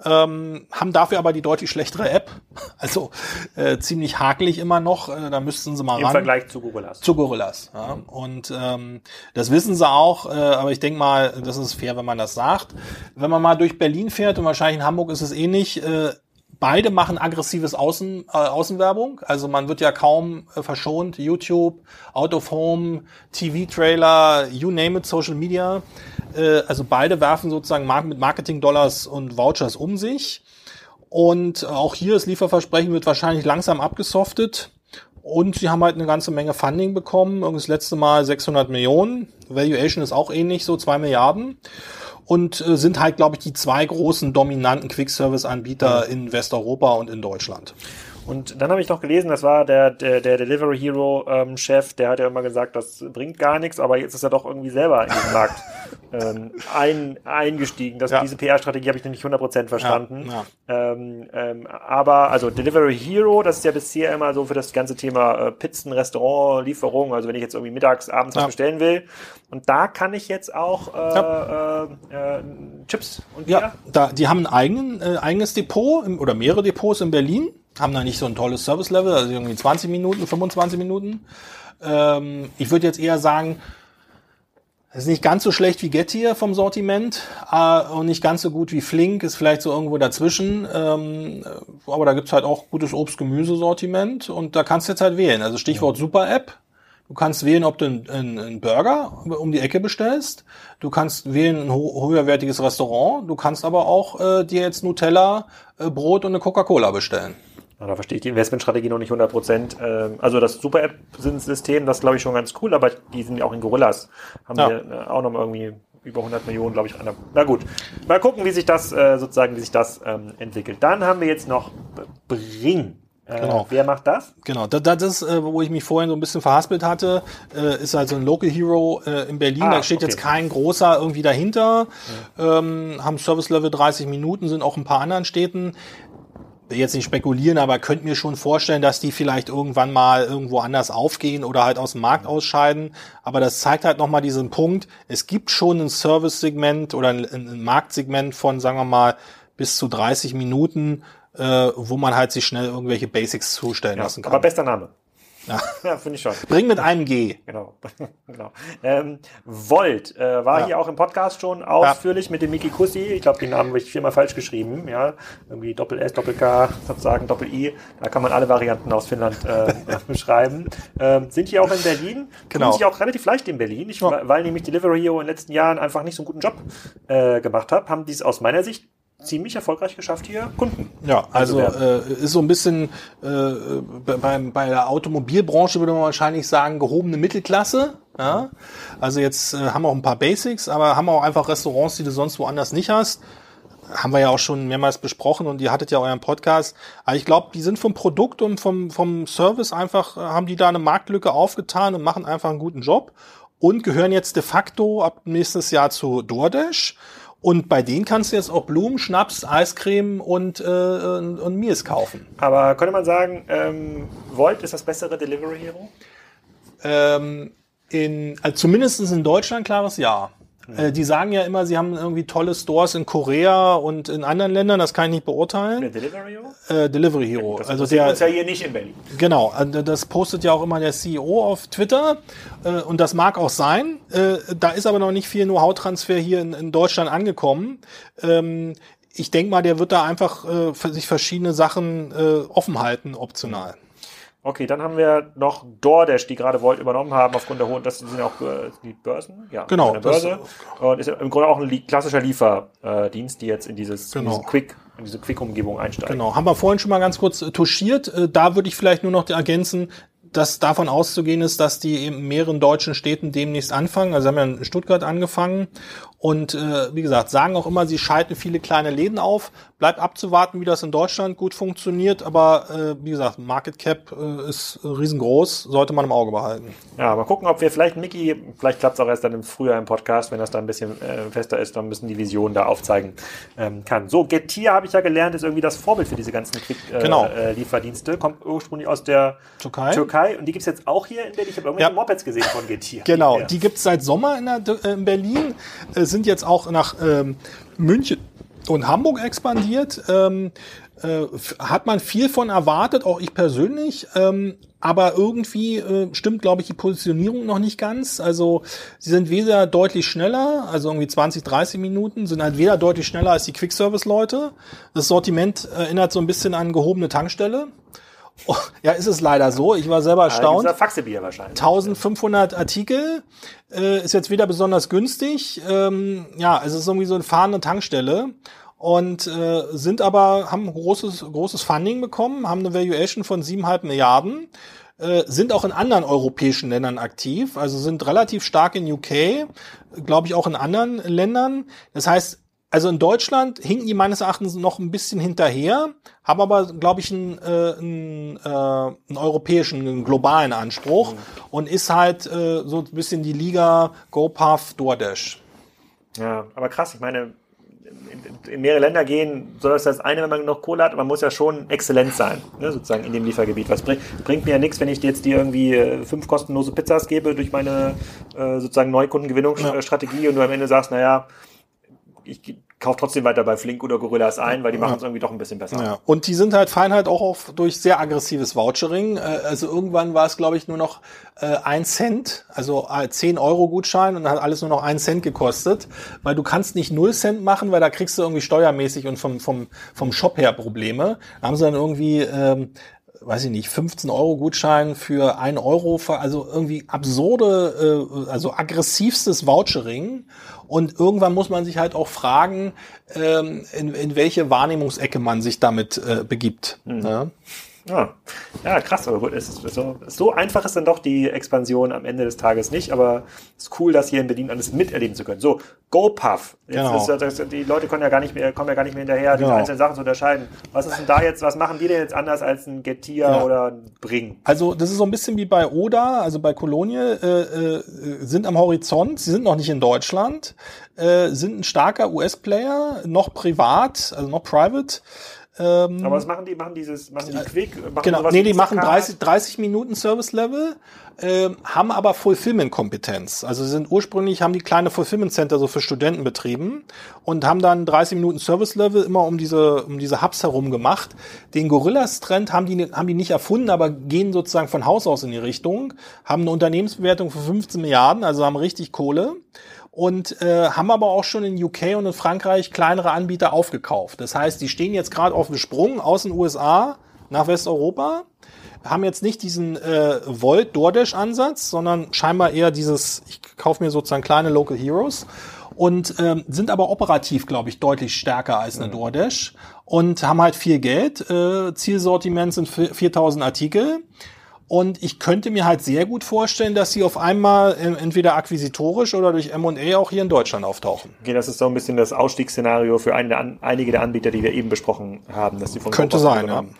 Ähm, haben dafür aber die deutlich schlechtere App. Also äh, ziemlich hakelig immer noch. Äh, da müssten sie mal Im ran. Im Vergleich zu Gorillas. Zu Gorillas. Ja. Und ähm, das wissen sie auch. Äh, aber ich denke mal, das ist fair, wenn man das sagt. Wenn man mal durch Berlin fährt und wahrscheinlich in Hamburg ist es ähnlich. Äh, Beide machen aggressives Außen, äh, Außenwerbung. Also man wird ja kaum äh, verschont. YouTube, Out of Home, TV-Trailer, you name it, Social Media. Äh, also beide werfen sozusagen mit Marketing-Dollars und Vouchers um sich. Und auch hier das Lieferversprechen wird wahrscheinlich langsam abgesoftet. Und sie haben halt eine ganze Menge Funding bekommen. Das letzte Mal 600 Millionen. Valuation ist auch ähnlich, so zwei Milliarden und äh, sind halt, glaube ich, die zwei großen dominanten Quick-Service-Anbieter in Westeuropa und in Deutschland. Und dann habe ich noch gelesen, das war der, der, der Delivery Hero ähm, Chef, der hat ja immer gesagt, das bringt gar nichts, aber jetzt ist er doch irgendwie selber in den Markt ähm, ein, eingestiegen. Das, ja. Diese PR-Strategie habe ich noch nicht 100% verstanden. Ja, ja. Ähm, ähm, aber, also Delivery Hero, das ist ja bisher immer so für das ganze Thema äh, Pizzen, Restaurant, Lieferung, also wenn ich jetzt irgendwie mittags, abends was bestellen will. Und da kann ich jetzt auch äh, äh, äh, Chips und Bier? Ja, da, die haben ein eigenen, äh, eigenes Depot im, oder mehrere Depots in Berlin haben da nicht so ein tolles Service-Level, also irgendwie 20 Minuten, 25 Minuten. Ähm, ich würde jetzt eher sagen, es ist nicht ganz so schlecht wie Getir vom Sortiment äh, und nicht ganz so gut wie Flink, ist vielleicht so irgendwo dazwischen. Ähm, aber da gibt's halt auch gutes Obst-Gemüse-Sortiment und da kannst du jetzt halt wählen. Also Stichwort Super-App. Du kannst wählen, ob du einen, einen Burger um die Ecke bestellst. Du kannst wählen ein ho höherwertiges Restaurant. Du kannst aber auch äh, dir jetzt Nutella, äh, Brot und eine Coca-Cola bestellen. Da verstehe ich die Investmentstrategie noch nicht 100 Prozent. Ähm, also das Super-App-System, das glaube ich schon ganz cool, aber die sind ja auch in Gorillas. Haben ja. wir äh, auch noch irgendwie über 100 Millionen, glaube ich. Na gut, mal gucken, wie sich das äh, sozusagen, wie sich das ähm, entwickelt. Dann haben wir jetzt noch Bring. Äh, genau. Wer macht das? Genau, das, das ist, äh, wo ich mich vorhin so ein bisschen verhaspelt hatte, äh, ist also ein Local Hero äh, in Berlin. Ah, da steht okay. jetzt kein großer irgendwie dahinter. Ja. Ähm, haben Service Level 30 Minuten, sind auch ein paar anderen Städten jetzt nicht spekulieren, aber könnt mir schon vorstellen, dass die vielleicht irgendwann mal irgendwo anders aufgehen oder halt aus dem Markt ausscheiden. Aber das zeigt halt nochmal diesen Punkt. Es gibt schon ein Service-Segment oder ein, ein, Marktsegment von, sagen wir mal, bis zu 30 Minuten, äh, wo man halt sich schnell irgendwelche Basics zustellen ja, lassen kann. Aber bester Name. Ja, ja finde ich schon. Bring mit einem G. Genau. genau. Ähm, Volt äh, war ja. hier auch im Podcast schon ausführlich ja. mit dem Miki Kussi. Ich glaube, den Namen habe ich viermal falsch geschrieben. Ja, irgendwie Doppel S, Doppel K, sozusagen Doppel I. Da kann man alle Varianten aus Finnland äh, beschreiben. Ähm, sind hier auch in Berlin. Genau. Sind sich auch relativ leicht in Berlin. Ich, weil nämlich Delivery Hero in den letzten Jahren einfach nicht so einen guten Job äh, gemacht hat, haben die es aus meiner Sicht ziemlich erfolgreich geschafft, hier Kunden. Ja, also äh, ist so ein bisschen äh, bei, bei der Automobilbranche würde man wahrscheinlich sagen, gehobene Mittelklasse. Ja? Also jetzt äh, haben wir auch ein paar Basics, aber haben auch einfach Restaurants, die du sonst woanders nicht hast. haben wir ja auch schon mehrmals besprochen und ihr hattet ja euren Podcast. Aber ich glaube, die sind vom Produkt und vom, vom Service einfach, äh, haben die da eine Marktlücke aufgetan und machen einfach einen guten Job und gehören jetzt de facto ab nächstes Jahr zu DoorDash. Und bei denen kannst du jetzt auch Blumen, Schnaps, Eiscreme und, äh, und, und Mies kaufen. Aber könnte man sagen, ähm, Volt ist das bessere Delivery Hero? Ähm, in, also zumindest in Deutschland klares Ja. Äh, die sagen ja immer, sie haben irgendwie tolle Stores in Korea und in anderen Ländern, das kann ich nicht beurteilen. Der Delivery Hero? Äh, Delivery Hero. Das also der uns ja hier nicht in Berlin. Genau, also das postet ja auch immer der CEO auf Twitter äh, und das mag auch sein. Äh, da ist aber noch nicht viel Know-how-Transfer hier in, in, Deutschland angekommen. Ähm, ich denke mal, der wird da einfach äh, für sich verschiedene Sachen äh, offen halten, optional. Okay, dann haben wir noch DoorDash, die gerade Volt übernommen haben aufgrund der hohen, das sind auch äh, die Börsen, ja, genau, eine Börse und ist im Grunde auch ein klassischer Lieferdienst, die jetzt in dieses genau. in Quick in diese Quick-Umgebung einsteigen. Genau, haben wir vorhin schon mal ganz kurz äh, touchiert. Äh, da würde ich vielleicht nur noch ergänzen, dass davon auszugehen ist, dass die in mehreren deutschen Städten demnächst anfangen. Also haben ja in Stuttgart angefangen und äh, wie gesagt, sagen auch immer, sie schalten viele kleine Läden auf. Bleibt abzuwarten, wie das in Deutschland gut funktioniert. Aber äh, wie gesagt, Market Cap äh, ist riesengroß, sollte man im Auge behalten. Ja, mal gucken, ob wir vielleicht, Mickey, vielleicht klappt es auch erst dann im Frühjahr im Podcast, wenn das da ein bisschen äh, fester ist, dann müssen die Visionen da aufzeigen ähm, kann. So, Getir habe ich ja gelernt, ist irgendwie das Vorbild für diese ganzen Krieg, äh, genau. äh, Lieferdienste. Kommt ursprünglich aus der Türkei. Türkei und die gibt's jetzt auch hier in Berlin. Ich habe irgendwelche ja. Mopeds gesehen von Getir. Genau, die gibt's seit Sommer in, der, äh, in Berlin. Äh, sind jetzt auch nach ähm, München und Hamburg expandiert. Ähm, äh, hat man viel von erwartet, auch ich persönlich. Ähm, aber irgendwie äh, stimmt, glaube ich, die Positionierung noch nicht ganz. Also sie sind weder deutlich schneller, also irgendwie 20, 30 Minuten, sind halt weder deutlich schneller als die Quick-Service-Leute. Das Sortiment erinnert so ein bisschen an gehobene Tankstelle. Oh, ja, ist es leider so. Ich war selber erstaunt. Ja, Faxebier wahrscheinlich. 1500 Artikel äh, ist jetzt wieder besonders günstig. Ähm, ja, es ist irgendwie so eine fahrende Tankstelle und äh, sind aber haben großes großes Funding bekommen, haben eine Valuation von 7,5 Milliarden. Äh, sind auch in anderen europäischen Ländern aktiv, also sind relativ stark in UK, glaube ich auch in anderen Ländern. Das heißt, also in Deutschland hinken die meines Erachtens noch ein bisschen hinterher, haben aber, glaube ich, einen, äh, einen, äh, einen europäischen, einen globalen Anspruch mhm. und ist halt äh, so ein bisschen die Liga GoPuff DoorDash. Ja, aber krass, ich meine, in, mehrere Länder gehen, soll das das eine, wenn man noch Kohle hat, man muss ja schon exzellent sein, ne, sozusagen in dem Liefergebiet. Was bringt, bringt mir ja nichts, wenn ich jetzt dir irgendwie äh, fünf kostenlose Pizzas gebe durch meine äh, sozusagen Neukundengewinnungsstrategie ja. und du am Ende sagst, naja, ich kaufe trotzdem weiter bei Flink oder Gorillas ein, weil die machen es irgendwie doch ein bisschen besser. Ja. Und die sind halt fein halt auch auf, durch sehr aggressives Vouchering. Äh, also irgendwann war es, glaube ich, nur noch äh, ein Cent, also 10 äh, Euro Gutschein und hat alles nur noch ein Cent gekostet, weil du kannst nicht null Cent machen, weil da kriegst du irgendwie steuermäßig und vom, vom, vom Shop her Probleme. Da haben sie dann irgendwie ähm, weiß ich nicht, 15 Euro Gutschein für ein Euro, also irgendwie absurde, äh, also aggressivstes Vouchering. Und irgendwann muss man sich halt auch fragen, ähm, in, in welche Wahrnehmungsecke man sich damit äh, begibt. Mhm. Ja? Ja, ja krass, aber gut, ist so, so einfach ist dann doch die Expansion am Ende des Tages nicht, aber es ist cool, das hier in Berlin alles miterleben zu können. So, GoPuff. Genau. Ist, die Leute können ja gar nicht mehr, kommen ja gar nicht mehr hinterher, genau. diese einzelnen Sachen zu unterscheiden. Was ist denn da jetzt, was machen die denn jetzt anders als ein Getir ja. oder ein Bring? Also, das ist so ein bisschen wie bei Oda, also bei Kolonie, äh, äh, sind am Horizont, sie sind noch nicht in Deutschland, äh, sind ein starker US-Player, noch privat, also noch private, ähm, Aber was machen die? Machen dieses, machen die Quick? Machen genau, nee, die machen 30, 30 Minuten Service Level, äh, haben aber Fulfillment-Kompetenz. Also sie sind ursprünglich, haben die kleine Fulfillment Center so für Studenten betrieben und haben dann 30 Minuten Service Level immer um diese, um diese Hubs herum gemacht. Den Gorillas-Trend haben die, haben die nicht erfunden, aber gehen sozusagen von Haus aus in die Richtung, haben eine Unternehmensbewertung für 15 Milliarden, also haben richtig Kohle und äh, haben aber auch schon in UK und in Frankreich kleinere Anbieter aufgekauft. Das heißt, die stehen jetzt gerade auf dem Sprung aus den USA nach Westeuropa, haben jetzt nicht diesen äh, Volt DoorDash Ansatz, sondern scheinbar eher dieses ich kaufe mir sozusagen kleine Local Heroes und ähm, sind aber operativ, glaube ich, deutlich stärker als eine mhm. DoorDash und haben halt viel Geld. Äh, Zielsortiment sind 4000 Artikel Und ich könnte mir halt sehr gut vorstellen, dass sie auf einmal äh, entweder akquisitorisch oder durch M&A auch hier in Deutschland auftauchen. Okay, das ist so ein bisschen das Ausstiegsszenario für eine, einige der Anbieter, die wir eben besprochen haben, dass sie von Könnte sein, ja. Haben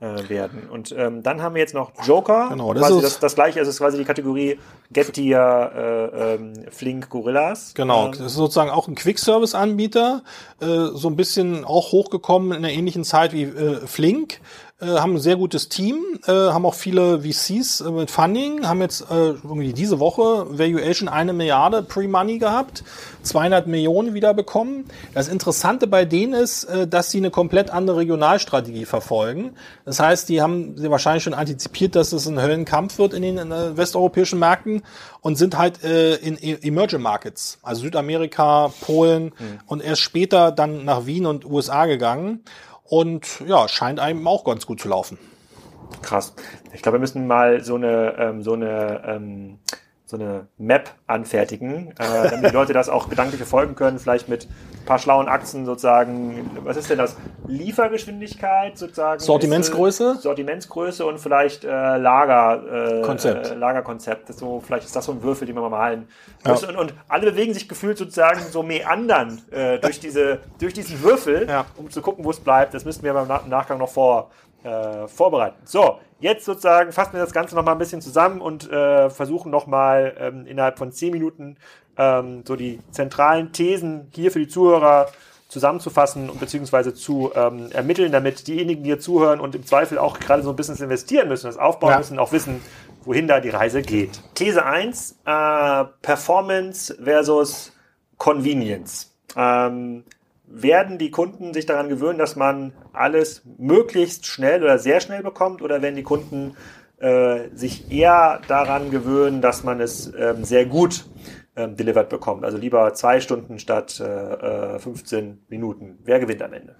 äh, werden. Und ähm, dann haben wir jetzt noch Joker. Genau, das quasi ist das, das gleiche, also ist quasi die Kategorie Getir, äh, ähm, Flink, Gorillas. Genau, ähm, das ist sozusagen auch ein Quick-Service-Anbieter, äh, so ein bisschen auch hochgekommen in einer ähnlichen Zeit wie äh, Flink äh, haben ein sehr gutes Team, äh, haben auch viele VCs äh, mit Funding, haben jetzt äh, irgendwie diese Woche Valuation eine Milliarde Pre-Money gehabt, 200 Millionen wieder bekommen. Das Interessante bei denen ist, äh, dass sie eine komplett andere Regionalstrategie verfolgen. Das heißt, die haben sie wahrscheinlich schon antizipiert, dass es ein Höllenkampf wird in den äh, westeuropäischen Märkten und sind halt in Emerging Markets, also Südamerika, Polen mhm. und erst später dann nach Wien und USA gegangen. Und ja, scheint einem auch ganz gut zu laufen. Krass. Ich glaube, wir müssen mal so eine, ähm, so eine ähm, so eine Map anfertigen, äh, damit die Leute das auch gedanklich verfolgen können, vielleicht mit ein paar schlauen Achsen sozusagen. Was ist denn das? Liefergeschwindigkeit sozusagen? Sortimentsgröße? Ist, Sortimentsgröße und vielleicht äh, Lager, äh, Konzept. Äh, Lagerkonzept. Das so, vielleicht ist das so ein Würfel, den wir mal malen ja. Und, und, alle bewegen sich gefühlt sozusagen so meandern äh, durch, diese, durch diesen Würfel, ja. um zu gucken, wo es bleibt. Das müssten wir beim Nachgang noch vor, äh, vorbereiten. So, jetzt sozusagen fassen wir das Ganze nochmal ein bisschen zusammen und äh, versuchen nochmal ähm, innerhalb von zehn Minuten ähm, so die zentralen Thesen hier für die Zuhörer zusammenzufassen und beziehungsweise zu ähm, ermitteln, damit diejenigen, die hier zuhören und im Zweifel auch gerade so ein bisschen investieren müssen, das aufbauen ja. müssen, auch wissen, wohin da die Reise geht. These 1, äh, Performance versus Convenience. Ähm, werden die Kunden sich daran gewöhnen, dass man alles möglichst schnell oder sehr schnell bekommt oder werden die Kunden äh, sich eher daran gewöhnen, dass man es ähm, sehr gut ähm, delivered bekommt. Also lieber zwei Stunden statt äh, 15 äh, Minuten. Wer gewinnt am Ende?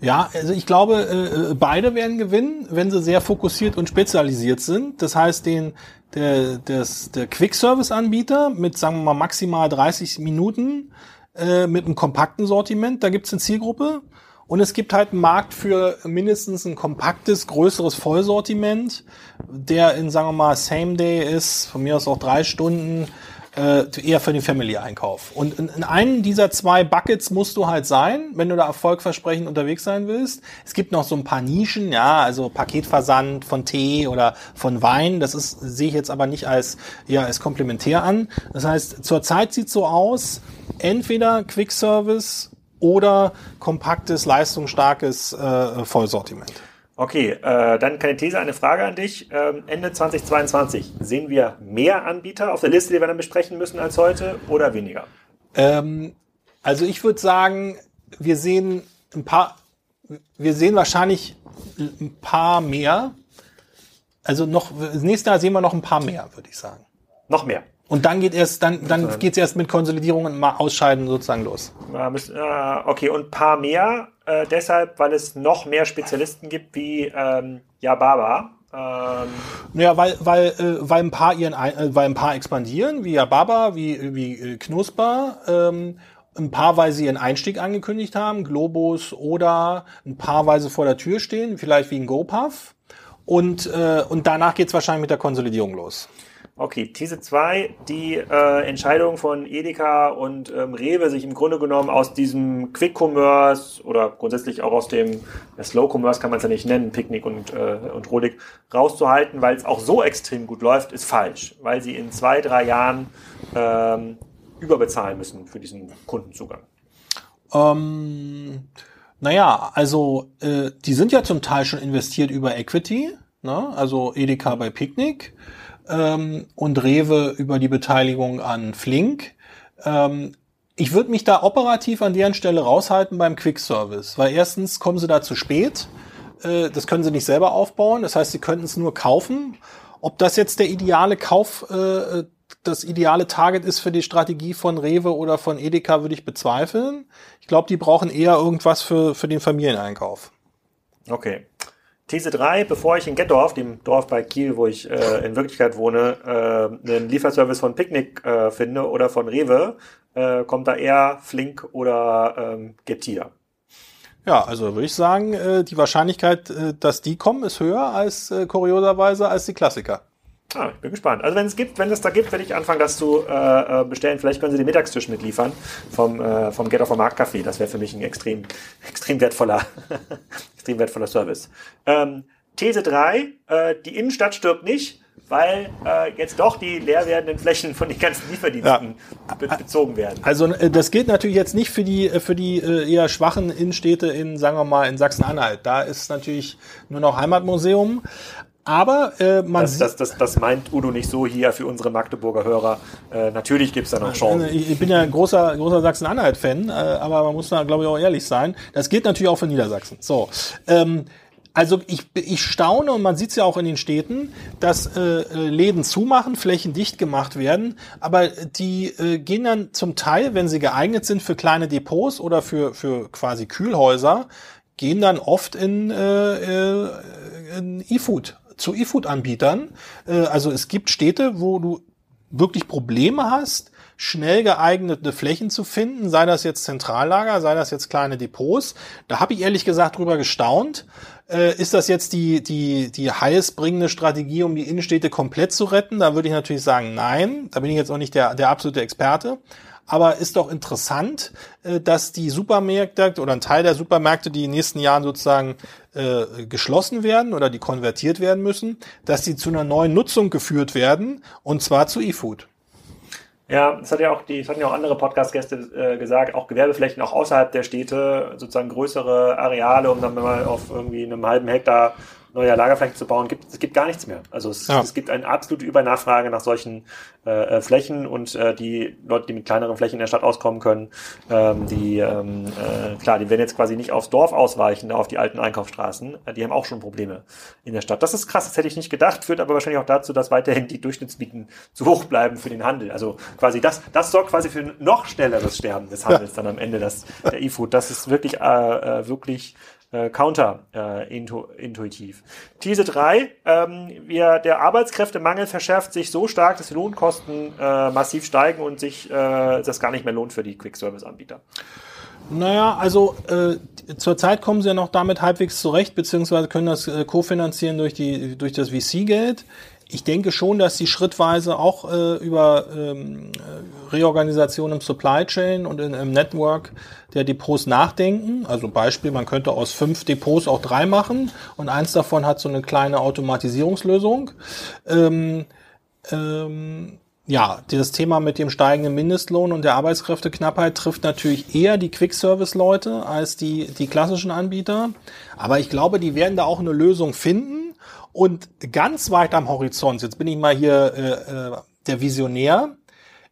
Ja, also ich glaube, äh, beide werden gewinnen, wenn sie sehr fokussiert und spezialisiert sind. Das heißt, den der, des, der Quick-Service-Anbieter mit, sagen wir mal, maximal 30 Minuten äh, mit einem kompakten Sortiment. Da gibt's eine Zielgruppe. Und es gibt halt einen Markt für mindestens ein kompaktes, größeres Vollsortiment, der in, sagen wir mal, Same Day ist, von mir aus auch drei Stunden, äh, eher für den Family-Einkauf. Und in, in einem dieser zwei Buckets musst du halt sein, wenn du da erfolgversprechend unterwegs sein willst. Es gibt noch so ein paar Nischen, ja, also Paketversand von Tee oder von Wein. Das ist sehe ich jetzt aber nicht als ja als komplementär an. Das heißt, zurzeit sieht so aus, entweder Quick Service oder kompaktes, leistungsstarkes äh, Vollsortiment. Okay, äh, dann keine These, eine Frage an dich. Ähm, Ende 2022, sehen wir mehr Anbieter auf der Liste, die wir dann besprechen müssen als heute oder weniger? Ähm, also ich würde sagen, wir sehen ein paar, wir sehen wahrscheinlich ein paar mehr. Also noch, nächstes Jahr sehen wir noch ein paar mehr, würde ich sagen. Noch mehr. Und dann geht erst, dann, dann geht's erst mit Konsolidierung und Ausscheiden sozusagen los. Okay, und paar mehr, äh, deshalb, weil es noch mehr Spezialisten gibt wie ähm, Yababa. Ähm, ja, weil, weil, äh, weil ein paar ihren, äh, weil ein paar expandieren, wie Yababa, wie, wie äh, Knusper, ähm, ein paar, weil sie ihren Einstieg angekündigt haben, Globus oder ein paar, weil sie vor der Tür stehen, vielleicht wie ein GoPuff. Und, äh, und danach geht's wahrscheinlich mit der Konsolidierung los. Okay, These 2, die äh, Entscheidung von Edeka und ähm, Rewe, sich im Grunde genommen aus diesem Quick-Commerce oder grundsätzlich auch aus dem Slow-Commerce kann man es ja nicht nennen, Picknick und, äh, und Rolik, rauszuhalten, weil es auch so extrem gut läuft, ist falsch, weil sie in zwei, drei Jahren ähm, überbezahlen müssen für diesen Kundenzugang. Ähm, naja, also äh, die sind ja zum Teil schon investiert über Equity, ne? also Edeka bei Picknick ähm, und Rewe über die Beteiligung an Flink. Ähm, ich würde mich da operativ an deren Stelle raushalten beim Quick Service, weil erstens kommen sie da zu spät. Äh, das können sie nicht selber aufbauen. Das heißt, sie könnten es nur kaufen. Ob das jetzt der ideale Kauf, äh, das ideale Target ist für die Strategie von Rewe oder von Edeka, würde ich bezweifeln. Ich glaube, die brauchen eher irgendwas für, für den Familieneinkauf. Okay. These 3, bevor ich in Gettorf, dem Dorf bei Kiel, wo ich äh, in Wirklichkeit wohne, äh, einen Lieferservice von Picknick äh, finde oder von Rewe, äh, kommt da eher Flink oder ähm, Getir. Ja, also würde ich sagen, äh, die Wahrscheinlichkeit, äh, dass die kommen, ist höher als äh, kurioserweise als die Klassiker. Ah, ich bin gespannt. Also wenn es gibt, wenn es da gibt, werde ich anfangen, das zu äh, äh, bestellen. Vielleicht können Sie den Mittagstisch mitliefern vom, äh, vom Get auf Markt Café. Das wäre für mich ein extrem, extrem wertvoller, extrem wertvoller Service. Ähm, These 3, äh, die Innenstadt stirbt nicht, weil äh, jetzt doch die leer werdenden Flächen von den ganzen Lieferdiensten ja. be bezogen werden. Also äh, das gilt natürlich jetzt nicht für die, äh, für die äh, eher schwachen Innenstädte in, sagen wir mal, in Sachsen-Anhalt. Da ist natürlich nur noch Heimatmuseum. Aber äh, man das, das, das, das meint Udo nicht so hier für unsere Magdeburger Hörer. Äh, natürlich gibt's da noch Chancen. Ich bin ja ein großer, großer Sachsen-Anhalt-Fan, äh, aber man muss da, glaube ich, auch ehrlich sein. Das gilt natürlich auch für Niedersachsen. So. Ähm, also ich, ich staune und man sieht es ja auch in den Städten, dass äh, Läden zumachen, Flächen dicht gemacht werden, aber die äh, gehen dann zum Teil, wenn sie geeignet sind für kleine Depots oder für, für quasi Kühlhäuser, gehen dann oft in, äh, äh in E-Food zu E-Food-Anbietern. Äh, also es gibt Städte, wo du wirklich Probleme hast, schnell geeignete Flächen zu finden, sei das jetzt Zentrallager, sei das jetzt kleine Depots. Da habe ich ehrlich gesagt drüber gestaunt. Äh, ist das jetzt die, die, die heißbringende Strategie, um die Innenstädte komplett zu retten? Da würde ich natürlich sagen, nein. Da bin ich jetzt auch nicht der, der absolute Experte. Aber ist doch interessant, äh, dass die Supermärkte oder ein Teil der Supermärkte, die in den nächsten Jahren sozusagen äh, geschlossen werden oder die konvertiert werden müssen, dass die zu einer neuen Nutzung geführt werden und zwar zu E-Food. Ja, das hat ja auch die, das hatten ja auch andere Podcast-Gäste äh, gesagt, auch Gewerbeflächen auch außerhalb der Städte, sozusagen größere Areale, um dann mal auf irgendwie einem halben Hektar neue Lagerflächen zu bauen, gibt es gibt gar nichts mehr. Also es, ja. es gibt eine absolute Übernachfrage nach solchen äh, äh, Flächen und äh, die Leute, die mit kleineren Flächen in der Stadt auskommen können, ähm, die ähm, äh, klar, die werden jetzt quasi nicht aufs Dorf ausweichen, auf die alten Einkaufsstraßen. Äh, die haben auch schon Probleme in der Stadt. Das ist krass, das hätte ich nicht gedacht, führt aber wahrscheinlich auch dazu, dass weiterhin die Durchschnittsmieten zu hoch bleiben für den Handel. Also quasi das, das sorgt quasi für ein noch schnelleres Sterben des Handels dann am Ende das, der E-Food. Das ist wirklich, äh, äh, wirklich äh, counterintuitiv. Äh, These 3, ähm, wir, der Arbeitskräftemangel verschärft sich so stark, dass die Lohnkosten äh, massiv steigen und sich äh, das gar nicht mehr lohnt für die Quick-Service-Anbieter. Naja, also äh, zurzeit kommen sie ja noch damit halbwegs zurecht, beziehungsweise können das äh, kofinanzieren durch, die, durch das VC-Geld ich denke schon, dass sie schrittweise auch äh, über ähm, Reorganisation im Supply Chain und in, im Network der Depots nachdenken. Also Beispiel, man könnte aus fünf Depots auch drei machen und eins davon hat so eine kleine Automatisierungslösung. Ähm, ähm, ja, dieses Thema mit dem steigenden Mindestlohn und der Arbeitskräfteknappheit trifft natürlich eher die Quick-Service-Leute als die, die klassischen Anbieter. Aber ich glaube, die werden da auch eine Lösung finden. Und ganz weit am Horizont, jetzt bin ich mal hier äh, äh der Visionär,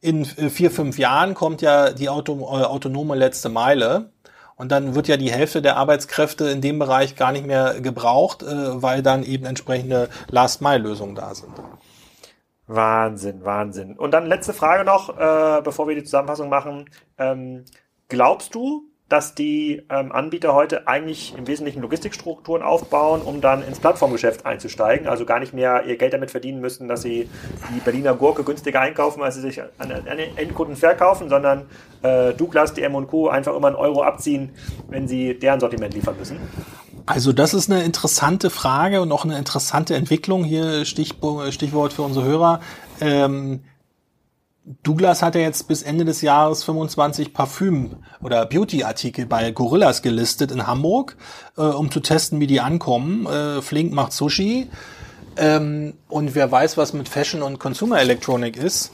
in äh, vier, fünf Jahren kommt ja die Auto, äh, autonome letzte Meile. Und dann wird ja die Hälfte der Arbeitskräfte in dem Bereich gar nicht mehr gebraucht, äh, weil dann eben entsprechende Last-Mile-Lösungen da sind. Wahnsinn, Wahnsinn. Und dann letzte Frage noch, äh, bevor wir die Zusammenfassung machen. Ähm, glaubst du, dass die ähm, Anbieter heute eigentlich im Wesentlichen Logistikstrukturen aufbauen, um dann ins Plattformgeschäft einzusteigen. Also gar nicht mehr ihr Geld damit verdienen müssen, dass sie die Berliner Gurke günstiger einkaufen, als sie sich an, an Endkunden verkaufen, sondern äh, Douglas, DM und Co. einfach immer einen Euro abziehen, wenn sie deren Sortiment liefern müssen. Also das ist eine interessante Frage und auch eine interessante Entwicklung. Hier Stichwort für unsere Hörer. Ähm, Douglas hat ja jetzt bis Ende des Jahres 25 Parfüm- oder Beauty-Artikel bei Gorillas gelistet in Hamburg, äh, um zu testen, wie die ankommen. Äh, Flink macht Sushi. Ähm, und wer weiß, was mit Fashion und Consumer Electronic ist.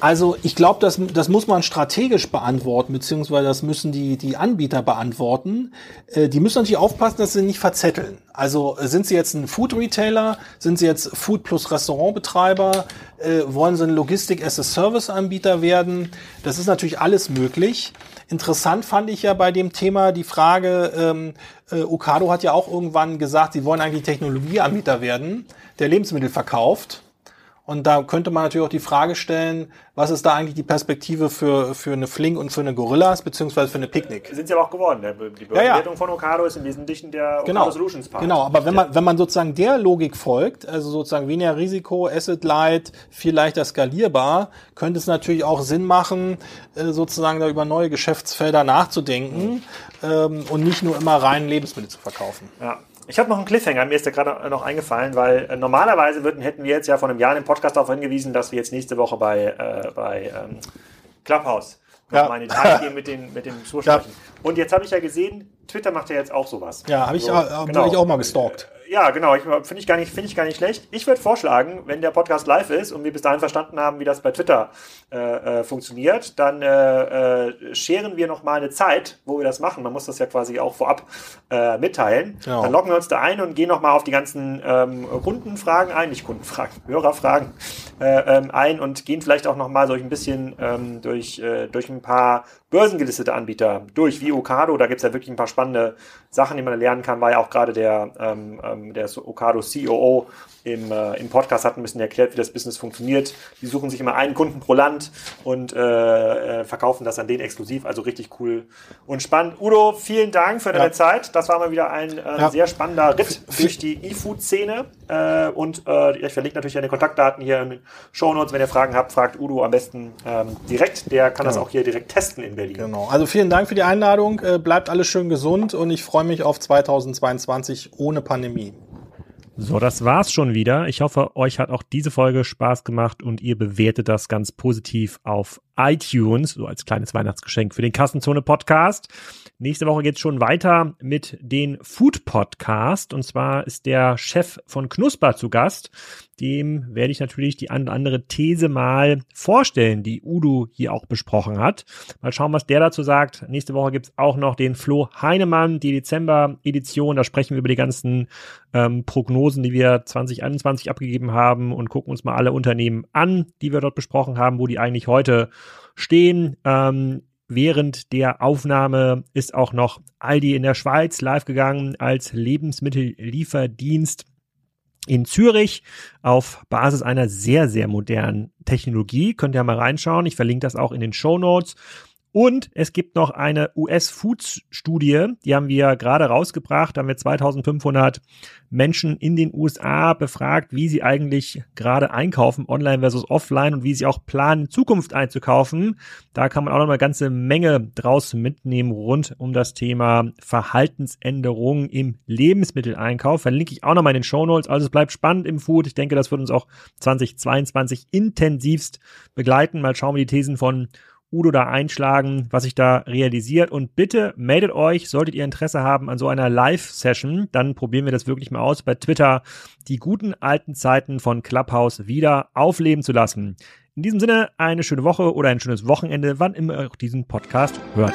Also ich glaube, das, das muss man strategisch beantworten, beziehungsweise das müssen die, die Anbieter beantworten. Äh, die müssen natürlich aufpassen, dass sie nicht verzetteln. Also sind sie jetzt ein Food-Retailer, sind sie jetzt Food plus Restaurantbetreiber, äh, wollen sie ein Logistik-as-a-Service-Anbieter werden? Das ist natürlich alles möglich. Interessant fand ich ja bei dem Thema die Frage, ähm, äh, Okado hat ja auch irgendwann gesagt, sie wollen eigentlich Technologieanbieter werden, der Lebensmittel verkauft. Und da könnte man natürlich auch die Frage stellen, was ist da eigentlich die Perspektive für, für eine Flink und für eine Gorillas, beziehungsweise für eine Picknick? Sind sie aber auch geworden. Die Bewertung ja, ja. von Okado ist im Wesentlichen der genau. Okado Solutions Part. Genau, aber wenn man, wenn man sozusagen der Logik folgt, also sozusagen weniger Risiko, Asset Light, viel leichter skalierbar, könnte es natürlich auch Sinn machen, äh, sozusagen da über neue Geschäftsfelder nachzudenken mhm. ähm, und nicht nur immer rein Lebensmittel zu verkaufen. Ja, Ich habe noch einen Cliffhanger, mir ist der gerade noch eingefallen, weil äh, normalerweise würden, hätten wir jetzt ja vor einem Jahr im Podcast darauf hingewiesen, dass wir jetzt nächste Woche bei, äh, bei ähm, Clubhouse ja. mal in Detail gehen mit, den, mit dem Zusprechen. Ja. Und jetzt habe ich ja gesehen, Twitter macht ja jetzt auch sowas. Ja, habe ich, so, genau. ich auch mal gestalkt. Ja, genau. Finde ich, gar nicht, find ich gar nicht schlecht. Ich würde vorschlagen, wenn der Podcast live ist und wir bis dahin verstanden haben, wie das bei Twitter äh, äh, funktioniert, dann äh, äh, scheren wir noch mal eine Zeit, wo wir das machen. Man muss das ja quasi auch vorab äh, mitteilen. Ja. Dann loggen wir uns da ein und gehen noch mal auf die ganzen ähm, Kundenfragen ein, nicht Kundenfragen, Hörerfragen äh, ähm, ein und gehen vielleicht auch noch mal so ein bisschen ähm, durch, äh, durch ein paar börsengelistete Anbieter durch, wie Okado. Da gibt's ja wirklich ein paar spannende Sachen, die man lernen kann. War ja auch gerade der, ähm, ähm der Okado COO im, äh, im Podcast hat ein bisschen erklärt, wie das Business funktioniert. Die suchen sich immer einen Kunden pro Land und äh, äh, verkaufen das an den exklusiv. Also richtig cool und spannend. Udo, vielen Dank für deine ja. Zeit. Das war mal wieder ein äh, ja. sehr spannender Ritt durch die E-Food-Szene. Äh, und äh, ich verlinke natürlich deine Kontaktdaten hier in den Show Notes. Wenn ihr Fragen habt, fragt Udo am besten ähm, direkt. Der kann genau. das auch hier direkt testen in Berlin. Genau. Also vielen Dank für die Einladung. Äh, bleibt alles schön gesund und ich freue mich auf 2022 ohne Pandemie. So, das war's schon wieder. Ich hoffe, euch hat auch diese Folge Spaß gemacht und ihr bewertet das ganz positiv auf iTunes, so als kleines Weihnachtsgeschenk für den Kassenzone Podcast. Nächste Woche geht's schon weiter mit den Food Podcast. Und zwar ist der Chef von Knusper zu Gast. Dem werde ich natürlich die eine oder andere These mal vorstellen, die Udo hier auch besprochen hat. Mal schauen, was der dazu sagt. Nächste Woche gibt's auch noch den Flo Heinemann, die Dezember-Edition. Da sprechen wir über die ganzen ähm, Prognosen, die wir 2021 abgegeben haben und gucken uns mal alle Unternehmen an, die wir dort besprochen haben, wo die eigentlich heute stehen. Ähm, Während der Aufnahme ist auch noch Aldi in der Schweiz live gegangen als Lebensmittellieferdienst in Zürich auf Basis einer sehr, sehr modernen Technologie. Könnt ihr mal reinschauen. Ich verlinke das auch in den Show Notes. Und es gibt noch eine US-Foods-Studie, die haben wir gerade rausgebracht. Da haben wir 2500 Menschen in den USA befragt, wie sie eigentlich gerade einkaufen, online versus offline und wie sie auch planen, in Zukunft einzukaufen. Da kann man auch noch eine ganze Menge draus mitnehmen rund um das Thema Verhaltensänderungen im Lebensmitteleinkauf. Verlinke ich auch noch mal in den Show Notes. Also es bleibt spannend im Food. Ich denke, das wird uns auch 2022 intensivst begleiten. Mal schauen, wie die Thesen von Udo da einschlagen, was sich da realisiert. Und bitte meldet euch, solltet ihr Interesse haben an so einer Live-Session, dann probieren wir das wirklich mal aus, bei Twitter die guten alten Zeiten von Clubhouse wieder aufleben zu lassen. In diesem Sinne eine schöne Woche oder ein schönes Wochenende, wann immer ihr auch diesen Podcast hört.